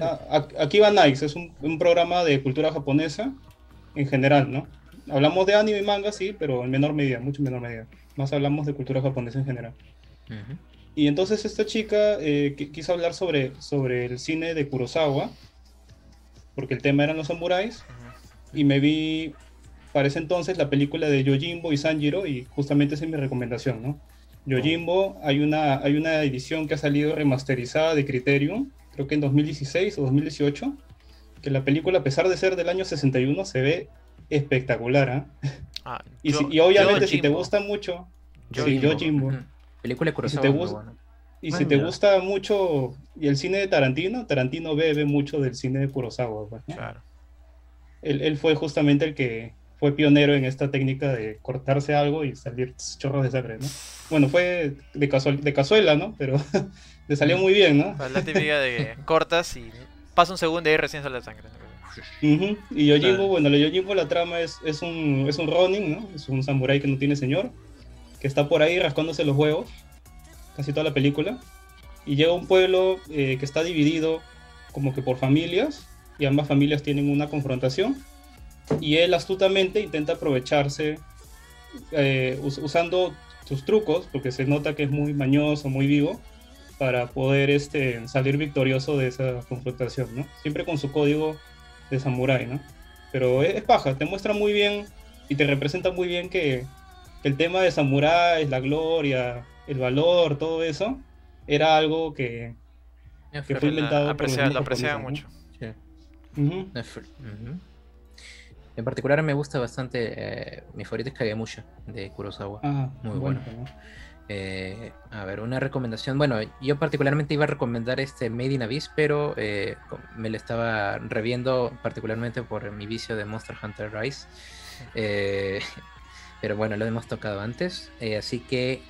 D: ah, aquí va Nikes, es un, un, programa de cultura japonesa en general, ¿no? Hablamos de anime y manga, sí, pero en menor medida, mucho menor medida. Más hablamos de cultura japonesa en general. Y entonces esta chica eh, quiso hablar sobre, sobre el cine de Kurosawa, porque el tema eran los samuráis, y me vi para ese entonces la película de Yojimbo y Sanjiro y justamente esa es mi recomendación, ¿no? Yojimbo, hay una, hay una edición que ha salido remasterizada de Criterion, creo que en 2016 o 2018, que la película, a pesar de ser del año 61, se ve espectacular, ¿ah? ah y, obviamente si te gusta mucho,
C: Yojimbo. Película
D: y si te y si te gusta mucho y el cine de Tarantino, Tarantino bebe mucho del cine de Kurosawa. Pues, claro. Él, él, fue justamente el que fue pionero en esta técnica de cortarse algo y salir chorros de sangre, ¿no? Bueno, fue de, casual, de cazuela, ¿no? Pero le salió muy bien, ¿no?
A: La típica de cortas y pasa un segundo y ahí recién sale la sangre.
D: Y Yojimbo, bueno, la Yojimbo la trama es, es, un, es un Ronin, ¿no? Es un samurái que no tiene señor, que está por ahí rascándose los huevos, casi toda la película, y llega a un pueblo eh, que está dividido como que por familias, y ambas familias tienen una confrontación, y él astutamente intenta aprovecharse eh, usando sus trucos, porque se nota que es muy mañoso, muy vivo, para poder este, salir victorioso de esa confrontación, ¿no? Siempre con su código de samurái, ¿no? Pero es, paja, te muestra muy bien y te representa muy bien que, el tema de samurái, la gloria, el valor, todo eso, era algo que,
A: fue inventado. lo apreciaban mucho.
C: En particular me gusta bastante, eh, mi favorito es Kagemusha de Kurosawa. Ah, Muy bueno. Eh, a ver, una recomendación. Bueno, yo particularmente iba a recomendar este Made in Abyss, pero eh, me lo estaba reviendo particularmente por mi vicio de Monster Hunter Rise. pero bueno, lo hemos tocado antes. así que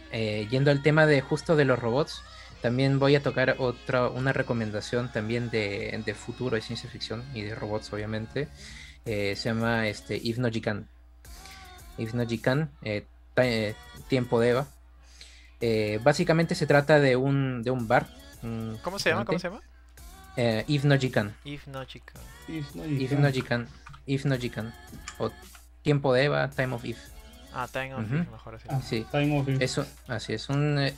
C: yendo al tema de justo de los robots, también voy a tocar otra, una recomendación también de, de futuro de ciencia ficción y de robots, obviamente. Eh, se llama este, If no Jikan. If no Jikan, eh, eh, Tiempo de Eva. básicamente se trata de un, de un bar.
A: ¿Cómo se llama? ¿Cómo se llama?
C: If no Jikan.
A: If no Jikan.
C: If no Jikan. If no Jikan. O Tiempo de Eva, Time of If.
A: Ah, Time of If, mejor así. Ah,
C: sí. Time of If. Eso, así es. Un,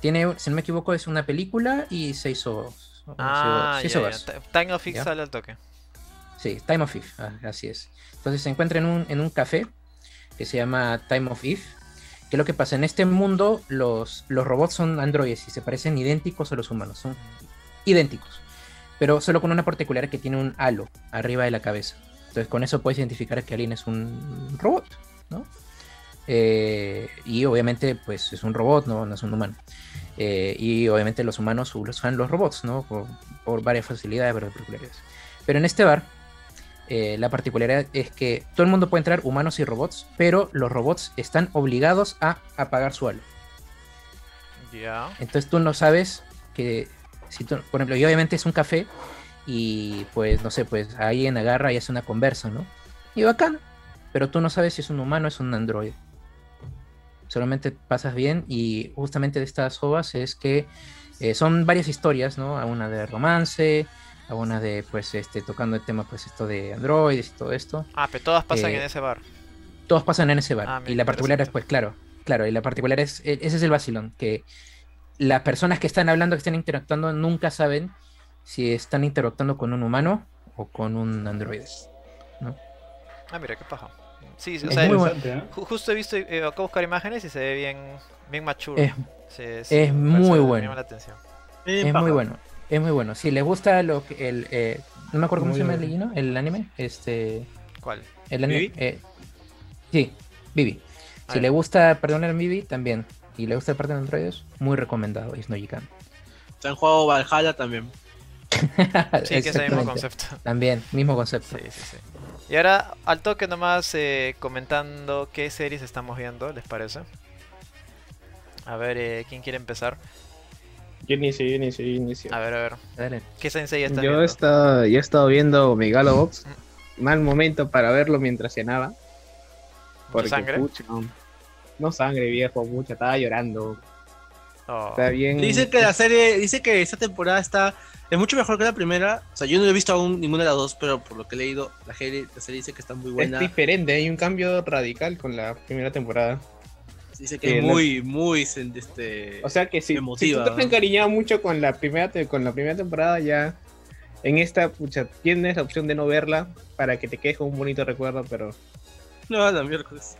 C: tiene, si no me equivoco, es una película y se hizo.
A: Ah, se hizo, Time of If sale al toque.
C: Sí, Time of If, ah, así es. Entonces se encuentra en un, en un café que se llama Time of. ¿Qué es lo que pasa? En este mundo los, los robots son androides y se parecen idénticos a los humanos, son idénticos, pero solo con una particular que tiene un halo arriba de la cabeza. Entonces con eso puedes identificar que alguien es un robot, ¿no? Eh, y obviamente pues es un robot, no, no es un humano. Eh, y obviamente los humanos usan los robots, ¿no? Por, varias facilidades, varias particularidades. Pero en este bar eh, la particularidad es que todo el mundo puede entrar, humanos y robots, pero los robots están obligados a apagar su halo. Entonces tú no sabes que, si por ejemplo, y obviamente es un café y pues no sé, pues alguien agarra y hace una conversa, ¿no? Y bacán, pero tú no sabes si es un humano o es un androide. Solamente pasas bien y justamente de estas ovas es que eh, son varias historias, ¿no? Una de romance, a una de pues este tocando el tema pues esto de androides y todo esto.
A: Ah, pero todas pasan
C: Eh,
A: en ese bar.
C: Todos pasan en ese bar.
A: Ah,
C: y la particular es, pues, claro, claro, y la particular es, e- ese es el vacilón, que las personas que están hablando, que están interactuando, nunca saben si están interactuando con un humano o con un androide.
A: Ah, mira, qué paja. Sí, o
C: Es
A: sea,
C: muy bueno.
D: ¿eh?
A: ju- justo he visto, eh, acabo de buscar imágenes y se ve bien, bien mature.
C: Es,
A: Sí, sí,
C: es muy
A: me
C: bueno.
A: llama la atención.
C: Es
B: paja.
C: muy bueno, es muy bueno. Si les gusta lo que el, eh, no me acuerdo cómo
D: Muy
C: se llama el,
D: bueno.
C: ¿no? el anime, este,
A: ¿Cuál?
C: el anime,
B: ¿Vivi?
C: eh, sí, Vivi. Si le gusta Perdonar en Vivi, también. Y le gusta de androides, muy recomendado, es Nojikan.
B: Se han jugado Valhalla también.
A: Sí, que es el mismo concepto.
C: También, mismo concepto.
A: Sí, sí, sí. Y ahora, al toque nomás eh, comentando qué series estamos viendo, ¿les parece? A ver, eh, ¿quién quiere empezar?
E: Yo inicio, yo inicio, yo inicio.
A: A ver, a ver.
C: Dale.
A: ¿Qué sensei estás
E: Yo
A: viendo?
E: he estado, yo he estado viendo Megalobox. Mal momento para verlo mientras cenaba.
A: ¿Mucha
E: Porque,
A: sangre?
E: pucha, no, no sangre, viejo, mucha. Estaba llorando.
A: Oh.
E: Está bien.
B: Dice que la serie, dice que esta temporada está es mucho mejor que la primera. O sea, yo no he visto aún ninguna de las dos, pero por lo que he leído, la serie, la serie dice que está muy
E: Es
B: buena.
E: diferente, hay un cambio radical con la primera temporada.
B: Dice que
E: que
B: es
E: la-
B: muy, muy este.
E: O sea que si,
B: Emotiva,
E: si tú te has encariñado mucho con la primera con la primera temporada ya en esta pucha, tienes la opción de no verla para que te quedes con un bonito recuerdo, pero
B: no, la miércoles.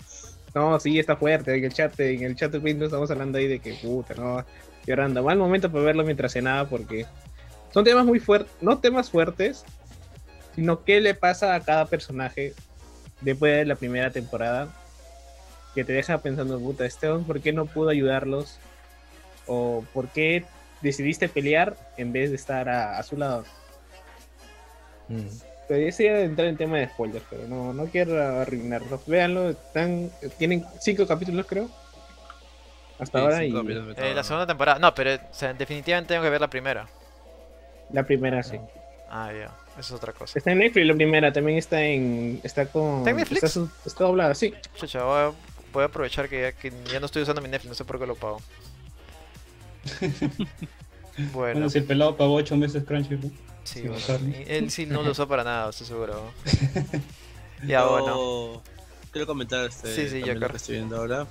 E: no, sí está fuerte, en el chat, en el chat de Windows estamos hablando ahí de que puta, no, llorando. Mal momento para verlo mientras cenaba porque son temas muy fuertes, no temas fuertes, sino qué le pasa a cada personaje después de la primera temporada que te deja pensando, puta, Esteban, ¿por qué no pudo ayudarlos? ¿O por qué decidiste pelear en vez de estar a, a su lado?
C: Mm.
E: Pero ya entrar en tema de spoilers, pero no, no quiero arruinarlo. Véanlo, están, tienen cinco capítulos creo. Hasta
B: Sí,
E: ahora
B: cinco
E: y
A: Eh, la segunda temporada. No, pero o sea, definitivamente tengo que ver la primera.
E: la primera sí.
A: Ah, ya. Eso es otra cosa.
E: Está en Netflix la primera, también está en. Está con.
A: ¿Está en Netflix?
E: Está, está doblada, sí.
A: Chucha, voy a, voy a aprovechar que ya, que ya no estoy usando mi Netflix, no sé por qué lo pago. bueno,
D: Bueno, si el pelado pagó 8 meses Crunchyroll.
A: sí, bueno, él sí no lo usó para nada, estoy seguro. ya,
B: Yo
A: bueno.
B: Quiero comentar este,
A: Sí, sí,
B: lo que estoy viendo ahora.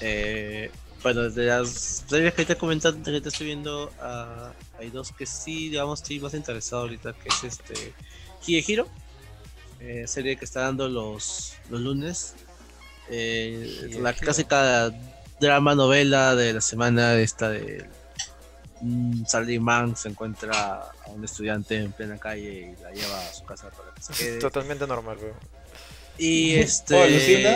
B: Eh, bueno, de las series que te comentando que te estoy viendo, ah, hay dos que sí, digamos, estoy más interesado ahorita, que es este Higehiro, eh, serie que está dando los, los lunes. Eh, la clásica drama novela de la semana esta de un salaryman se encuentra a un estudiante en plena calle y la lleva a su casa para que se quede.
A: Totalmente normal.
B: Y
D: Oh,
B: este.
D: alucina.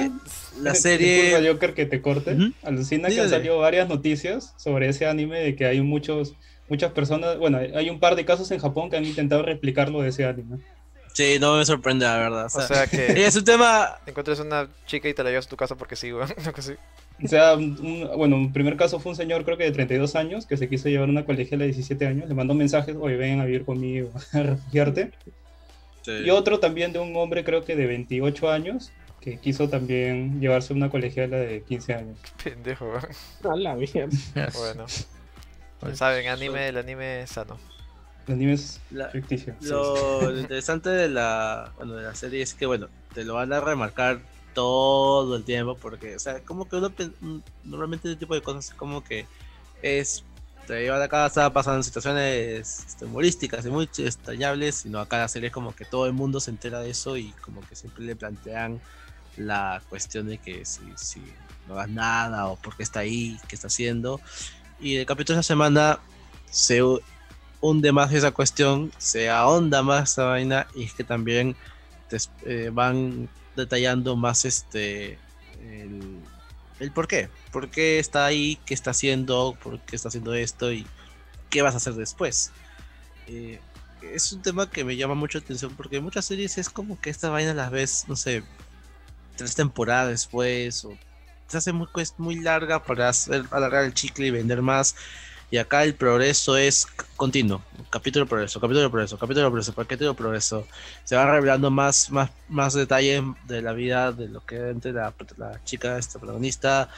B: la
D: Disculpa,
B: serie.
D: Joker, que te corte. Alucina que han salido varias noticias sobre ese anime de que hay muchos, muchas personas, bueno, hay un par de casos en Japón que han intentado replicarlo de ese anime.
B: Sí, no me sorprende, la verdad. O sea,
A: O sea que
B: es un tema.
A: encuentres una chica y te la llevas a tu casa porque sí, así.
D: O sea, un- bueno, un primer caso fue un señor creo que de 32 años que se quiso llevar a una colegiala de 17 años, le mandó mensajes, oye, ven a vivir conmigo, a refugiarte.
B: Sí.
D: Y otro también de un hombre creo que de 28 años que quiso también llevarse a una colegiala de 15 años.
A: Pendejo, weón.
E: A la mierda.
A: Bueno. Saben, anime, el anime es sano.
D: El anime es
B: La-
D: ficticio.
B: Lo interesante de la, bueno, de la serie es que, bueno, te lo van a remarcar todo el tiempo porque, o sea, como que uno normalmente este tipo de cosas es como que es te lleva a la casa, pasan situaciones este, humorísticas y muy extrañables, sino acá la serie es como que todo el mundo se entera de eso y como que siempre le plantean la cuestión de que si, si no hagas nada o por qué está ahí, qué está haciendo. Y el capítulo de esta semana se hunde más esa cuestión, se ahonda más esa vaina y es que también des- eh, van detallando más este el, por qué, por qué está ahí, qué está haciendo, por qué está haciendo esto y qué vas a hacer después. Eh, es un tema que me llama mucho la atención porque en muchas series es como que esta vaina las ves, no sé, tres temporadas después o se hace muy, cuest- muy larga para hacer, alargar el chicle y vender más. Y acá el progreso es continuo. Capítulo progreso, capítulo progreso, capítulo progreso, capítulo progreso. Se van revelando más, más, más detalles de la vida de lo que entre la, la chica, esta protagonista.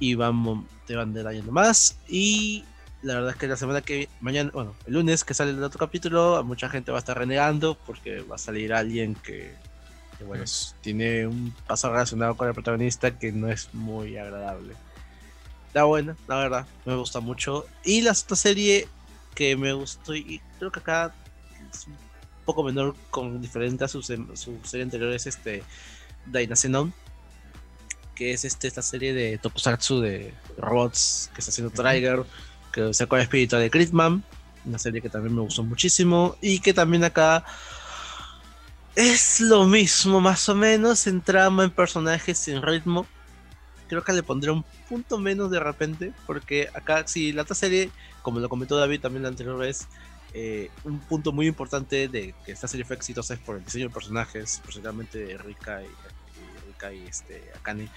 B: Y van, te van detallando más. Y la verdad es que la semana que mañana, bueno, el lunes que sale el otro capítulo, mucha gente va a estar renegando porque va a salir alguien que, que bueno, tiene un paso relacionado con el protagonista que no es muy agradable. La buena, la verdad, me gusta mucho. Y la otra serie que me gustó, y creo que acá es un poco menor, con diferente a su, su serie anterior, es este Dynacenon, que es este, esta serie de Tokusatsu de robots que está haciendo Trigger, que sacó el espíritu de Gridman, una serie que también me gustó muchísimo, y que también acá es lo mismo, más o menos, en trama, en personajes, sin ritmo creo que le pondré un punto menos de repente, porque acá, si la otra serie, como lo comentó David también la anterior vez, eh, un punto muy importante de que esta serie fue exitosa es por el diseño de personajes, especialmente de Rika y, Rika y este, Akane.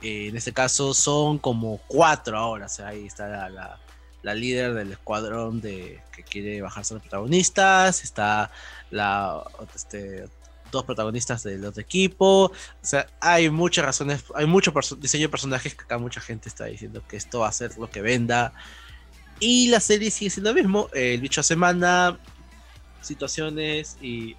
B: Eh, en este caso son como cuatro ahora, o sea, ahí está la, la, líder del escuadrón de que quiere bajarse a los protagonistas, está la este, dos protagonistas del otro equipo. O sea, hay muchas razones, hay mucho diseño de personajes que acá mucha gente está diciendo que esto va a ser lo que venda. Y la serie sigue siendo lo mismo. El bicho a semana, situaciones y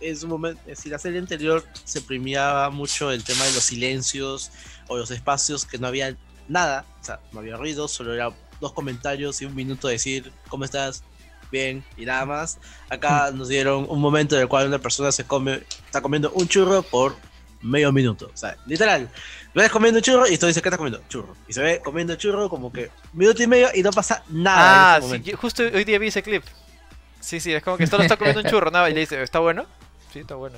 B: es un momento, si la serie anterior se premiaba mucho el tema de los silencios o los espacios que no había nada, o sea, no había ruido, solo era dos comentarios y un minuto de decir, ¿cómo estás? Bien y nada más. Acá nos dieron un momento en el cual una persona se come, está comiendo un churro por medio minuto. O sea, literal, ves comiendo un churro y esto dice que está comiendo churro. Y se ve comiendo churro como que minuto y medio y no pasa nada.
A: Ah, sí, justo hoy día vi ese clip. Sí, sí, es como que solo está comiendo un churro, nada, y le dice, ¿está bueno? Sí, está bueno.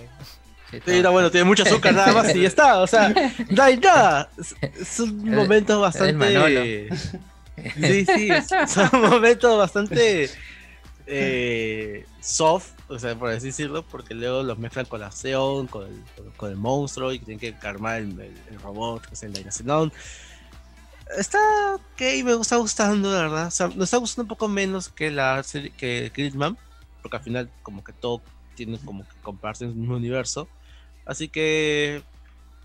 B: Sí, está, bueno, tiene mucho azúcar nada más y ya está, o sea, no hay nada. un momento bastante... Sí, sí, son momentos bastante eh, soft, o sea, por decirlo, porque luego los mezclan con la acción, con el, con el monstruo y tienen que calmar el, robot, que es el Dynacenon. Está ok, me está gustando, la verdad. O sea, me está gustando un poco menos que la serie que Gridman, porque al final, como que todo tiene como que comparse en el mismo universo. Así que,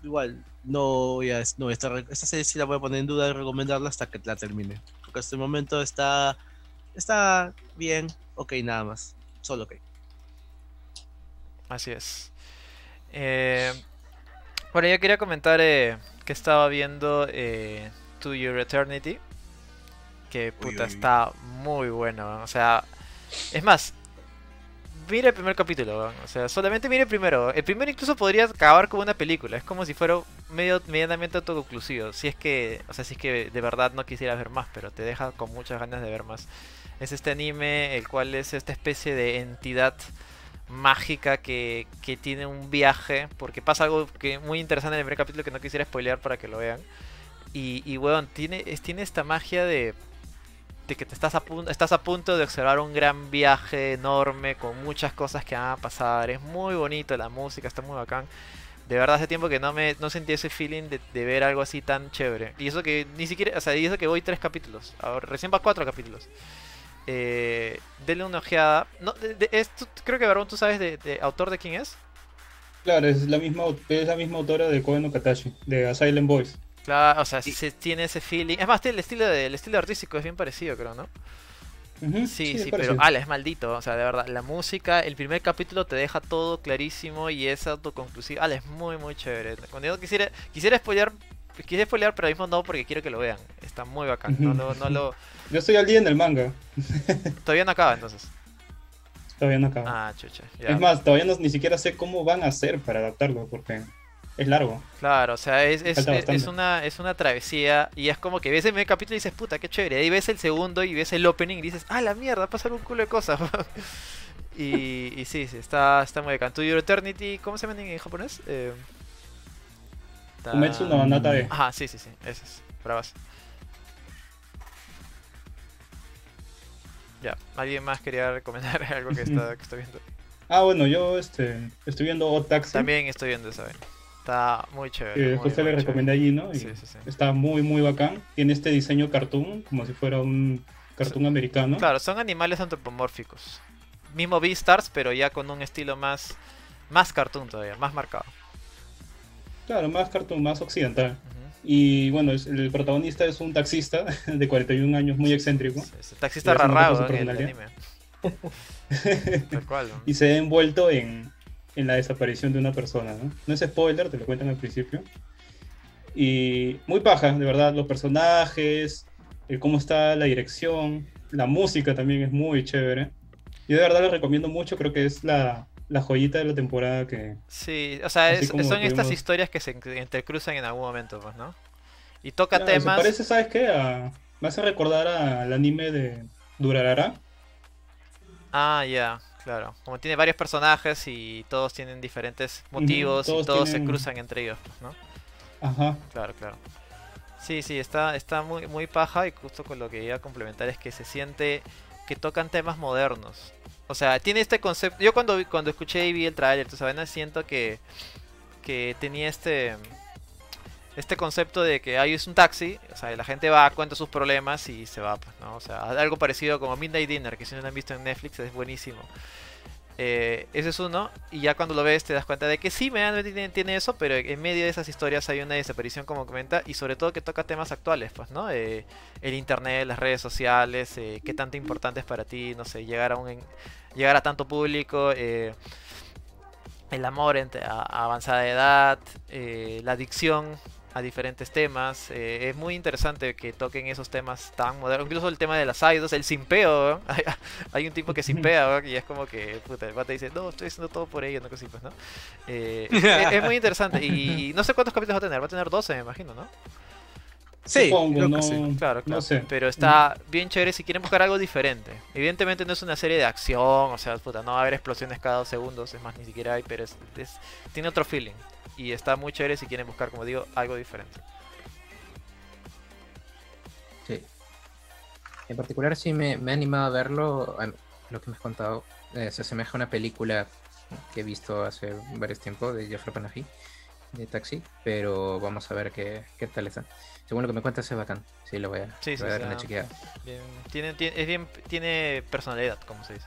B: igual, no voy a. No, esta, esta serie sí la voy a poner en duda y recomendarla hasta que la termine. Porque hasta el momento está. Está bien, ok, nada más. Solo ok.
A: Así es. Eh, bueno, yo quería comentar eh, que estaba viendo eh, To Your Eternity. Que puta, está muy bueno. O sea, es más, mira el primer capítulo. O sea, solamente mire el primero. El primero incluso podría acabar como una película. Es como si fuera medio medianamente autoconclusivo. Si es que, o sea, si es que de verdad no quisiera ver más, pero te deja con muchas ganas de ver más es este anime, el cual es esta especie de entidad mágica que, que tiene un viaje, porque pasa algo que muy interesante en el primer capítulo que no quisiera spoilear para que lo vean. Y, y bueno, tiene, tiene esta magia de, de que te estás a, punto, estás a punto de observar un gran viaje enorme con muchas cosas que van a pasar. Es muy bonito, la música está muy bacán. De verdad hace tiempo que no me no sentí ese feeling de, de, ver algo así tan chévere. Y eso que ni siquiera, o sea, y eso que voy tres capítulos. Ahora recién va cuatro capítulos eh, denle una ojeada. No, creo que Barón, ¿tú sabes de, autor de quién es?
D: Claro, es la misma, es la misma autora de Koen no Katashi, de Asylum Boys.
A: Claro, o sea, se tiene ese feeling. Es más, el estilo, de, el estilo artístico es bien parecido, creo, ¿no? sí, sí, pero ala, es maldito, o sea, de verdad, la música, el primer capítulo te deja todo clarísimo y es autoconclusivo. Ala, es muy, muy chévere. Cuando yo quisiera, quisiera spoilear quise spoilear, pero mismo no porque quiero que lo vean. Está muy bacán. No, no, lo...
D: Yo estoy al día en el manga.
A: Todavía no acaba entonces.
D: Todavía no acaba.
A: Ah, chucha.
D: Es más, todavía no, ni siquiera sé cómo van a hacer para adaptarlo porque es largo.
A: Claro, o sea, es, es, es, una, es una travesía y es como que ves el primer capítulo y dices, puta, qué chévere. Ahí ves el segundo y ves el opening y dices, ah, la mierda, pasar un culo de cosas. y, y sí, sí, está, está muy bacán. To Your Eternity, ¿cómo se llama en japonés? Eh...
D: Umetsu no Anata de.
A: Ajá, sí, sí, sí, ese es. Bravas. Ya, ¿alguien más quería recomendar algo que está, que está viendo?
D: Ah, bueno, yo este, estoy viendo Odd Taxi.
A: También estoy viendo esa Está muy chévere.
D: Eh, le recomendé allí, ¿no? sí, sí, sí. Está muy, muy bacán. Tiene este diseño cartoon, como si fuera un, cartoon americano.
A: Claro, son animales antropomórficos. Mismo Beastars, pero ya con un estilo más, más cartoon todavía, más marcado.
D: Claro, más cartoon, más occidental. Y bueno, el protagonista es un taxista de 41 años, muy excéntrico.
A: Taxista rarrado en el anime.
D: Y se ha envuelto en, en, la desaparición de una persona, ¿no? No es spoiler, te lo cuentan al principio. Y muy paja, de verdad, los personajes, el cómo está la dirección, la música también es muy chévere. Yo de verdad lo recomiendo mucho, creo que es la, la joyita de la temporada que...
A: Sí, o sea, son estas historias que se entrecruzan en algún momento, pues, ¿no? Y toca temas...
D: Se parece, ¿sabes qué? me hace recordar al anime de Durarara.
A: Ah, ya, claro. Como tiene varios personajes y todos tienen diferentes motivos y todos se cruzan entre ellos, ¿no?
D: Ajá.
A: Claro, claro. Sí, sí, está, está muy, muy paja y justo con lo que iba a complementar es que se siente que tocan temas modernos. O sea, tiene este concepto. Yo cuando, cuando escuché y vi el trailer, tú sabes, siento que, que tenía este este concepto de que ahí es un taxi, o sea, la gente va, cuenta sus problemas y se va, pues, ¿no? O sea, algo parecido como Midnight Dinner, que si no lo han visto en Netflix es buenísimo. Eh, ese es uno, y ya cuando lo ves te das cuenta de que sí, me tiene, tiene eso, pero en medio de esas historias hay una desaparición, como comenta, y sobre todo que toca temas actuales, pues, ¿no? Eh, el internet, las redes sociales, eh, qué tanto importante es para ti, no sé, llegar a un llegar a tanto público, el amor entre, a, avanzada edad, la adicción a diferentes temas. Eh, es muy interesante que toquen esos temas tan modernos. Incluso el tema de las idols, el simpeo. Hay un tipo que simpea y es como que puta, el dice, no, estoy haciendo todo por ello, no pues, ¿no? Eh, es, muy interesante. Y no sé cuántos capítulos va a tener. Va a tener 12, me imagino, ¿no?
B: Sí,
A: Claro, claro. Pero está bien chévere si quieren buscar algo diferente. Evidentemente no es una serie de acción, o sea, puta, no va a haber explosiones cada dos segundos, es más, ni siquiera hay, pero es, tiene otro feeling y está muy chévere si quieren buscar, como digo, algo diferente.
C: Sí. En particular sí me, me ha animado a verlo, lo que me has contado, eh, se asemeja a una película que he visto hace varios tiempos de Jeffrey Panahi, de Taxi, pero vamos a ver qué, qué tal está. Según lo que me cuentas es bacán, sí lo voy a,
A: sí,
C: dar una
A: chequeada. tiene, tiene, es bien, tiene personalidad, como se dice.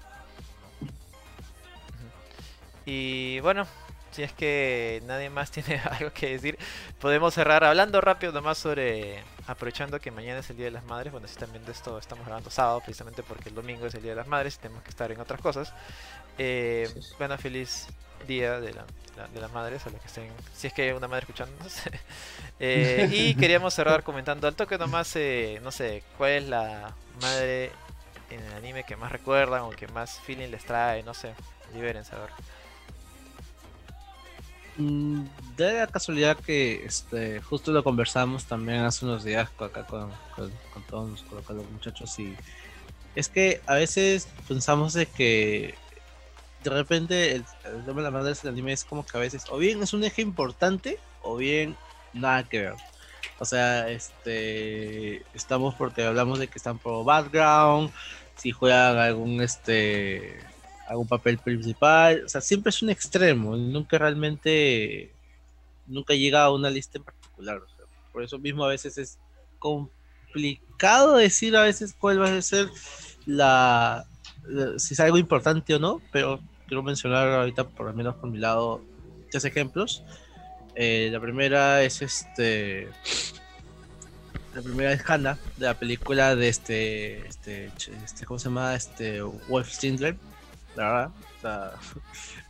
A: Y bueno, si es que nadie más tiene algo que decir, podemos cerrar hablando rápido nomás sobre, aprovechando que mañana es el Día de las Madres, bueno, si están viendo esto, estamos grabando sábado precisamente porque el domingo es el Día de las Madres y tenemos que estar en otras cosas. Eh, bueno, feliz Día de, las Madres, a los que estén, si es que hay una madre escuchándonos. eh, y queríamos cerrar comentando al toque nomás, eh, no sé, cuál es la madre en el anime que más recuerdan o que más feeling les trae, no sé, libérense a ver.
B: Mm, de la casualidad que este, justo lo conversamos también hace unos días acá con, con, todos con los muchachos y es que a veces pensamos de que de repente el, tema de la madre del anime es como que a veces o bien es un eje importante o bien nada que ver. O sea, este estamos porque hablamos de que están por background, si juegan algún este algún papel principal, o sea, siempre es un extremo, nunca realmente, nunca llega a una lista en particular, por eso mismo a veces es complicado decir a veces cuál va a ser la, si es algo importante o no, pero quiero mencionar ahorita, por lo menos por mi lado, tres ejemplos. Eh, la primera es este. La primera es Hannah, de la película de este. este, este ¿Cómo se llama? Este. Wolf Stindler la verdad.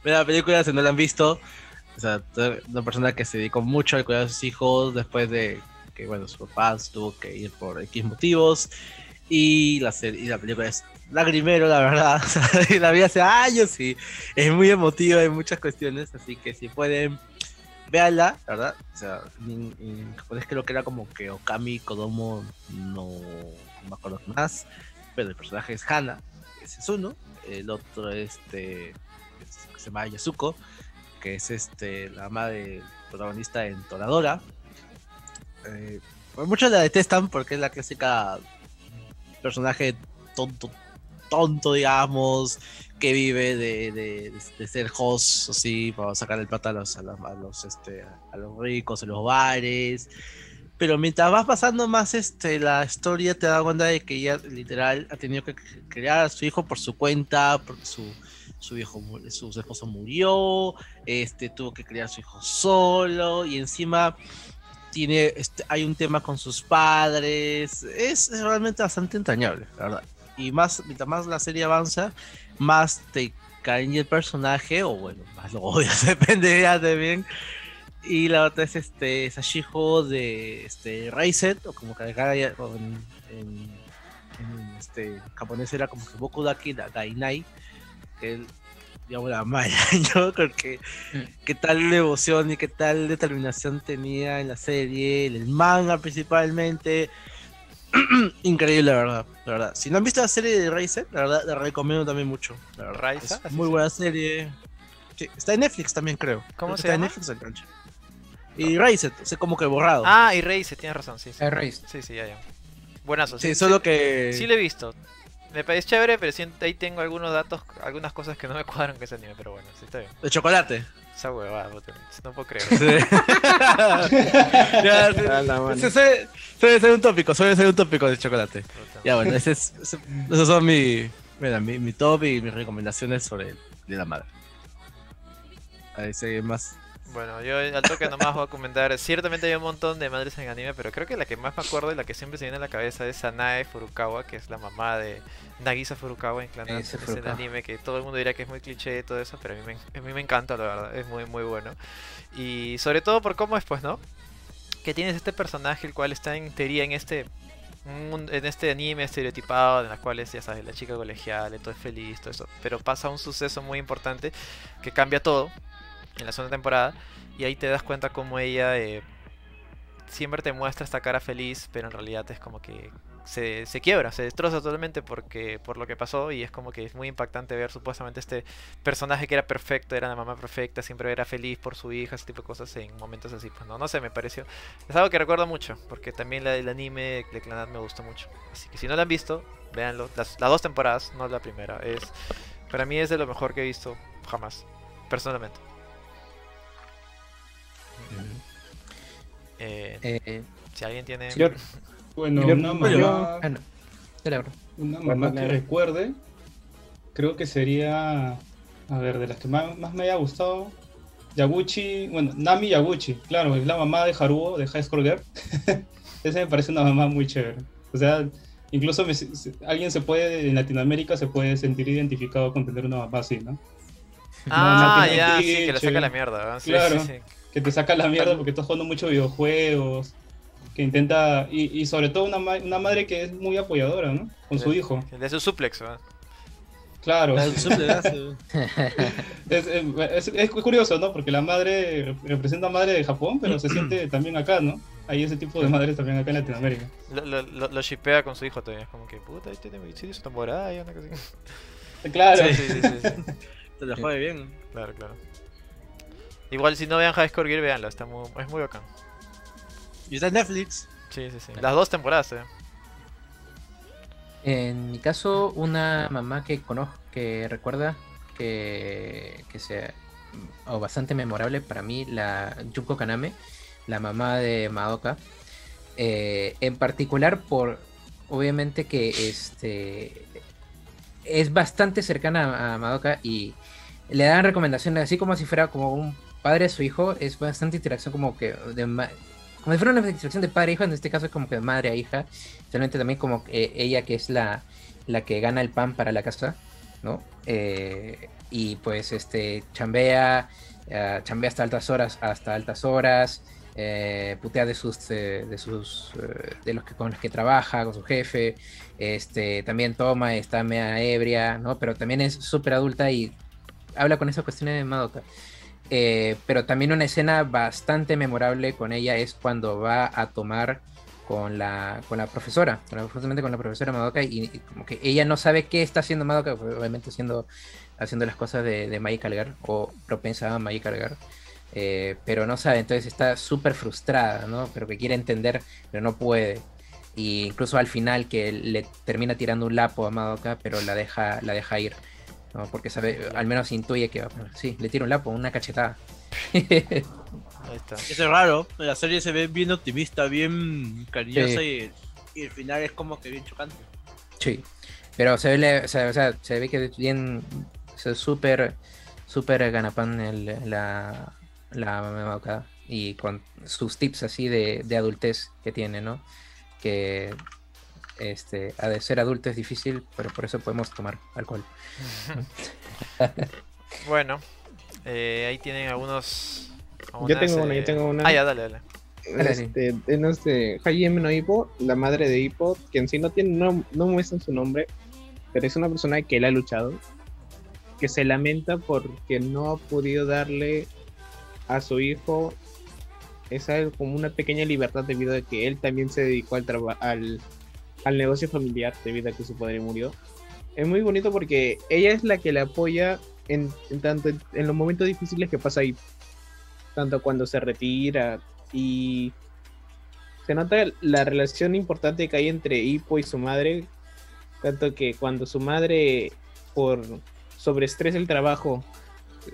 B: la película, si no la han visto, o sea, una persona que se dedicó mucho al cuidar de sus hijos después de que, bueno, su papá tuvo que ir por X motivos. Y la, y la película es lagrimero, la verdad. la vi hace años y es muy emotiva en muchas cuestiones. Así que si pueden, véanla, la verdad. O sea, en, japonés creo que era como que Okami Kodomo, no, no me acuerdo más. Pero el personaje es Hana, ese es uno el otro este se llama Yasuko, que es este la ama del protagonista en Toradora. Eh, muchos la detestan porque es la clásica personaje tonto, tonto digamos, que vive de, ser host, así, para sacar el plata a los, a los, este, a los ricos, a los bares. Pero mientras vas pasando más este, la historia, te das cuenta de que ella literal ha tenido que crear a su hijo por su cuenta, porque su, su hijo, su, esposo murió, este, tuvo que criar a su hijo solo, y encima tiene, este, hay un tema con sus padres. Es, realmente bastante entrañable, la verdad. Y más, mientras más la serie avanza, más te cariña el personaje, o bueno, más lo odias, depende de bien y la otra es este Sashijo de este Raiset, o como que en, en, este japonés era como que Boku Daki Gainai, que él, digamos, la maya, yo creo que mm. qué tal devoción y qué tal determinación tenía en la serie, en el manga principalmente. Increíble, la verdad, la verdad. Si no han visto la serie de Raiset, la verdad, la recomiendo también mucho. La muy buena serie. Sí, está en Netflix también, creo.
A: ¿Cómo se
B: está
A: llama?
B: en Netflix el cancha. Y Erased, o sea, como que borrado.
A: Ah, y Erased, tienes razón, sí. sí.
C: Erased.
A: Sí, sí, ya, ya. Buenazo.
B: Sí, solo que...
A: Sí lo he visto. Me parece chévere, pero ahí tengo algunos datos, algunas cosas que no me cuadran con ese anime, pero bueno, sí está bien.
B: De chocolate.
A: Esa huevada, no puedo creer.
B: Sí. suele, ser un tópico, suele ser un tópico de chocolate. Ya bueno, ese es, esos son mi, mira, mi, mi top y mis recomendaciones sobre de la madre. Ahí se más
A: bueno, yo al toque nomás voy a comentar. Ciertamente hay un montón de madres en anime, pero creo que la que más me acuerdo y la que siempre se viene a la cabeza es Sanae Furukawa, que es la mamá de Nagisa Furukawa en Clan Es el anime que todo el mundo diría que es muy cliché y todo eso, pero a mí, me, a mí me encanta, la verdad. Es muy, muy bueno. Y sobre todo por cómo es, pues, ¿no? Que tienes este personaje, el cual está en teoría en este en este anime estereotipado en las cuales ya sabes la chica colegial todo es feliz todo eso pero pasa un suceso muy importante que cambia todo en la segunda temporada. Y ahí te das cuenta como ella eh, siempre te muestra esta cara feliz, pero en realidad es como que se, se, quiebra, se destroza totalmente porque, por lo que pasó. Y es como que es muy impactante ver supuestamente este personaje que era perfecto, era la mamá perfecta, siempre era feliz por su hija, ese tipo de cosas en momentos así. Pues no, no sé, me pareció. Es algo que recuerdo mucho, porque también la, el anime de Clanat me gustó mucho. Así que si no lo han visto, véanlo. Las, las dos temporadas, no la primera. Es, para mí es de lo mejor que he visto jamás, personalmente. Eh, eh, si alguien tiene.
D: bueno, una mamá. una mamá que recuerde. Creo que sería. A ver, de las que más, me haya gustado. Yaguchi. Bueno, Nami Yaguchi. Claro, es la mamá de Haruo, de High School Girl. Esa me parece una mamá muy chévere. O sea, incluso alguien se puede, en Latinoamérica, se puede sentir identificado con tener una mamá así, ¿no?
A: Ah, ya, sí, que le saca la mierda.
D: claro que te saca la mierda porque estás jugando muchos videojuegos, que intenta, y, sobre todo una, una, madre que es muy apoyadora, ¿no? Con su hijo.
A: De su suplex, ¿verdad?
D: Claro. es, es, curioso, ¿no? Porque la madre representa a madre de Japón, pero se siente también acá, ¿no? Hay ese tipo de madres también acá en Latinoamérica.
A: Lo, lo, shipea con su hijo todavía, es como que, puta, ahí tiene su temporada y una cosa así.
D: Claro.
B: Sí, sí, sí. sí. Te la juegue bien.
A: Claro, claro. Igual si no vean High Score Gear, veanlo, está muy, es muy bacán.
B: Y está en Netflix.
A: Sí, sí, sí. Las dos temporadas, eh.
C: En mi caso, una mamá que conozco, que recuerda que, que sea o bastante memorable para mí, la Yuko Kaname, la mamá de Madoka. Eh, en particular por, obviamente que este es bastante cercana a Madoka y le dan recomendaciones así como si fuera como un padre a su hijo es bastante interacción como que de como si fuera una interacción de padre a hijo, en este caso es como que de madre a hija, realmente también como ella que es la, la que gana el pan para la casa, ¿no? Eh, y pues este chambea, uh, chambea hasta altas horas, hasta altas horas, eh, putea de sus de sus de los que con los que trabaja, con su jefe, este también toma, está media ebria, ¿no? Pero también es súper adulta y habla con esas cuestiones de Madoka. Eh, pero también una escena bastante memorable con ella es cuando va a tomar con la, con la profesora, justamente con la profesora Madoka, y, como que ella no sabe qué está haciendo Madoka, pues, obviamente haciendo, haciendo las cosas de, de Magical o propensa a Girl, eh, pero no sabe, entonces está súper frustrada, ¿no? Pero que quiere entender, pero no puede. Y incluso al final que le termina tirando un lapo a Madoka, pero la deja, la deja ir. ¿No? Porque sabe, al menos intuye que va a poner. Sí, le tira un lapo, una cachetada.
A: Ahí está.
B: Eso es raro. La serie se ve bien optimista, bien cariñosa y, y el final es como que bien chocante.
C: Sí. Pero se ve, le- o sea, o sea, se ve que es bien. o sea, súper. Súper ganapán el- la. La. Y con sus tips así de, de adultez que tiene, ¿no? Que. Este, ha de ser adulto es difícil, pero por eso podemos tomar alcohol.
A: Bueno, eh, ahí tienen algunos.
E: Yo tengo una,
A: eh,
E: yo tengo una.
A: Ah, ya, dale, dale.
E: Este, en este, Hajime no Ippo, la madre de Ippo, que en sí no tiene, no, no muestran su nombre, pero es una persona que él ha luchado, que se lamenta porque no ha podido darle a su hijo esa como una pequeña libertad debido a que él también se dedicó al al, al negocio familiar debido a que su padre murió. Es muy bonito porque ella es la que le apoya en, en tanto en, los momentos difíciles que pasa ahí, tanto cuando se retira y se nota la relación importante que hay entre Hippo y su madre, tanto que cuando su madre por sobreestrés del trabajo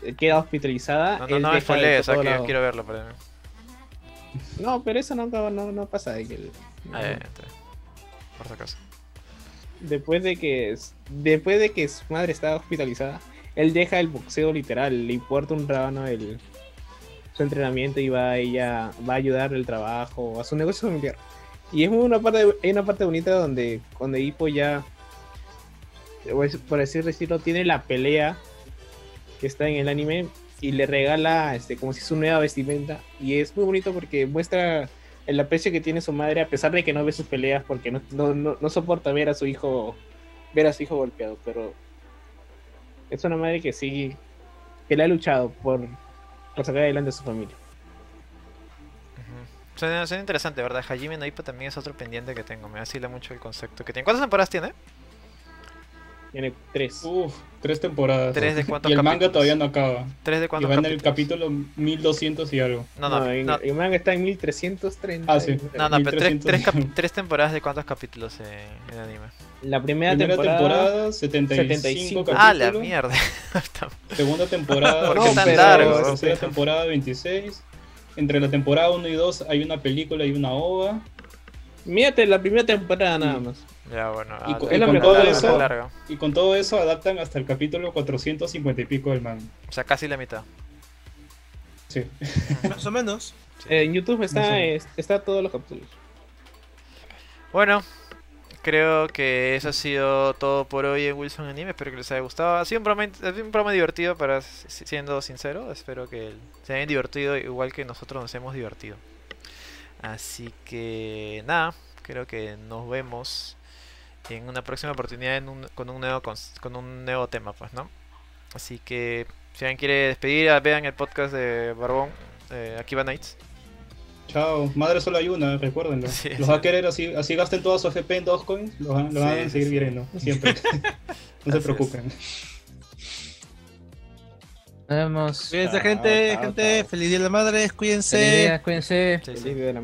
E: eh, queda hospitalizada,
A: No, no, no spoilees, o sea, que
E: lado.
A: quiero verlo. Pero...
E: No, pero eso no, no, no, no pasa que el-
A: Ah, ya, está bien. Por si
E: después de que después de que su madre estaba hospitalizada, él deja el boxeo literal, le importa un rábano el su entrenamiento y va ella va a ayudar el trabajo, a su negocio familiar. Y es una parte hay una parte bonita donde donde Hippo ya pues, por así decirlo tiene la pelea que está en el anime y le regala este como si su nueva vestimenta y es muy bonito porque muestra el aprecio que tiene su madre a pesar de que no ve sus peleas porque no, no, no, soporta ver a su hijo ver a su hijo golpeado pero es una madre que sí que le ha luchado por, por sacar adelante a su familia
A: Ujú. Suena, suena interesante, ¿verdad? Hajime no Ippo también es otro pendiente que tengo. Me vacila mucho el concepto que tiene. ¿Cuántas temporadas tiene?
E: Tiene tres
D: Uf, tres temporadas.
A: ¿Tres de cuántos
D: Y el manga
A: capítulos?
D: todavía no acaba.
A: ¿Tres de
D: Y
A: cuántos
D: va en el capítulo 1200 y algo.
A: No, no,
E: no,
A: no,
E: en-
A: no,
E: el manga está en 1330
D: Ah, sí.
A: no, pero tres,
D: 1300.
A: tres, tres temporadas de cuántos capítulos en el anime.
E: la primera,
D: Primera
E: temporada,
D: temporada, 75,
E: 75.
D: capítulos.
A: Ah, la mierda.
D: Segunda temporada,
A: ¿Por
E: qué tan
D: 26,
E: largo?
D: Tercera temporada, 26. Entre la temporada 1 y 2 hay una película y una ova.
E: mírate la primera temporada nada más
A: Ya, bueno.
D: Y
A: ah,
D: con-
E: y con todo
D: eso-
A: larga.
D: Y con todo eso adaptan hasta el capítulo 450 y pico del manga.
A: O sea, casi la mitad.
D: Sí.
B: Más o menos.
E: Eh, en YouTube
D: No
E: está,
D: sé.
E: es- está todos los capítulos
A: Bueno, creo que eso ha sido todo por hoy en Wilson Anime. Espero que les haya gustado. Ha sido un programa, ha sido un programa divertido, para si- siendo sincero. Espero que se hayan divertido igual que nosotros nos hemos divertido. Así que nada, creo que nos vemos en una próxima oportunidad en un- con, un nuevo, con un nuevo tema, pues, ¿no? Así que si alguien quiere despedir, vean el podcast de Barbón, eh, Akiba Nights.
D: Chao. Madre solo hay una, recuérdenlo.
A: Sí,
D: los
A: sí.
D: va a querer así, así gasten toda su FP en Dogecoin, los van, los van a seguir
A: sí.
D: viendo, siempre. no
A: Así
D: se preocupen.
C: Nos vemos.
B: Cuídense,
E: Chao,
B: gente,
E: chao,
B: gente.
E: chao.
B: Feliz día de la madre. Cuídense.
C: Feliz día, cuídense.
E: Feliz día de la